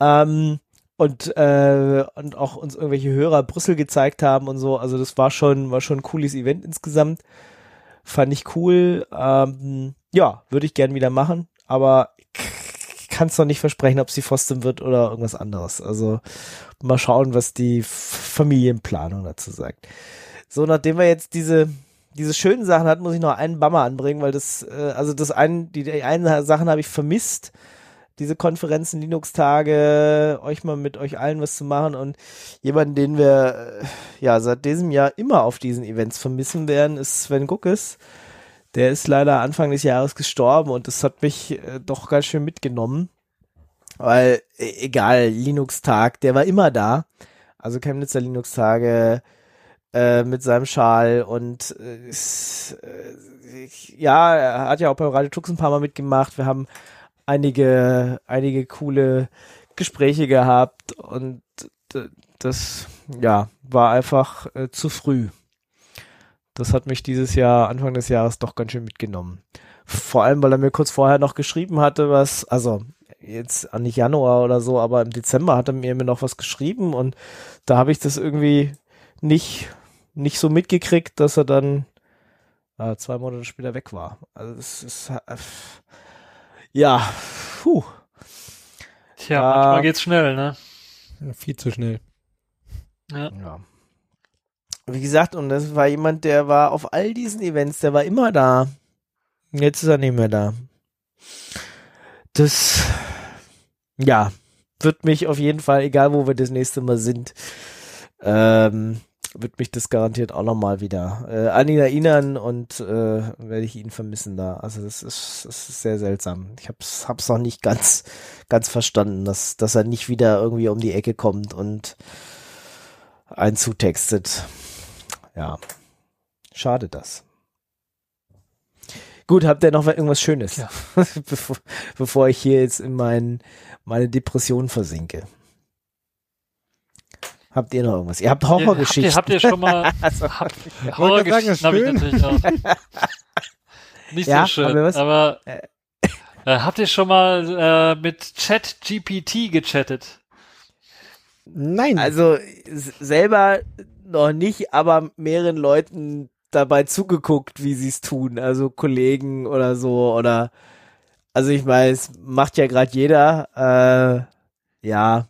Ähm, und, äh, und auch uns irgendwelche Hörer Brüssel gezeigt haben und so. Also das war schon, war schon ein cooles Event insgesamt. Fand ich cool. Ähm, ja, würde ich gern wieder machen, aber kann es noch nicht versprechen, ob es die Fostem wird oder irgendwas anderes. Also mal schauen, was die Familienplanung dazu sagt. So, nachdem wir jetzt diese diese schönen Sachen hatten, muss ich noch einen Bummer anbringen, weil das, äh, also das einen, die, die einen Sachen habe ich vermisst, diese Konferenzen, Linux-Tage, euch mal mit euch allen was zu machen und jemanden, den wir äh, ja seit diesem Jahr immer auf diesen Events vermissen werden, ist Sven Guckes. Der ist leider Anfang des Jahres gestorben und das hat mich äh, doch ganz schön mitgenommen. Weil, e- egal, Linux-Tag, der war immer da. Also Chemnitzer Linux-Tage äh, mit seinem Schal und äh, ist, äh, ich, ja, er hat ja auch beim Radio Tux ein paar Mal mitgemacht. Wir haben einige, einige coole Gespräche gehabt und das, ja, war einfach äh, zu früh. Das hat mich dieses Jahr, Anfang des Jahres, doch ganz schön mitgenommen. Vor allem, weil er mir kurz vorher noch geschrieben hatte, was, also jetzt nicht Januar oder so, aber im Dezember hat er mir noch was geschrieben und da habe ich das irgendwie nicht, nicht so mitgekriegt, dass er dann äh, zwei Monate später weg war. Also das ist äh, ja, puh. Tja, Ah. manchmal geht's schnell, ne? Viel zu schnell. Ja. Ja. Wie gesagt, und das war jemand, der war auf all diesen Events, der war immer da. Jetzt ist er nicht mehr da. Das, ja, wird mich auf jeden Fall, egal wo wir das nächste Mal sind, ähm, wird mich das garantiert auch nochmal wieder äh, an ihn erinnern und äh, werde ich ihn vermissen da. Also das ist, das ist sehr seltsam. Ich hab's, hab's noch nicht ganz, ganz verstanden, dass, dass er nicht wieder irgendwie um die Ecke kommt und einen zutextet. Ja. Schade das. Gut, habt ihr noch irgendwas Schönes? Ja. bevor, bevor ich hier jetzt in mein, meine Depression versinke. Habt ihr noch irgendwas? Ihr habt Habt ihr, Horrorgeschichten. habt ihr schon mal Also, Horrorgeschichten habe ich natürlich auch. Nicht Ja, so schön, haben wir was? aber Äh. äh, habt ihr schon mal äh, mit Chat-GPT gechattet? Nein. also selber noch nicht, aber mehreren Leuten dabei zugeguckt, wie sie es tun, also Kollegen oder so oder also ich meine, es macht ja gerade jeder, äh, ja,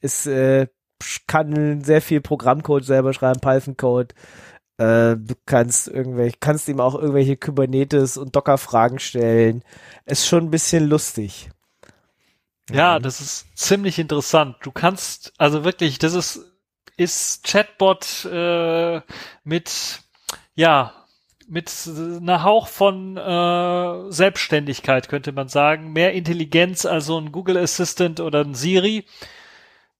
es äh, kann sehr viel Programmcode selber schreiben, Python-Code. Äh, du kannst irgendwelche, kannst ihm auch irgendwelche Kubernetes und Docker-Fragen stellen. Ist schon ein bisschen lustig. Ja, das ist ziemlich interessant. Du kannst, also wirklich, das ist, ist Chatbot äh, mit, ja, mit einer Hauch von äh, Selbstständigkeit, könnte man sagen. Mehr Intelligenz als so ein Google Assistant oder ein Siri.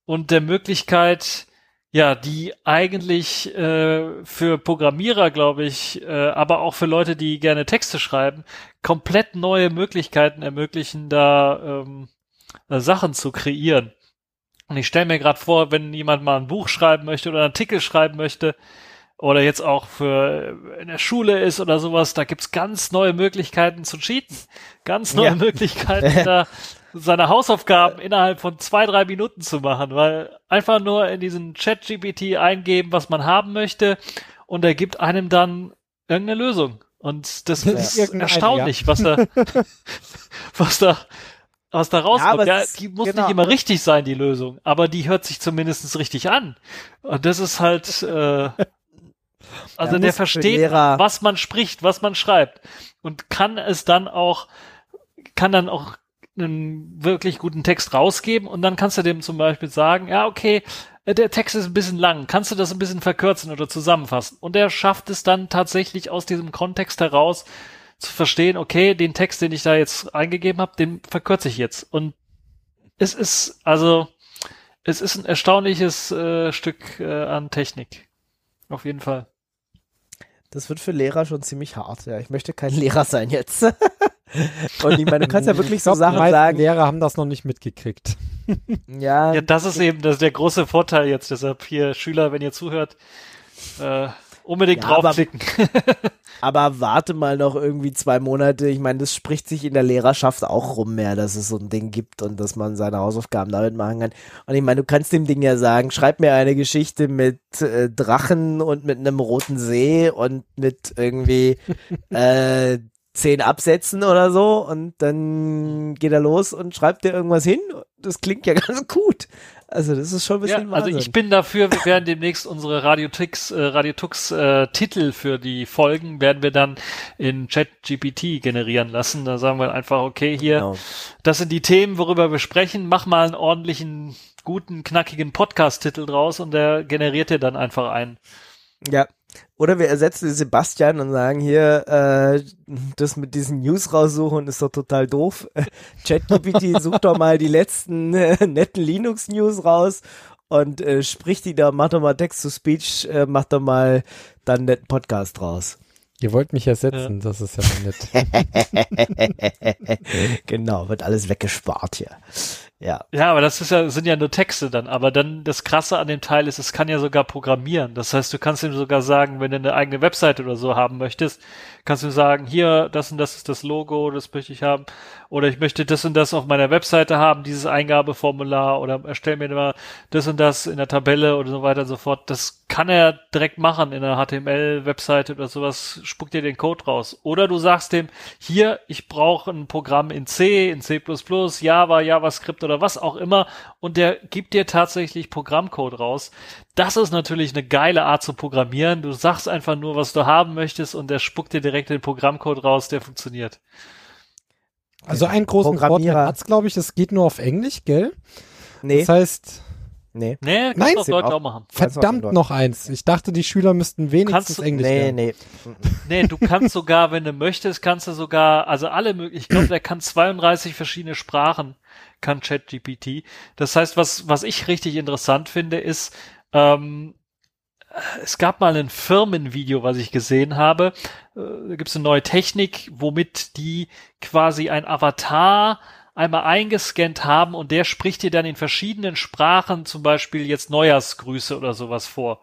Und der Möglichkeit, ja, die eigentlich äh, für Programmierer, glaube ich, äh, aber auch für Leute, die gerne Texte schreiben, komplett neue Möglichkeiten ermöglichen, da ähm, äh, Sachen zu kreieren. Und ich stelle mir gerade vor, wenn jemand mal ein Buch schreiben möchte oder einen Artikel schreiben möchte, oder jetzt auch für in der Schule ist oder sowas, da gibt's ganz neue Möglichkeiten zu cheaten. Ganz neue Ja. Möglichkeiten, da seine Hausaufgaben innerhalb von zwei, drei Minuten zu machen, weil einfach nur in diesen Chat-GPT eingeben, was man haben möchte und er gibt einem dann irgendeine Lösung. Und das ist Irgendeine, erstaunlich, was da, was da, was da Ja, rauskommt. aber Ja, es- die muss genau. nicht immer richtig sein, die Lösung, aber die hört sich zumindest richtig an. Und das ist halt, äh, also Ja, der versteht, was man spricht, was man schreibt und kann es dann auch, kann dann auch einen wirklich guten Text rausgeben und dann kannst du dem zum Beispiel sagen, ja, okay, äh, der Text ist ein bisschen lang, kannst du das ein bisschen verkürzen oder zusammenfassen? Und er schafft es dann tatsächlich aus diesem Kontext heraus zu verstehen, okay, den Text, den ich da jetzt eingegeben habe, den verkürze ich jetzt. Und es ist, also, es ist ein erstaunliches äh, Stück äh, an Technik. Auf jeden Fall. Das wird für Lehrer schon ziemlich hart. Ja, ich möchte kein Lehrer sein jetzt. Und ich meine, du kannst ja wirklich Ich so glaub, Sachen sagen. Lehrer haben das noch nicht mitgekriegt. Ja, Ja, das ist eben das, der große Vorteil jetzt. Deshalb hier, Schüler, wenn ihr zuhört, äh, unbedingt Ja, aber- draufklicken. aber warte mal noch irgendwie zwei Monate. Ich meine, das spricht sich in der Lehrerschaft auch rum mehr, dass es so ein Ding gibt und dass man seine Hausaufgaben damit machen kann. Und ich meine, du kannst dem Ding ja sagen, schreib mir eine Geschichte mit äh, Drachen und mit einem roten See und mit irgendwie äh, zehn Absätzen oder so und dann geht er los und schreibt dir irgendwas hin. Das klingt ja ganz gut. Also das ist schon ein Ja, bisschen also Wahnsinn. ich bin dafür, wir werden demnächst unsere Radiotux, äh, Radiotux äh, Titel für die Folgen werden wir dann in ChatGPT generieren lassen. Da sagen wir einfach, okay, hier, Genau. das sind die Themen, worüber wir sprechen. Mach mal einen ordentlichen, guten, knackigen Podcast-Titel draus und der generiert dir dann einfach einen. Ja. Oder wir ersetzen Sebastian und sagen hier, äh, das mit diesen News raussuchen ist doch total doof. ChatGPT sucht doch mal die letzten äh, netten Linux-News raus und äh, sprich die da, mach doch mal Text-to-Speech, äh, mach doch mal dann netten Podcast raus. Ihr wollt mich ersetzen, das ist ja nett. genau, wird alles weggespart hier. Ja. Ja, aber das ist ja, sind ja nur Texte dann. Aber dann das Krasse an dem Teil ist, es kann ja sogar programmieren. Das heißt, du kannst ihm sogar sagen, wenn du eine eigene Webseite oder so haben möchtest, kannst du ihm sagen, hier, das und das ist das Logo, das möchte ich haben. Oder ich möchte das und das auf meiner Webseite haben, dieses Eingabeformular oder erstell mir mal das und das in der Tabelle oder so weiter und so fort. Das kann er direkt machen in einer HTML-Webseite oder sowas, spuckt dir den Code raus. Oder du sagst dem, hier, ich brauche ein Programm in C, in C++, Java, JavaScript oder was auch immer und der gibt dir tatsächlich Programmcode raus. Das ist natürlich eine geile Art zu programmieren. Du sagst einfach nur, was du haben möchtest und der spuckt dir direkt den Programmcode raus, der funktioniert. Also einen großen Programmierer. Vorteil hat's, glaube ich, es geht nur auf Englisch, gell? Nee, Das heißt, nee. Nee, kannst Nein, du auf sind Deutsch auch- auch machen. Auch verdammt in noch eins. Ich dachte, die Schüler müssten wenigstens Kannst du- Englisch Nee, lernen. nee. Nee, du kannst sogar, wenn du möchtest, kannst du sogar, also alle möglichen, ich glaube, der kann 32 verschiedene Sprachen, kann ChatGPT. Das heißt, was, was ich richtig interessant finde, ist, ähm, es gab mal ein Firmenvideo, was ich gesehen habe. Äh, Da gibt es eine neue Technik, womit die quasi ein Avatar einmal eingescannt haben und der spricht dir dann in verschiedenen Sprachen zum Beispiel jetzt Neujahrsgrüße oder sowas vor.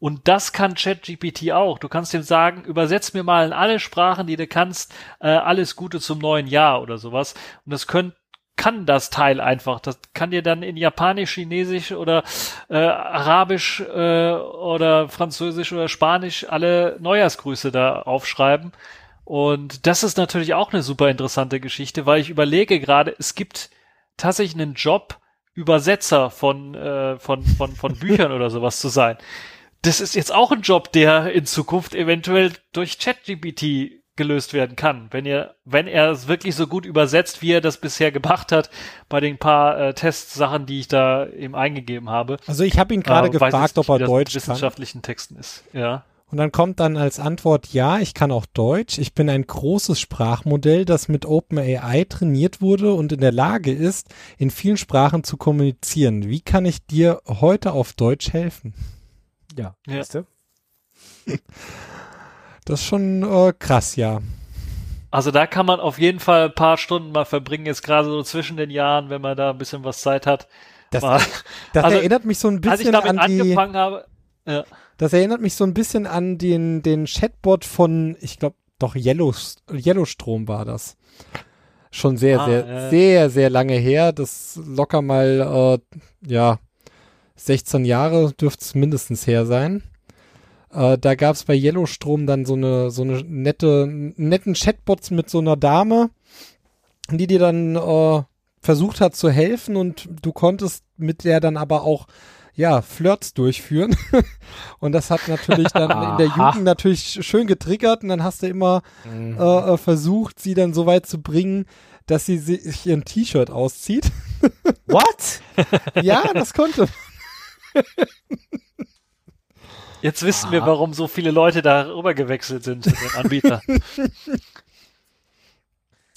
Und das kann ChatGPT auch. Du kannst ihm sagen, übersetz mir mal in alle Sprachen, die du kannst, äh, alles Gute zum neuen Jahr oder sowas. Und das können kann das Teil einfach. Das kann dir dann in Japanisch, Chinesisch oder äh, Arabisch äh, oder Französisch oder Spanisch alle Neujahrsgrüße da aufschreiben. Und das ist natürlich auch eine super interessante Geschichte, weil ich überlege gerade, es gibt tatsächlich einen Job, Übersetzer von, äh, von, von, von Büchern oder sowas zu sein. Das ist jetzt auch ein Job, der in Zukunft eventuell durch ChatGPT gelöst werden kann, wenn ihr, wenn er es wirklich so gut übersetzt, wie er das bisher gemacht hat, bei den paar äh, Testsachen, die ich da eben eingegeben habe. Also ich habe ihn gerade Äh, gefragt, weiß jetzt ob er nicht, wie das mit Deutsch kann. wissenschaftlichen Texten ist. Ja. Und dann kommt dann als Antwort, ja, ich kann auch Deutsch. Ich bin ein großes Sprachmodell, das mit OpenAI trainiert wurde und in der Lage ist, in vielen Sprachen zu kommunizieren. Wie kann ich dir heute auf Deutsch helfen? Ja, Ja. weißt du? Das ist schon äh, krass, ja. Also da kann man auf jeden Fall ein paar Stunden mal verbringen, jetzt gerade so zwischen den Jahren, wenn man da ein bisschen was Zeit hat. Das, Mal- das also, erinnert mich so ein Als ich bisschen damit an die, angefangen habe, ja. das erinnert mich so ein bisschen an den, den Chatbot von, ich glaube, doch Yellow, Yellowstrom war das. Schon sehr, Ah, sehr, ja. sehr, sehr lange her. Das locker mal, äh, ja, 16 Jahre dürfte es mindestens her sein. Äh, da gab es bei Yellowstrom dann so eine, so eine nette, netten Chatbots mit so einer Dame, die dir dann äh, versucht hat zu helfen und du konntest mit der dann aber auch ja, Flirts durchführen. und das hat natürlich dann in der. Jugend natürlich schön getriggert und dann hast du immer Mhm. äh, äh, versucht, sie dann so weit zu bringen, dass sie sich ihr T-Shirt auszieht. What? ja, das konnte. Jetzt wissen wir, warum so viele Leute da rüber gewechselt sind den Anbietern.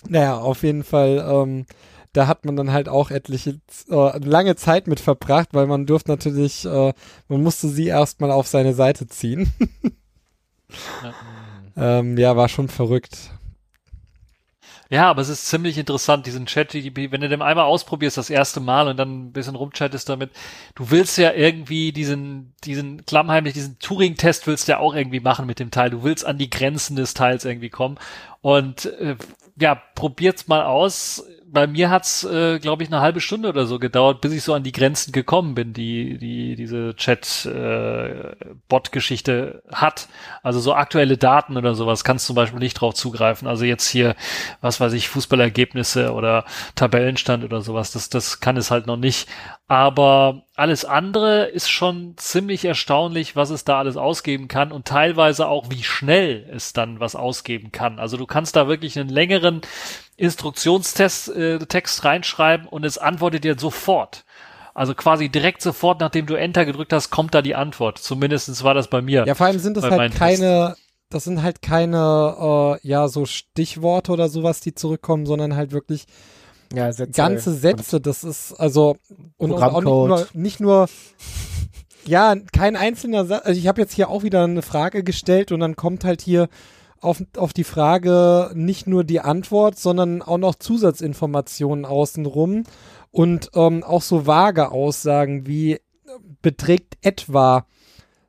Naja, auf jeden Fall, ähm, da hat man dann halt auch etliche, äh, lange Zeit mit verbracht, weil man durfte natürlich, äh, man musste sie erstmal auf seine Seite ziehen. Ja. ähm, ja, war schon verrückt. Ja, aber es ist ziemlich interessant, diesen Chat-GDP, wenn du den einmal ausprobierst das erste Mal und dann ein bisschen rumchattest damit, du willst ja irgendwie diesen, diesen klammheimlich, diesen Turing-Test willst du ja auch irgendwie machen mit dem Teil. Du willst an die Grenzen des Teils irgendwie kommen. Und äh, ja, probiert's mal aus. Bei mir hat's, äh, glaube ich, eine halbe Stunde oder so gedauert, bis ich so an die Grenzen gekommen bin, die, die diese Chat-Bot-Geschichte hat. Also so aktuelle Daten oder sowas kannst zum Beispiel nicht drauf zugreifen. Also jetzt hier, was weiß ich, Fußballergebnisse oder Tabellenstand oder sowas, das, das kann es halt noch nicht. Aber alles andere ist schon ziemlich erstaunlich, was es da alles ausgeben kann und teilweise auch, wie schnell es dann was ausgeben kann. Also du kannst da wirklich einen längeren Instruktionstext äh, Text reinschreiben und es antwortet dir sofort. Also quasi direkt sofort, nachdem du Enter gedrückt hast, kommt da die Antwort. Zumindestens war das bei mir. Ja, vor allem sind das halt keine, das sind halt keine, äh, ja, so Stichworte oder sowas, die zurückkommen, sondern halt wirklich Ja, Sätze. ganze Sätze. Das ist also und, und auch nicht nur, nicht nur ja, kein einzelner Satz. Also ich habe jetzt hier auch wieder eine Frage gestellt und dann kommt halt hier auf, auf die Frage nicht nur die Antwort, sondern auch noch Zusatzinformationen außenrum und ähm, auch so vage Aussagen wie äh, beträgt etwa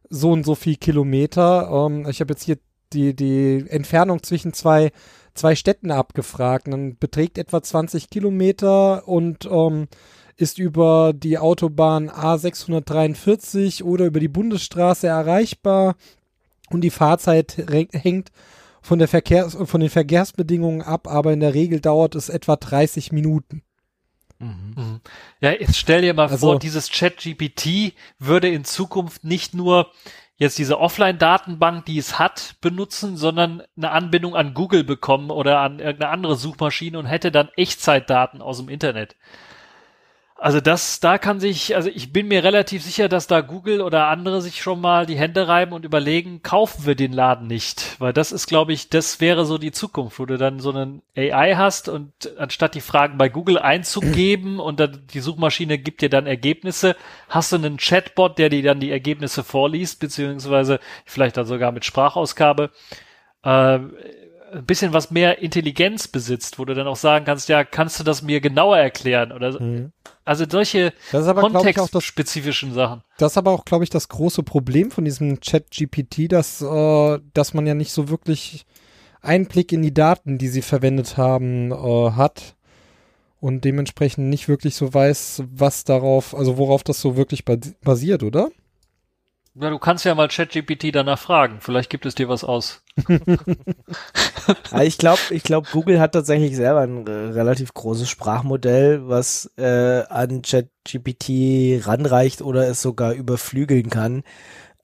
so und so viel Kilometer. Ähm, ich habe jetzt hier die, die Entfernung zwischen zwei, zwei Städten abgefragt. Dann beträgt etwa 20 Kilometer und ähm, ist über die Autobahn A643 oder über die Bundesstraße erreichbar. Und die Fahrzeit hängt von, der Verkehrs von den Verkehrsbedingungen ab, aber in der Regel dauert es etwa 30 Minuten. Mhm. Ja, jetzt stell dir mal Also- vor, dieses Chat-GPT würde in Zukunft nicht nur jetzt diese Offline-Datenbank, die es hat, benutzen, sondern eine Anbindung an Google bekommen oder an irgendeine andere Suchmaschine und hätte dann Echtzeitdaten aus dem Internet. Also das, da kann sich, also ich bin mir relativ sicher, dass da Google oder andere sich schon mal die Hände reiben und überlegen, kaufen wir den Laden nicht. Weil das ist, glaube ich, das wäre so die Zukunft, wo du dann so einen AI hast und anstatt die Fragen bei Google einzugeben und dann die Suchmaschine gibt dir dann Ergebnisse, hast du einen Chatbot, der dir dann die Ergebnisse vorliest, beziehungsweise vielleicht dann sogar mit Sprachausgabe. Äh, ein bisschen was mehr Intelligenz besitzt, wo du dann auch sagen kannst, ja, kannst du das mir genauer erklären oder so. Also solche Das ist aber, auch das kontextspezifischen Sachen. Das ist aber auch, glaube ich, das große Problem von diesem Chat-GPT, dass, äh, dass man ja nicht so wirklich Einblick in die Daten, die sie verwendet haben, äh, hat. und dementsprechend nicht wirklich so weiß, was darauf, also worauf das so wirklich basiert, oder? Ja, du kannst ja mal ChatGPT danach fragen. Vielleicht gibt es dir was aus. Ich glaube, ich glaube, Google hat tatsächlich selber ein relativ großes Sprachmodell, was äh, an ChatGPT ranreicht oder es sogar überflügeln kann.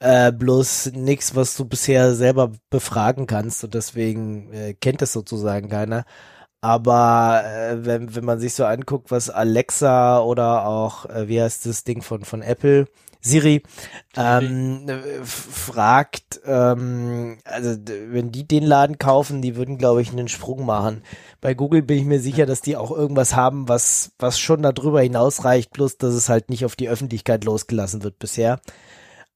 Äh, bloß nichts, was du bisher selber befragen kannst und deswegen äh, kennt es sozusagen keiner. Aber äh, wenn, wenn man sich so anguckt, was Alexa oder auch, äh, wie heißt das Ding von, von Apple, Siri ähm, fragt, ähm, also wenn die den Laden kaufen, die würden, glaube ich, einen Sprung machen. Bei Google bin ich mir sicher, dass die auch irgendwas haben, was, was schon darüber hinausreicht, bloß dass es halt nicht auf die Öffentlichkeit losgelassen wird bisher.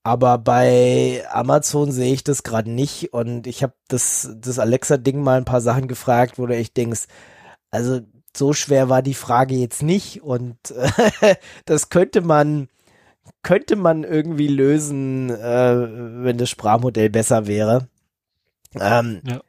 Aber bei Amazon sehe ich das gerade nicht und ich habe das, das Alexa-Ding mal ein paar Sachen gefragt, wo du echt denkst, also so schwer war die Frage jetzt nicht und äh, das könnte man könnte man irgendwie lösen, äh, wenn das Sprachmodell besser wäre. Ähm, ja.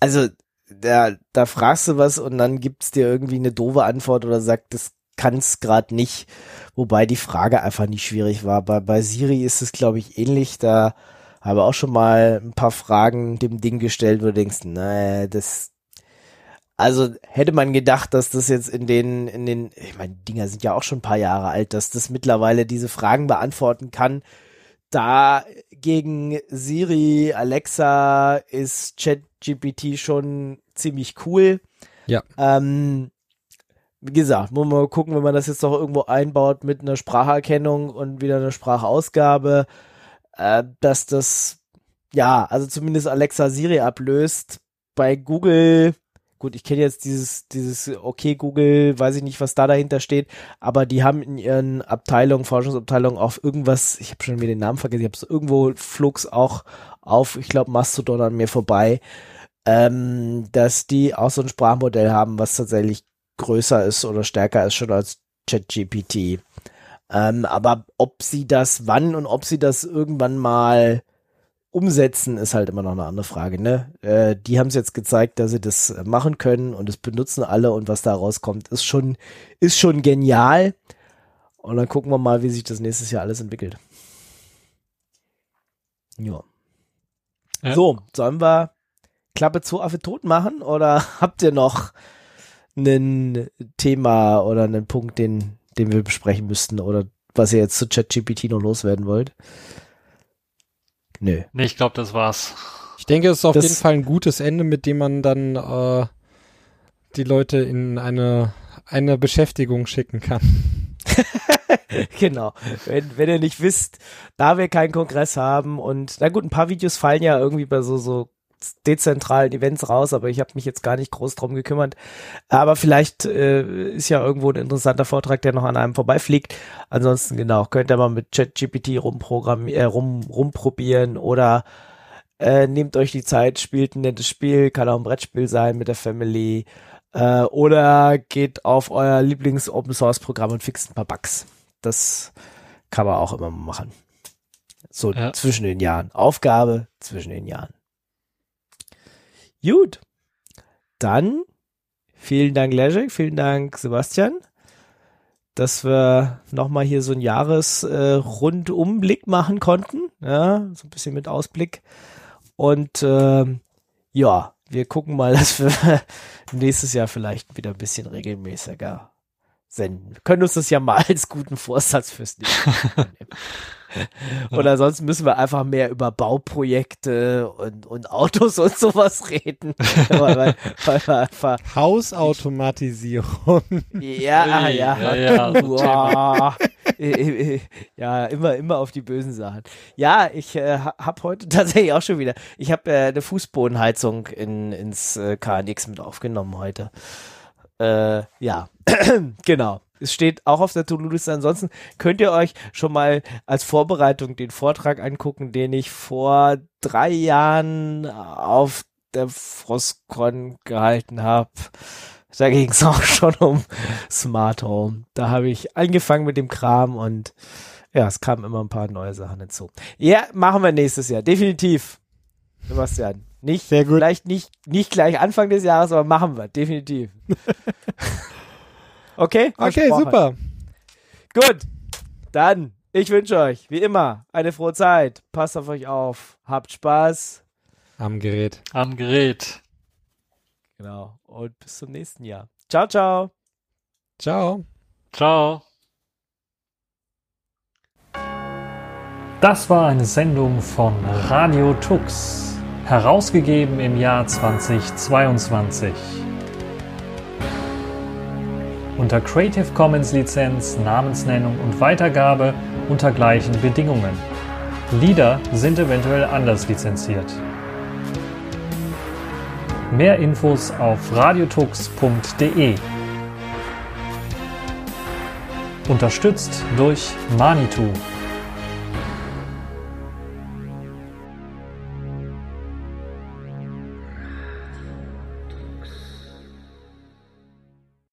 Also da, da fragst du was und dann gibt's dir irgendwie eine doofe Antwort oder sagt, das kann's gerade nicht. Wobei die Frage einfach nicht schwierig war. Bei, bei Siri ist es, glaube ich, ähnlich. Da habe auch schon mal ein paar Fragen dem Ding gestellt, wo du denkst, naja, das, also hätte man gedacht, dass das jetzt in den, in den, ich meine, Dinger sind ja auch schon ein paar Jahre alt, dass das mittlerweile diese Fragen beantworten kann. Da gegen Siri, Alexa ist ChatGPT schon ziemlich cool. Ja. Ähm, wie gesagt, muss man mal gucken, wenn man das jetzt noch irgendwo einbaut mit einer Spracherkennung und wieder einer Sprachausgabe, äh, dass das, ja, also zumindest Alexa Siri ablöst. Bei Google Gut, ich kenne jetzt dieses, dieses okay Google, weiß ich nicht, was da dahinter steht, aber die haben in ihren Abteilungen, Forschungsabteilungen auf irgendwas, ich habe schon wieder den Namen vergessen, ich habe es irgendwo flug's auch auf, ich glaube Mastodon an mir vorbei, ähm, dass die auch so ein Sprachmodell haben, was tatsächlich größer ist oder stärker ist schon als ChatGPT. Ähm, aber ob sie das wann und ob sie das irgendwann mal umsetzen ist halt immer noch eine andere Frage. Ne? Äh, die haben es jetzt gezeigt, dass sie das machen können und es benutzen alle und was da rauskommt, ist schon, ist schon genial. Und dann gucken wir mal, wie sich das nächstes Jahr alles entwickelt. Ja. ja. So, sollen wir Klappe zu Affe tot machen oder habt ihr noch ein Thema oder einen Punkt, den, den wir besprechen müssten oder was ihr jetzt zu ChatGPT noch loswerden wollt? Nö. Nee, ich glaube, das war's. Ich denke, es ist auf das jeden Fall ein gutes Ende, mit dem man dann äh, die Leute in eine, eine Beschäftigung schicken kann. genau. Wenn, wenn ihr nicht wisst, da wir keinen Kongress haben und na gut, ein paar Videos fallen ja irgendwie bei so, so dezentralen Events raus, aber ich habe mich jetzt gar nicht groß drum gekümmert. Aber vielleicht äh, ist ja irgendwo ein interessanter Vortrag, der noch an einem vorbeifliegt. Ansonsten genau, könnt ihr mal mit ChatGPT rumprogrammieren, äh, rum, rumprobieren oder äh, nehmt euch die Zeit, spielt ein nettes Spiel, kann auch ein Brettspiel sein mit der Family äh, oder geht auf euer Lieblings-Open-Source-Programm und fixt ein paar Bugs. Das kann man auch immer machen. So ja. zwischen den Jahren. Aufgabe zwischen den Jahren. Gut. Dann vielen Dank, Leszek, vielen Dank, Sebastian, dass wir nochmal hier so einen Jahresrundumblick äh, machen konnten. Ja, so ein bisschen mit Ausblick. Und äh, ja, wir gucken mal, dass wir nächstes Jahr vielleicht wieder ein bisschen regelmäßiger senden. Wir können uns das ja mal als guten Vorsatz fürs nächste nehmen. Oder sonst müssen wir einfach mehr über Bauprojekte und, und Autos und sowas reden. weil, weil, weil, weil, Hausautomatisierung. Ja, ja, ja. Ja, wow. ja, immer, immer auf die bösen Sachen. Ja, ich äh, habe heute tatsächlich auch schon wieder, ich habe äh, eine Fußbodenheizung in, ins äh, KNX mit aufgenommen heute. Äh, ja, genau. Es steht auch auf der To-Do-Liste. Ansonsten könnt ihr euch schon mal als Vorbereitung den Vortrag angucken, den ich vor drei Jahren auf der Frostcon gehalten habe. Da ging es auch schon um Smart Home. Da habe ich angefangen mit dem Kram und ja, es kamen immer ein paar neue Sachen hinzu. Ja, machen wir nächstes Jahr. Definitiv. Sebastian. Nicht, Sehr gut. vielleicht nicht, nicht gleich Anfang des Jahres, aber machen wir. Definitiv. Okay? Okay, super. Gut. Dann, ich wünsche euch, wie immer, eine frohe Zeit. Passt auf euch auf. Habt Spaß. Am Gerät. Am Gerät. Genau. Und bis zum nächsten Jahr. Ciao, ciao. Ciao. Ciao. Das war eine Sendung von Radio Tux, herausgegeben im Jahr 2022. Unter Creative Commons Lizenz, Namensnennung und Weitergabe unter gleichen Bedingungen. Lieder sind eventuell anders lizenziert. Mehr Infos auf radiotux.de. Unterstützt durch Manitou.